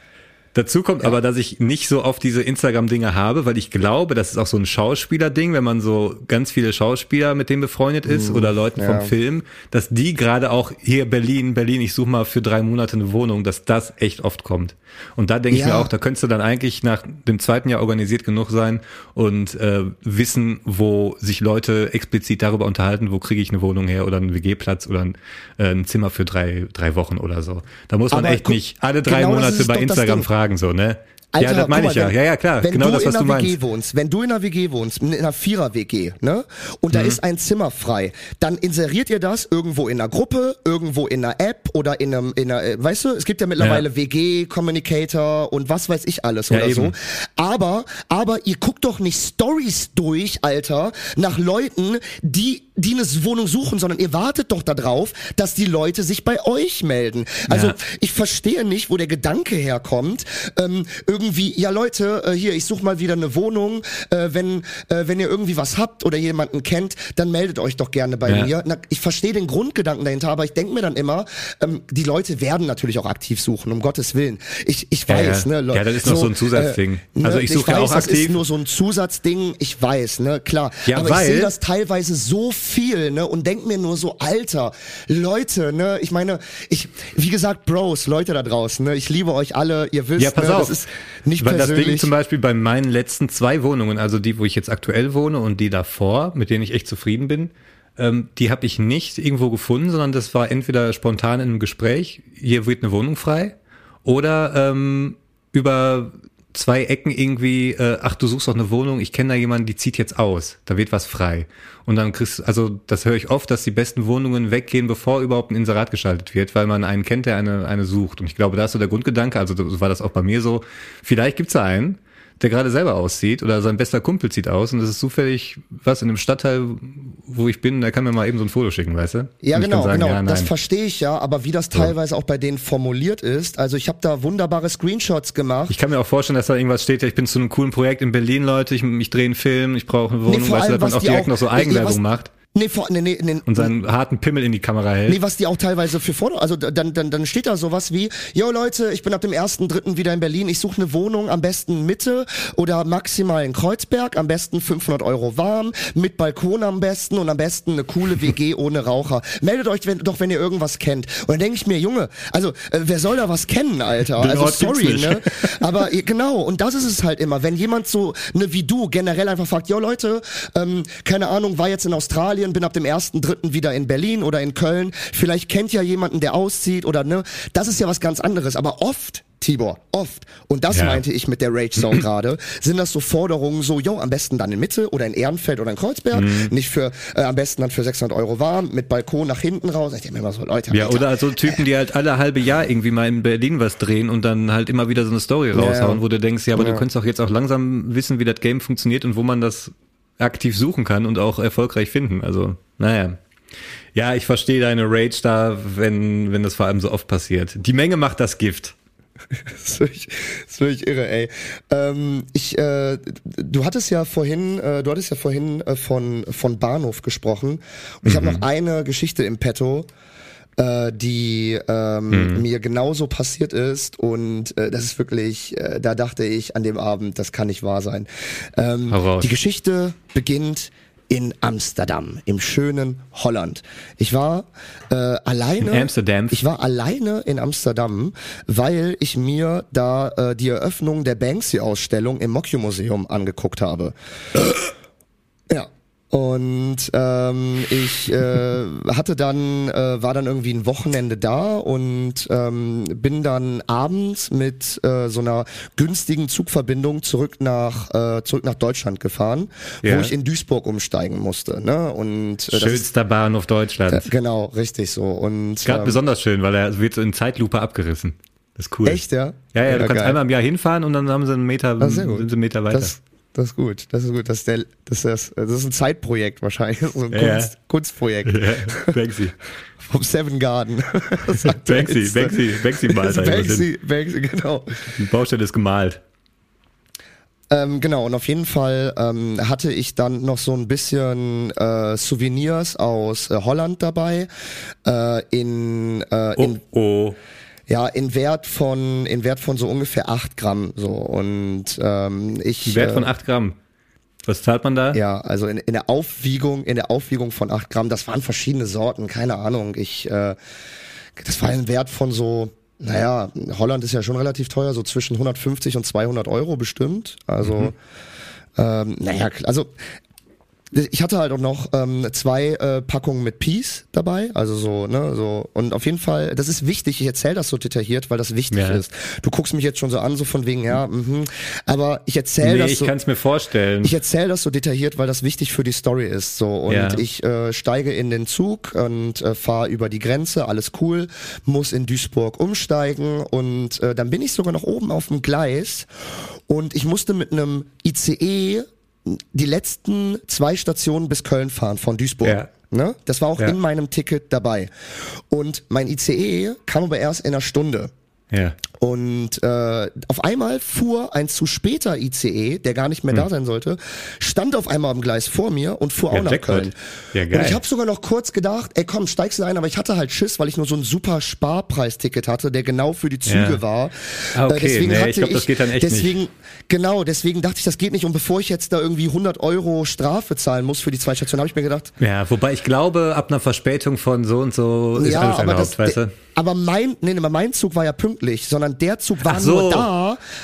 S2: Dazu kommt aber, dass ich nicht so oft diese Instagram-Dinge habe, weil ich glaube, das ist auch so ein Schauspieler-Ding, wenn man so ganz viele Schauspieler mit denen befreundet ist oder Leuten
S1: Mhm. ja.
S2: vom Film, dass die gerade auch hier Berlin, Berlin, ich suche mal für drei Monate eine Wohnung, dass das echt oft kommt. Und da denke ich
S1: Ja.
S2: mir auch, da könntest du dann eigentlich nach dem zweiten Jahr organisiert genug sein und äh, wissen, wo sich Leute explizit darüber unterhalten, wo kriege ich eine Wohnung her oder einen WG-Platz oder ein, äh, ein Zimmer für drei, drei Wochen oder so. Da muss man
S1: Aber
S2: echt nicht alle drei
S1: genau
S2: Monate bei Instagram
S1: Ding.
S2: Fragen, so, ne?
S1: Alter,
S2: ja, das meine ich
S1: mal,
S2: ja.
S1: wenn-
S2: Ja, ja, klar.
S1: Wenn
S2: Genau
S1: du
S2: das, was
S1: in einer WG
S2: meinst.
S1: wohnst, wenn du in einer WG wohnst, in einer Vierer-WG, ne, und
S2: Mhm.
S1: da ist ein Zimmer frei, dann inseriert ihr das irgendwo in einer Gruppe, irgendwo in einer App oder in einem, in einer, äh, weißt du, es gibt ja mittlerweile
S2: Ja.
S1: WG, Communicator und was weiß ich alles
S2: Ja,
S1: oder so.
S2: eben.
S1: Aber, aber ihr guckt doch nicht Stories durch, Alter, nach Leuten, die, die eine Wohnung suchen, sondern ihr wartet doch darauf, dass die Leute sich bei euch melden. Also,
S2: Ja.
S1: ich verstehe nicht, wo der Gedanke herkommt. Ähm, irgendwie, ja Leute, äh, hier, ich suche mal wieder eine Wohnung. Äh, wenn, äh, wenn ihr irgendwie was habt oder jemanden kennt, dann meldet euch doch gerne bei
S2: Ja.
S1: mir. Na, ich verstehe den Grundgedanken dahinter, aber ich denke mir dann immer, ähm, die Leute werden natürlich auch aktiv suchen, um Gottes Willen. Ich, ich
S2: Ja,
S1: weiß,
S2: ja.
S1: ne, Leute.
S2: Ja, das ist noch so ein Zusatzding. Also ich suche ja auch
S1: das
S2: aktiv.
S1: ist nur so ein Zusatzding, ich weiß, ne, klar.
S2: Ja,
S1: Aber
S2: weil-
S1: ich sehe das teilweise so viel, ne, und denk mir nur so, Alter, Leute, ne, ich meine, ich, wie gesagt, Bros, Leute da draußen, ne, ich liebe euch alle, ihr wisst,
S2: Ja, pass
S1: ne,
S2: auf.
S1: das ist nicht
S2: Weil das
S1: persönlich.
S2: Ding zum Beispiel bei meinen letzten zwei Wohnungen, also die, wo ich jetzt aktuell wohne und die davor, mit denen ich echt zufrieden bin, ähm, die habe ich nicht irgendwo gefunden, sondern das war entweder spontan in einem Gespräch, hier wird eine Wohnung frei, oder ähm, über zwei Ecken irgendwie, äh, ach, du suchst doch eine Wohnung, ich kenne da jemanden, die zieht jetzt aus, da wird was frei. Und dann kriegst also das höre ich oft, dass die besten Wohnungen weggehen, bevor überhaupt ein Inserat geschaltet wird, weil man einen kennt, der eine, eine sucht. Und ich glaube, da ist so der Grundgedanke, also so war das auch bei mir so, vielleicht gibt's da einen, der gerade selber aussieht oder sein bester Kumpel zieht aus und das ist zufällig was in einem Stadtteil, wo ich bin, der kann mir mal eben so ein Foto schicken, weißt du?
S1: Ja,
S2: Und
S1: genau,
S2: sagen,
S1: genau.
S2: ja,
S1: das verstehe ich ja, aber wie das teilweise auch bei denen formuliert ist, also ich habe da wunderbare Screenshots gemacht.
S2: Ich kann mir auch vorstellen, dass da irgendwas steht, ja, ich bin zu einem coolen Projekt in Berlin, Leute, ich, ich drehe einen Film, ich brauche eine Wohnung,
S1: vor
S2: weißt du, dass man auch direkt
S1: auch-
S2: noch so
S1: nee,
S2: Eigenwerbung macht
S1: Nee, vor, nee, nee, nee,
S2: und seinen harten Pimmel in die Kamera hält.
S1: Nee, was die auch teilweise für Foto, also dann, dann, dann steht da sowas wie, yo Leute, ich bin ab dem 1.3. wieder in Berlin, ich suche eine Wohnung, am besten Mitte oder maximal in Kreuzberg, am besten 500 Euro warm, mit Balkon am besten und am besten eine coole WG ohne Raucher. Meldet euch wenn, doch, wenn ihr irgendwas kennt. Und dann denke ich mir, Junge, also äh, wer soll da was kennen, Alter?
S2: Den
S1: also
S2: Ort
S1: sorry, ne? Aber genau, und das ist es halt immer, wenn jemand so, ne, wie du, generell einfach fragt, yo Leute, ähm, keine Ahnung, war jetzt in Australien, bin ab dem 1.3. wieder in Berlin oder in Köln, vielleicht kennt ja jemanden, der auszieht oder ne, das ist ja was ganz anderes, aber oft Tibor, oft. Und das
S2: Ja.
S1: meinte ich mit der Rage Zone gerade. Sind das so Forderungen so, yo, am besten dann in Mitte oder in Ehrenfeld oder in Kreuzberg,
S2: Mhm.
S1: nicht für, äh, am besten dann für 600 Euro warm, mit Balkon nach hinten raus. Ich denke mir immer so, Leute,
S2: Ja,
S1: Alter.
S2: oder so Typen, die halt alle halbe Jahr irgendwie mal in Berlin was drehen und dann halt immer wieder so eine Story raushauen,
S1: ja.
S2: wo du denkst, ja, aber
S1: Ja.
S2: du könntest auch jetzt auch langsam wissen, wie das Game funktioniert und wo man das aktiv suchen kann und auch erfolgreich finden. Also, naja. Ja, ich verstehe deine Rage da, wenn, wenn das vor allem so oft passiert. Die Menge macht das Gift.
S1: Das ist wirklich, das ist wirklich irre, ey. Ähm, ich, äh, du hattest ja vorhin, äh, du hattest ja vorhin äh, von von Bahnhof gesprochen. Und ich habe noch eine Geschichte im Petto, äh, die ähm, mir genauso passiert ist. Und äh, das ist wirklich, äh, da dachte ich an dem Abend, das kann nicht wahr sein. Ähm, die Geschichte beginnt in Amsterdam, im schönen Holland. Ich war äh, alleine.
S2: In Amsterdam?
S1: Ich war alleine in Amsterdam, weil ich mir da äh, die Eröffnung der Banksy-Ausstellung im Mokyo-Museum angeguckt habe. ja. Und ähm, ich äh, hatte dann, äh, war dann irgendwie ein Wochenende da und ähm, bin dann abends mit äh, so einer günstigen Zugverbindung zurück nach äh, zurück nach Deutschland gefahren,
S2: Ja.
S1: wo ich in Duisburg umsteigen musste. Ne? Und äh,
S2: Schönster Bahnhof Deutschlands.
S1: genau richtig so. Und
S2: Gerade
S1: ähm,
S2: besonders schön, weil er wird so in Zeitlupe abgerissen. Das ist cool.
S1: echt ja.
S2: Ja, ja, du kannst
S1: geil.
S2: einmal im Jahr hinfahren und dann haben sie einen Meter,
S1: Ah,
S2: sind sie einen Meter weiter.
S1: Das, das ist gut, das ist gut. Das ist, der, das ist, das ist ein Zeitprojekt wahrscheinlich, so ein
S2: Ja.
S1: Kunst, Kunstprojekt
S2: ja, Banksy.
S1: vom Seven Garden.
S2: Banksy. Banksy, Banksy malt.
S1: Banksy, Banksy, genau.
S2: Die Baustelle ist gemalt.
S1: Ähm, genau, und auf jeden Fall ähm, hatte ich dann noch so ein bisschen äh, Souvenirs aus äh, Holland dabei. Äh, in, äh,
S2: Oh,
S1: in
S2: oh.
S1: Ja, in Wert von in Wert von so ungefähr acht Gramm so und ähm, ich
S2: Ein Wert von
S1: äh,
S2: 8 Gramm. Was zahlt man da?
S1: Ja, also in, in der Aufwiegung, in der Aufwiegung von 8 Gramm, das waren verschiedene Sorten, keine Ahnung. Ich, äh, das war ein Wert von so, naja, Holland ist ja schon relativ teuer, so zwischen 150 und 200 Euro bestimmt. Also, ähm, naja, also ich hatte halt auch noch ähm, zwei äh, Packungen mit Peace dabei, also so, ne, so und auf jeden Fall, das ist wichtig. Ich erzähle das so detailliert, weil das wichtig
S2: Ja.
S1: ist. Du guckst mich jetzt schon so an, so von wegen, ja, mhm. aber ich erzähle
S2: nee,
S1: das
S2: ich
S1: so.
S2: kann es mir vorstellen.
S1: Ich erzähle das so detailliert, weil das wichtig für die Story ist. So und
S2: Ja.
S1: ich äh, steige in den Zug und äh, fahre über die Grenze, alles cool, muss in Duisburg umsteigen und äh, dann bin ich sogar noch oben auf dem Gleis und ich musste mit einem ICE die letzten zwei Stationen bis Köln fahren von Duisburg.
S2: Ja.
S1: Ne? Das war auch
S2: Ja.
S1: in meinem Ticket dabei. Und mein ICE kam aber erst in einer Stunde.
S2: Ja.
S1: Und äh, auf einmal fuhr ein zu später ICE, der gar nicht mehr da sein sollte, stand auf einmal am Gleis vor mir und fuhr
S2: Hm. Ja,
S1: auch nach
S2: Jackpot.
S1: Köln.
S2: Ja, geil.
S1: Und ich habe sogar noch kurz gedacht, ey komm, steigst du ein, aber ich hatte halt Schiss, weil ich nur so ein super Sparpreisticket hatte, der genau für die Züge
S2: Ja.
S1: war.
S2: Ah, okay.
S1: Äh, deswegen
S2: Nee, ich
S1: hatte
S2: glaub, das geht dann echt
S1: deswegen, Genau, deswegen dachte ich, das geht nicht. Und bevor ich jetzt da irgendwie 100 Euro Strafe zahlen muss für die zwei Stationen, habe ich mir gedacht,
S2: Ja, wobei ich glaube, ab einer Verspätung von so und so ist
S1: ja,
S2: alles
S1: aber,
S2: erlaubt,
S1: das,
S2: weißt du?
S1: aber mein, nee, nee, mein Zug war ja pünktlich, sondern der Zug war
S2: so.
S1: nur da,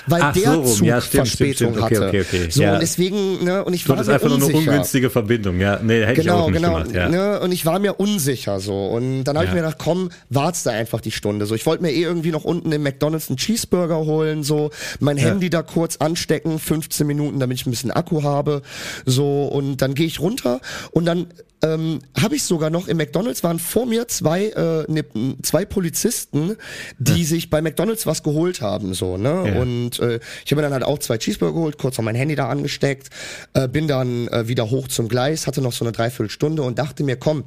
S1: weil
S2: Ach
S1: der
S2: so.
S1: Zug
S2: Ja, stimmt,
S1: Verspätung
S2: stimmt, stimmt.
S1: hatte.
S2: Okay, okay, okay.
S1: So,
S2: Ja.
S1: und deswegen, ne, und ich
S2: Du
S1: war mir
S2: einfach nur eine
S1: unsicher.
S2: ungünstige Verbindung, ja. Nee, hätte ich
S1: Genau,
S2: auch nicht
S1: genau.
S2: gemacht, ja.
S1: Ne, und ich war mir unsicher so. Und dann habe ich
S2: Ja.
S1: mir gedacht, komm, wart's da einfach die Stunde. So, ich wollte mir eh irgendwie noch unten im McDonalds einen Cheeseburger holen, so, mein Handy da kurz anstecken, 15 Minuten, damit ich ein bisschen Akku habe. So, und dann gehe ich runter und dann ähm, habe ich sogar noch im McDonalds waren vor mir zwei äh, ne, zwei Polizisten, die sich bei McDonalds was geholt haben so ne
S2: Ja.
S1: Und äh, ich habe mir dann halt auch zwei Cheeseburger geholt, kurz noch mein Handy da angesteckt, äh, bin dann äh, wieder hoch zum Gleis, hatte noch so eine Dreiviertelstunde und dachte mir, komm,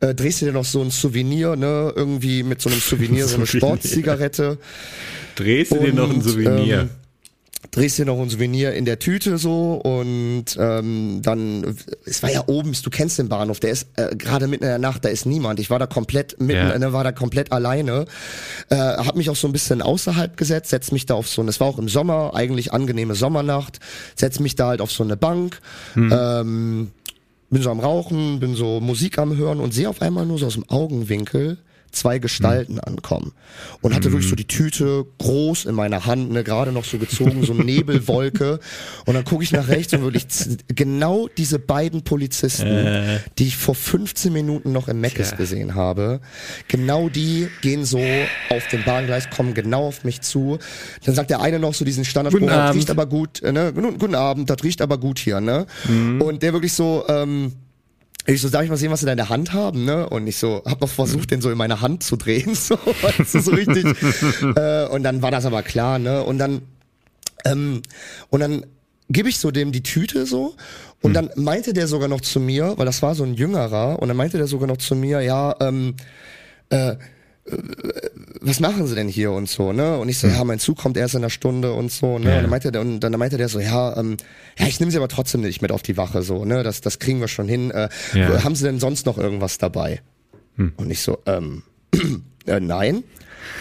S1: äh, drehst du dir noch so ein Souvenir, ne, irgendwie mit so einem Souvenir, so eine. Sportzigarette.
S2: Drehst du dir noch ein Souvenir?
S1: ähm, drehst dir noch ein Souvenir in der Tüte so und ähm, dann, es war ja oben, du kennst den Bahnhof, der ist äh, gerade mitten in der Nacht, da ist niemand. Ich war da komplett mitten,
S2: Ja.
S1: ne, war da komplett alleine, äh, hab mich auch so ein bisschen außerhalb gesetzt, setz mich da auf so, und es war auch im Sommer, eigentlich angenehme Sommernacht, setz mich da halt auf so eine Bank,
S2: Hm.
S1: ähm, bin so am Rauchen, bin so Musik am Hören und sehe auf einmal nur so aus dem Augenwinkel zwei Gestalten
S2: Hm.
S1: ankommen und hatte wirklich so die Tüte groß in meiner Hand, ne, gerade noch so gezogen, so Nebelwolke und dann gucke ich nach rechts und wirklich genau diese beiden Polizisten,
S2: Äh.
S1: die ich vor 15 Minuten noch im Meckes
S2: Tja.
S1: gesehen habe, genau die gehen so auf dem Bahngleis, kommen genau auf mich zu. Dann sagt der eine noch so diesen Standardspruch,
S2: Guten
S1: das
S2: Abend.
S1: riecht aber gut, äh, ne, guten, guten Abend, das riecht aber gut hier, ne?
S2: Mhm.
S1: Und der wirklich so, ähm, ich so, darf ich mal sehen, was sie da in der Hand haben, ne? Und ich so, hab noch versucht, den so in meine Hand zu drehen, so, weißt du, so richtig. äh, und dann war das aber klar, ne? Und dann, ähm, und dann gebe ich so dem die Tüte so und dann meinte der sogar noch zu mir, weil das war so ein Jüngerer, und dann meinte der sogar noch zu mir, ja, ähm, äh, was machen sie denn hier und so, ne? Und ich so, ja, mein Zug kommt erst in einer Stunde und so, ne?
S2: Ja.
S1: Und dann meinte der, und dann meinte der so, ja, ähm, ja, ich nehme sie aber trotzdem nicht mit auf die Wache, so, ne? Das, das kriegen wir schon hin. Äh,
S2: Ja.
S1: Haben sie denn sonst noch irgendwas dabei? Und ich so, ähm, äh, nein.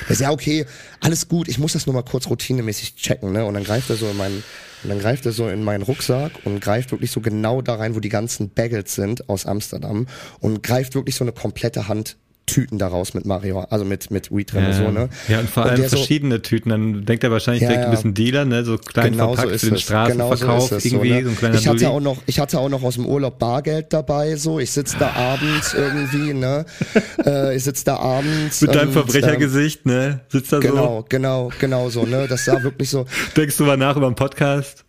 S1: Er sagt, ja, okay, alles gut, ich muss das nur mal kurz routinemäßig checken, ne? Und dann greift er so in meinen, und dann greift er so in meinen Rucksack und greift wirklich so genau da rein, wo die ganzen Bagels sind aus Amsterdam und greift wirklich so eine komplette Hand Tüten daraus mit Mario, also mit, mit Weed drin und so, ne?
S2: ja, und vor allem
S1: der so-
S2: verschiedene Tüten. Dann denkt er wahrscheinlich
S1: Ja,
S2: direkt ein
S1: ja.
S2: bisschen Dealer, ne? So klein
S1: Genau so
S2: verpackt
S1: ist
S2: für den
S1: es.
S2: Straßenverkauf.
S1: Genau so
S2: irgendwie,
S1: so,
S2: so,
S1: ne?
S2: ein kleiner
S1: ich hatte
S2: Dulli.
S1: auch noch, ich hatte auch noch aus dem Urlaub Bargeld dabei, so. Ich sitz da abends irgendwie, ne? Äh, ich sitz da abends.
S2: Mit deinem
S1: und,
S2: Verbrechergesicht, ne? Sitzt da
S1: Ähm, genau, genau, genau so, ne? Das sah wirklich so.
S2: so. Denkst du mal nach über den Podcast?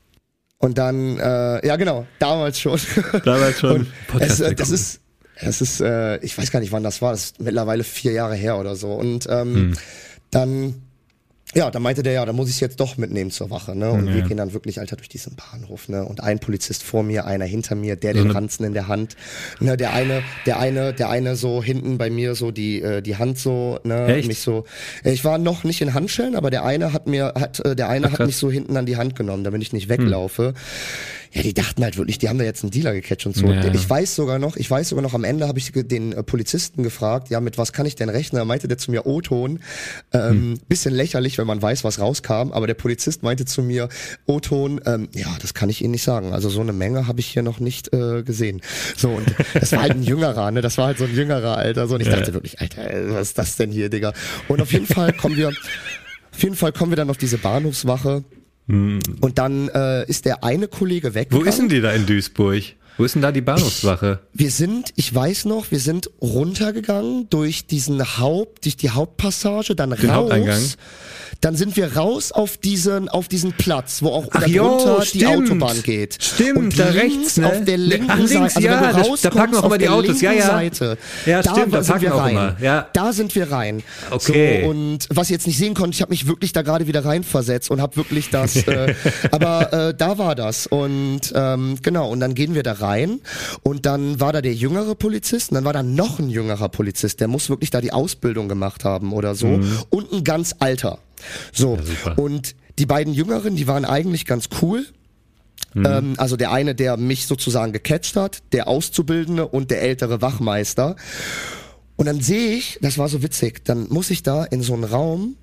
S1: Und dann, äh, ja genau, damals schon.
S2: Damals schon.
S1: Und
S2: Podcast
S1: es, äh, das ist, das ist, äh, ich weiß gar nicht, wann das war. Das ist mittlerweile vier Jahre her oder so. Und ähm,
S2: Hm.
S1: dann, ja, dann meinte der, ja, da muss ich jetzt doch mitnehmen zur Wache, ne? Und
S2: Ja.
S1: wir gehen dann wirklich, Alter, durch diesen Bahnhof, ne? Und ein Polizist vor mir, einer hinter mir, der den
S2: eine-
S1: Ranzen in der Hand, ne? Der eine, der eine, der eine so hinten bei mir so die, äh, die Hand so, ne?
S2: Echt?
S1: Mich so. Ich war noch nicht in Handschellen, aber der eine hat mir, hat, äh, der eine
S2: Ach,
S1: hat mich so hinten an die Hand genommen, damit ich nicht weglaufe. Ja, die dachten halt wirklich, die haben da jetzt einen Dealer gecatcht und so.
S2: Ja.
S1: Ich weiß sogar noch, ich weiß sogar noch, am Ende habe ich den äh, Polizisten gefragt, ja, mit was kann ich denn rechnen? Da meinte der zu mir O-Ton. Ähm, Bisschen lächerlich, wenn man weiß, was rauskam, aber der Polizist meinte zu mir, O-Ton, ähm, ja, das kann ich Ihnen nicht sagen. Also so eine Menge habe ich hier noch nicht äh, gesehen. So, und das war halt ein jüngerer, ne? Das war halt so ein jüngerer, Alter. So, und ich dachte wirklich, Alter, was ist das denn hier, Digga? Und auf jeden Fall kommen wir, auf jeden Fall kommen wir dann auf diese Bahnhofswache. Und dann äh, ist der eine Kollege
S2: Wo
S1: weggegangen.
S2: ist denn die da in Duisburg? Wo ist denn da die Bahnhofswache?
S1: Wir sind, ich weiß noch, wir sind runtergegangen durch diesen Haupt, durch die Hauptpassage, dann
S2: Den
S1: raus.
S2: Haupteingang?
S1: Dann sind wir raus auf diesen, auf diesen Platz, wo auch
S2: Ach
S1: darunter
S2: jo,
S1: die. Autobahn geht.
S2: Stimmt,
S1: Und
S2: da rechts, ne?
S1: auf der linken
S2: Ach, links,
S1: Seite, also
S2: ja,
S1: wenn du
S2: da- da
S1: rauskommst,
S2: parken auch immer die Autos, ja, ja.
S1: Seite,
S2: Ja,
S1: da
S2: stimmt, da
S1: sind wir rein.
S2: immer, ja.
S1: Da sind wir rein.
S2: Okay.
S1: So, und was ihr jetzt nicht sehen konnte, ich habe mich wirklich da gerade wieder reinversetzt und habe wirklich das, äh, aber äh, da war das und ähm, genau und dann gehen wir da rein und dann war da der jüngere Polizist und dann war da noch ein jüngerer Polizist, der muss wirklich da die Ausbildung gemacht haben oder so
S2: Mhm.
S1: und ein ganz alter. So,
S2: Ja,
S1: und die beiden Jüngeren, die waren eigentlich ganz cool.
S2: Mhm.
S1: Ähm, also der eine, der mich sozusagen gecatcht hat, der Auszubildende und der ältere Wachmeister. Und dann sehe ich, das war so witzig, dann muss ich da in so einen Raum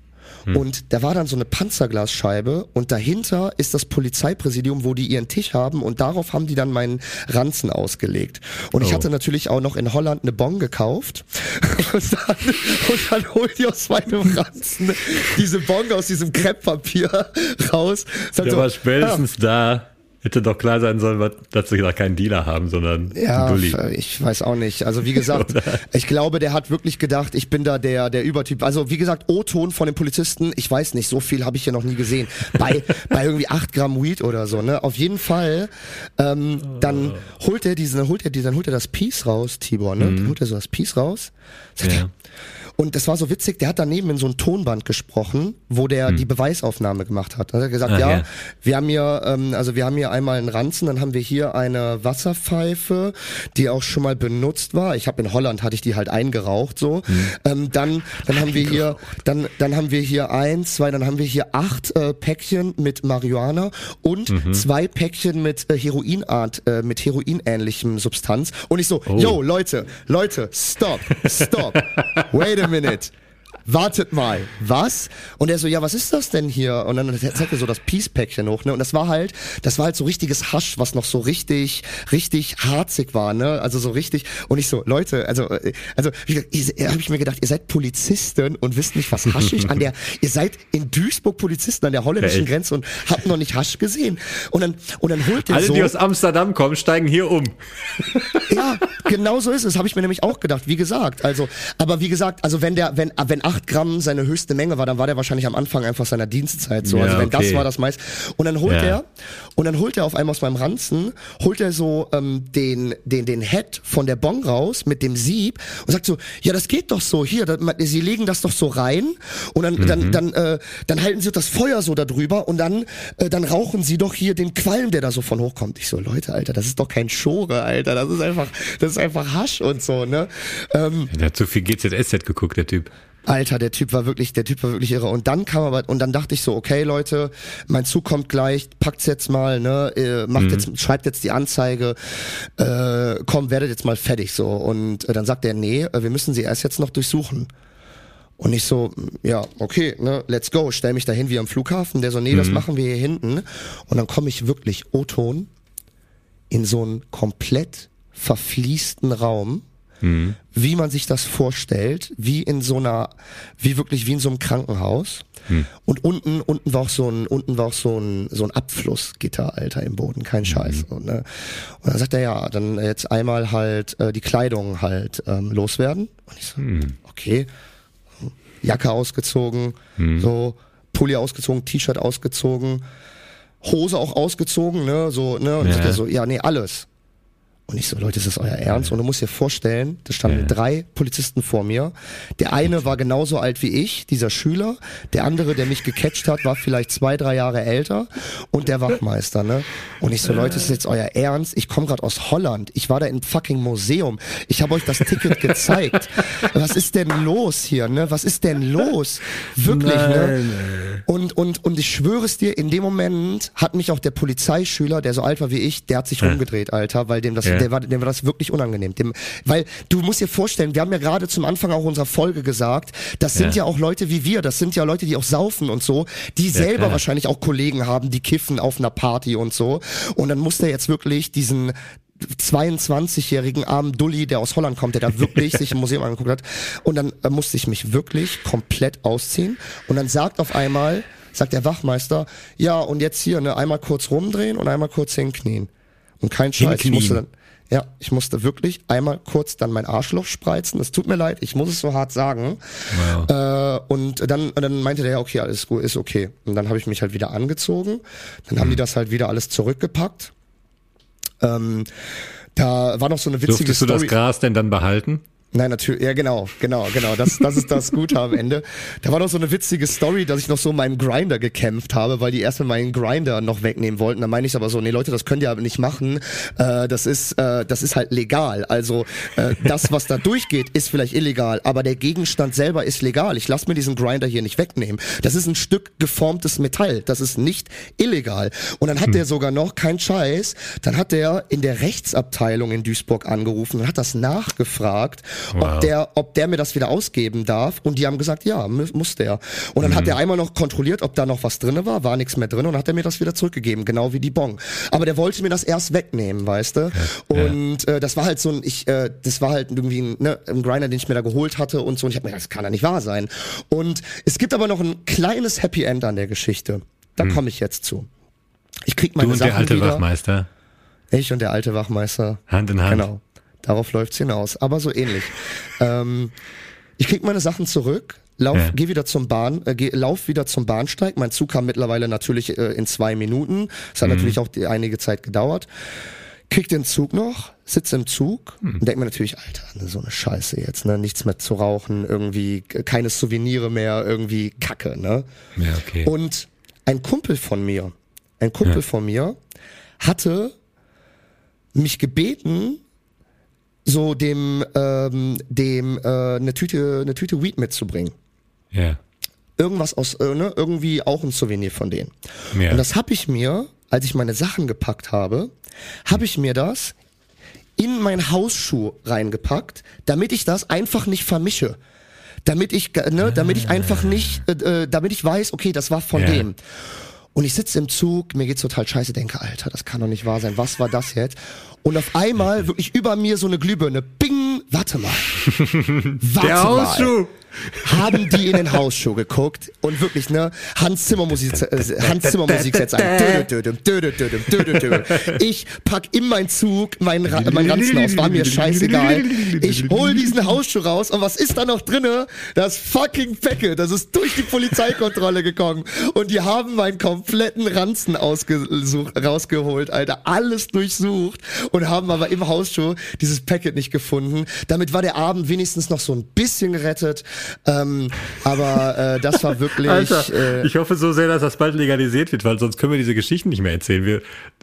S2: Hm.
S1: und da war dann so eine Panzerglasscheibe und dahinter ist das Polizeipräsidium, wo die ihren Tisch haben und darauf haben die dann meinen Ranzen ausgelegt. Und ich
S2: Oh.
S1: hatte natürlich auch noch in Holland eine Bon gekauft und dann, und dann holt die aus meinem Ranzen diese Bon aus diesem Krepppapier raus.
S2: Der
S1: so,
S2: war spätestens da. Hätte doch klar sein sollen, dass wir da keinen Dealer haben, sondern
S1: Ja,
S2: einen Dulli.
S1: ich weiß auch nicht. Also wie gesagt, ich glaube, der hat wirklich gedacht, ich bin da der der Übertyp. Also wie gesagt, O-Ton von den Polizisten, ich weiß nicht, so viel habe ich hier noch nie gesehen. Bei bei irgendwie acht Gramm Weed oder so, ne? Auf jeden Fall, ähm, dann holt er diesen, holt er diesen, dann holt er das Piece raus, Tibor, ne? Dann holt er so das Piece raus. Sagt
S2: Ja.
S1: er, und das war so witzig, der hat daneben in so ein Tonband gesprochen, wo der die Beweisaufnahme gemacht hat. Da hat er gesagt,
S2: Ah,
S1: ja,
S2: ja.
S1: wir haben hier, ähm, also wir haben hier einmal einen Ranzen, dann haben wir hier eine Wasserpfeife, die auch schon mal benutzt war. Ich habe in Holland hatte ich die halt eingeraucht so. Ähm, dann, dann haben wir hier, dann, dann haben wir hier eins, zwei, dann haben wir hier acht äh, Päckchen mit Marihuana und zwei Päckchen mit äh, Heroinart, äh, mit Heroinähnlichem Substanz. Und ich so, yo Leute, Leute, stop, stop, wait a minute. Wartet mal, was? Und er so, ja, was ist das denn hier? Und dann zeigt er so das Peace-Päckchen hoch, ne? Und das war halt, das war halt so richtiges Hasch, was noch so richtig, richtig harzig war, ne? Also so richtig. Und ich so, Leute, also, äh, also, habe ich mir gedacht, ihr seid Polizisten und wisst nicht, was haschig an der, ihr seid in Duisburg Polizisten an der holländischen
S2: echt.
S1: Grenze und habt noch nicht Hasch gesehen. Und dann, und dann holt er
S2: Alle,
S1: so.
S2: die aus Amsterdam kommen, steigen hier um.
S1: Ja, genau so ist es. Habe ich mir nämlich auch gedacht. Wie gesagt, also, aber wie gesagt, also wenn der, wenn, wenn acht Gramm seine höchste Menge war, dann war der wahrscheinlich am Anfang einfach seiner Dienstzeit so.
S2: Ja,
S1: also wenn das
S2: okay.
S1: war das meist. Und dann holt
S2: Ja.
S1: er, und dann holt er auf einmal aus meinem Ranzen, holt er so ähm, den, den, den Head von der Bon raus mit dem Sieb und sagt so, ja, das geht doch so. Hier, das, sie legen das doch so rein und dann,
S2: Mhm.
S1: dann, dann, äh, dann halten sie das Feuer so da drüber und dann, äh, dann rauchen sie doch hier den Qualm, der da so von hochkommt. Ich so, Leute, Alter, das ist doch kein Schore, Alter. Das ist einfach, das ist einfach Hasch und so, ne? Ähm,
S2: Der hat zu viel GZSZ geguckt, der Typ.
S1: Alter, der Typ war wirklich, der Typ war wirklich irre. Und dann kam aber, und dann dachte ich so, okay, Leute, mein Zug kommt gleich, packt's jetzt mal, ne, äh, macht jetzt, schreibt jetzt die Anzeige, äh, komm, werdet jetzt mal fertig, so. Und äh, dann sagt er, nee, äh, wir müssen sie erst jetzt noch durchsuchen. Und ich so, ja, okay, ne, let's go, stell mich dahin wie am Flughafen. Der so, nee, das machen wir hier hinten. Und dann komme ich wirklich, O-Ton, in so einen komplett verfließten Raum, wie man sich das vorstellt, wie in so einer, wie wirklich wie in so einem Krankenhaus. Und unten, unten war auch so ein, unten war auch so ein, so ein Abflussgitter, Alter, im Boden, kein Scheiß. Und, ne? und dann sagt er, ja, dann jetzt einmal halt äh, die Kleidung halt ähm, loswerden. Und ich so, okay, Jacke ausgezogen, so Pulli ausgezogen, T-Shirt ausgezogen, Hose auch ausgezogen, ne, so, ne, und
S2: Ja.
S1: sagt er so, ja, nee, alles. Und ich so, Leute, ist das euer Ernst? Und du musst dir vorstellen, da standen drei Polizisten vor mir. Der eine war genauso alt wie ich, dieser Schüler. Der andere, der mich gecatcht hat, war vielleicht zwei, drei Jahre älter. Und der Wachmeister, ne? Und ich so, Leute, ist das jetzt euer Ernst? Ich komme gerade aus Holland. Ich war da im fucking Museum. Ich habe euch das Ticket gezeigt. Was ist denn los hier, ne? Was ist denn los? Wirklich, ne? Und, und, und ich schwöre es dir, in dem Moment hat mich auch der Polizeischüler, der so alt war wie ich, der hat sich rumgedreht, Alter, weil dem das,
S2: Ja.
S1: Der war, dem war das wirklich unangenehm. Dem, weil du musst dir vorstellen, wir haben ja gerade zum Anfang auch unserer Folge gesagt, das sind
S2: Ja.
S1: ja auch Leute wie wir, das sind ja Leute, die auch saufen und so, die selber
S2: klar.
S1: wahrscheinlich auch Kollegen haben, die kiffen auf einer Party und so. Und dann muss der jetzt wirklich diesen 22-jährigen armen Dulli, der aus Holland kommt, der da wirklich sich im Museum angeguckt hat. Und dann äh, musste ich mich wirklich komplett ausziehen. Und dann sagt auf einmal, sagt der Wachmeister, ja, und jetzt hier, ne, einmal kurz rumdrehen und einmal kurz hinknien. Und kein Scheiß, ich
S2: Hinknien.
S1: musste dann, ja, ich musste wirklich einmal kurz dann mein Arschloch spreizen. Es tut mir leid, ich muss es so hart sagen. Äh, und dann, und dann meinte der, ja, okay, alles gut, ist okay. Und dann habe ich mich halt wieder angezogen. Dann haben die das halt wieder alles zurückgepackt. Ähm, da war noch so eine witzige
S2: Durftest du
S1: Story.
S2: das Gras denn dann behalten?
S1: Nein, natürlich, ja genau, genau, genau. Das, das ist das Gute am Ende. Da war noch so eine witzige Story, dass ich noch so meinen Grinder gekämpft habe, weil die erstmal meinen Grinder noch wegnehmen wollten. Da meine ich aber so, nee Leute, das könnt ihr aber nicht machen. Äh, das ist, äh, das ist halt legal. Also äh, das, was da durchgeht, ist vielleicht illegal, aber der Gegenstand selber ist legal. Ich lasse mir diesen Grinder hier nicht wegnehmen. Das ist ein Stück geformtes Metall. Das ist nicht illegal. Und dann hat der sogar noch kein Scheiß. Dann hat der in der Rechtsabteilung in Duisburg angerufen und hat das nachgefragt
S2: Wow.
S1: ob der, ob der mir das wieder ausgeben darf. Und die haben gesagt, ja, mu- muss der. Und dann hat er einmal noch kontrolliert, ob da noch was drinne war, war nichts mehr drin und hat er mir das wieder zurückgegeben, genau wie die Bon. Aber der wollte mir das erst wegnehmen, weißt du? Und äh, das war halt so ein, ich, äh, das war halt irgendwie ein, ne, ein Grinder, den ich mir da geholt hatte und so. Und ich habe mir gedacht, das kann ja nicht wahr sein. Und es gibt aber noch ein kleines Happy End an der Geschichte. Da komme ich jetzt zu. Ich krieg meine
S2: Du und
S1: Sachen
S2: der alte
S1: wieder.
S2: Wachmeister.
S1: Ich und der alte Wachmeister.
S2: Hand in Hand.
S1: Genau. Darauf läuft's hinaus. Aber so ähnlich. ähm, ich krieg meine Sachen zurück, lauf,
S2: Ja.
S1: geh wieder zum Bahn, äh, geh, lauf wieder zum Bahnsteig. Mein Zug kam mittlerweile natürlich äh, in zwei Minuten. Es hat natürlich auch die, einige Zeit gedauert. Krieg den Zug noch, sitz im Zug und denk mir natürlich, Alter, ne, so eine Scheiße jetzt, ne? Nichts mehr zu rauchen, irgendwie keine Souvenire mehr, irgendwie Kacke, ne?
S2: Ja, okay.
S1: Und ein Kumpel von mir, ein Kumpel
S2: Ja.
S1: von mir hatte mich gebeten, so dem ähm, dem äh, eine Tüte eine Tüte Weed mitzubringen.
S2: ja.
S1: Irgendwas aus äh, ne, irgendwie auch ein Souvenir von denen.
S2: Ja.
S1: Und das habe ich mir, als ich meine Sachen gepackt habe, habe ich mir das in meinen Hausschuh reingepackt, damit ich das einfach nicht vermische. Damit ich, ne, damit ich einfach nicht, äh, äh, damit ich weiß, okay, das war von
S2: Ja.
S1: dem. Und ich sitze im Zug, mir geht's total scheiße, denke, Alter, das kann doch nicht wahr sein. Was war das jetzt? Und auf einmal wirklich über mir so eine Glühbirne. Bing, warte mal. Warte
S2: Der Hausschuh.
S1: Mal. Haben die in den Hausschuh geguckt und wirklich, ne, Hans Zimmer Musik, äh, Hans Zimmer Musik setzt ein. Ich pack in meinen Zug meinen, Ra meinen Ranzen aus, war mir scheißegal. Ich hol diesen Hausschuh raus und was ist da noch drinne? Das fucking Packet, das ist durch die Polizeikontrolle gekommen und die haben meinen kompletten Ranzen rausgeholt, Alter, alles durchsucht und haben aber im Hausschuh dieses Packet nicht gefunden. Damit war der Abend wenigstens noch so ein bisschen gerettet, ähm, aber äh, das war wirklich...
S2: Alter,
S1: äh,
S2: ich hoffe so sehr, dass das bald legalisiert wird, weil sonst können wir diese Geschichten nicht mehr erzählen. Wir,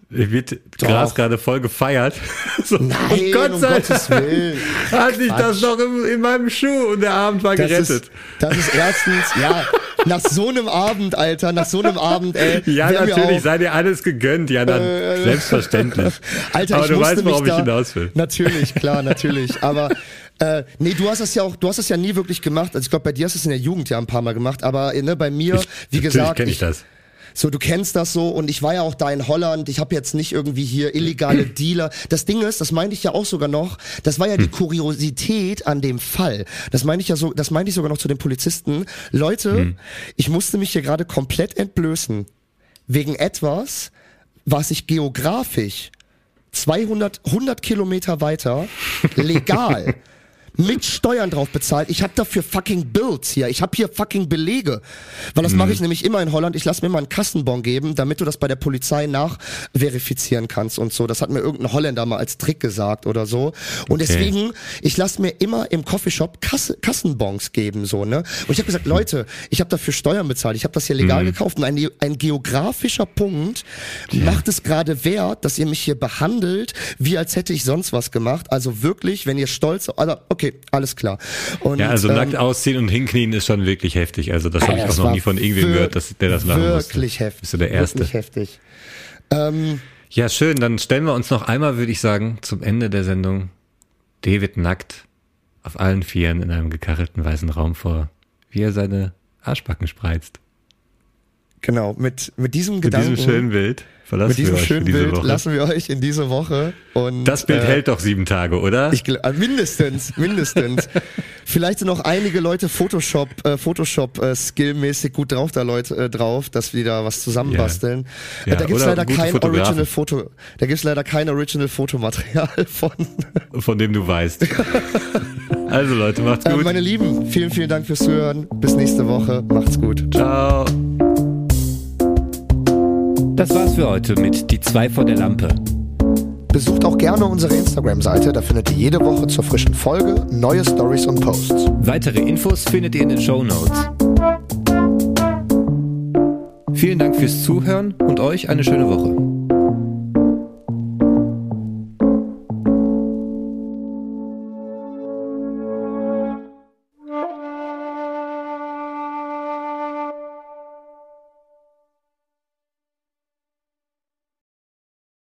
S2: wird Gras gerade voll gefeiert. So,
S1: Nein,
S2: und Gott
S1: um
S2: sei
S1: Gottes
S2: Dank
S1: Willen.
S2: hatte ich das noch im, in meinem Schuh und der Abend war
S1: das
S2: gerettet.
S1: ist, das ist erstens, ja, nach so einem Abend, Alter, nach so einem Abend, ey.
S2: ja, natürlich,
S1: auch-
S2: sei dir alles gegönnt, ja, dann selbstverständlich.
S1: Alter,
S2: Aber
S1: ich
S2: du
S1: musste
S2: weißt, worauf
S1: mich
S2: ich hinaus will.
S1: Natürlich, klar, natürlich. Aber äh, nee, du hast das ja auch, du hast das ja nie wirklich gemacht. Also ich glaube, bei dir hast du es in der Jugend ja ein paar Mal gemacht, aber äh, ne, bei mir, wie
S2: Natürlich
S1: gesagt,
S2: kenne ich das.
S1: So, du kennst das so und ich war ja auch da in Holland. Ich habe jetzt nicht irgendwie hier illegale Dealer. Das Ding ist, das meinte ich ja auch sogar noch. Das war ja die Kuriosität an dem Fall. Das meine ich ja so, das meinte ich sogar noch zu den Polizisten. Leute, ich musste mich hier gerade komplett entblößen wegen etwas, was ich geografisch 200, 100 Kilometer weiter legal mit Steuern drauf bezahlt. Ich habe dafür fucking Bills hier. Ich habe hier fucking Belege. Weil das mache ich nämlich immer in Holland. Ich lasse mir mal einen Kassenbon geben, damit du das bei der Polizei nachverifizieren kannst und so. Das hat mir irgendein Holländer mal als Trick gesagt oder so. Und
S2: Okay.
S1: deswegen, ich lasse mir immer im Coffeeshop Kasse, Kassenbons geben, so, ne? Und ich habe gesagt, Leute, ich habe dafür Steuern bezahlt. Ich habe das hier legal gekauft. Und ein, ein geografischer Punkt macht es gerade wert, dass ihr mich hier behandelt, wie als hätte ich sonst was gemacht. Also wirklich, wenn ihr stolz, also okay, alles klar. Und,
S2: Ja, also
S1: ähm,
S2: nackt ausziehen und hinknien ist schon wirklich heftig. Also das habe ich auch noch nie von irgendwem gehört, dass der das machen musste.
S1: Wirklich heftig.
S2: Bist du der Erste?
S1: Wirklich heftig. Ähm,
S2: Ja, schön. Dann stellen wir uns noch einmal, würde ich sagen, zum Ende der Sendung David nackt auf allen Vieren in einem gekachelten weißen Raum vor, wie er seine Arschbacken spreizt.
S1: Genau, mit, mit diesem
S2: Mit
S1: Gedanken,
S2: diesem schönen Bild verlassen
S1: mit diesem
S2: wir
S1: schönen
S2: diese
S1: Bild
S2: Woche.
S1: lassen wir euch in diese Woche. Und,
S2: das Bild
S1: äh,
S2: hält doch sieben Tage, oder?
S1: Ich äh, mindestens, mindestens. Vielleicht sind noch einige Leute Photoshop, äh, Photoshop äh, skillmäßig gut drauf, da Leute äh, drauf, dass wir da was zusammenbasteln.
S2: Ja.
S1: Äh, da gibt's leider kein
S2: Fotografen.
S1: Original Foto, da gibt's leider kein Original Fotomaterial von.
S2: von dem du weißt. also Leute, macht's
S1: Äh,
S2: gut.
S1: meine Lieben, vielen, vielen Dank fürs Zuhören. Bis nächste Woche. Macht's gut.
S2: Ciao.
S3: Das war's für heute mit Die zwei vor der Lampe.
S1: Besucht auch gerne unsere Instagram-Seite, da findet ihr jede Woche zur frischen Folge neue Stories und Posts.
S2: Weitere Infos findet ihr in den Show Notes. Vielen Dank fürs Zuhören und euch eine schöne Woche.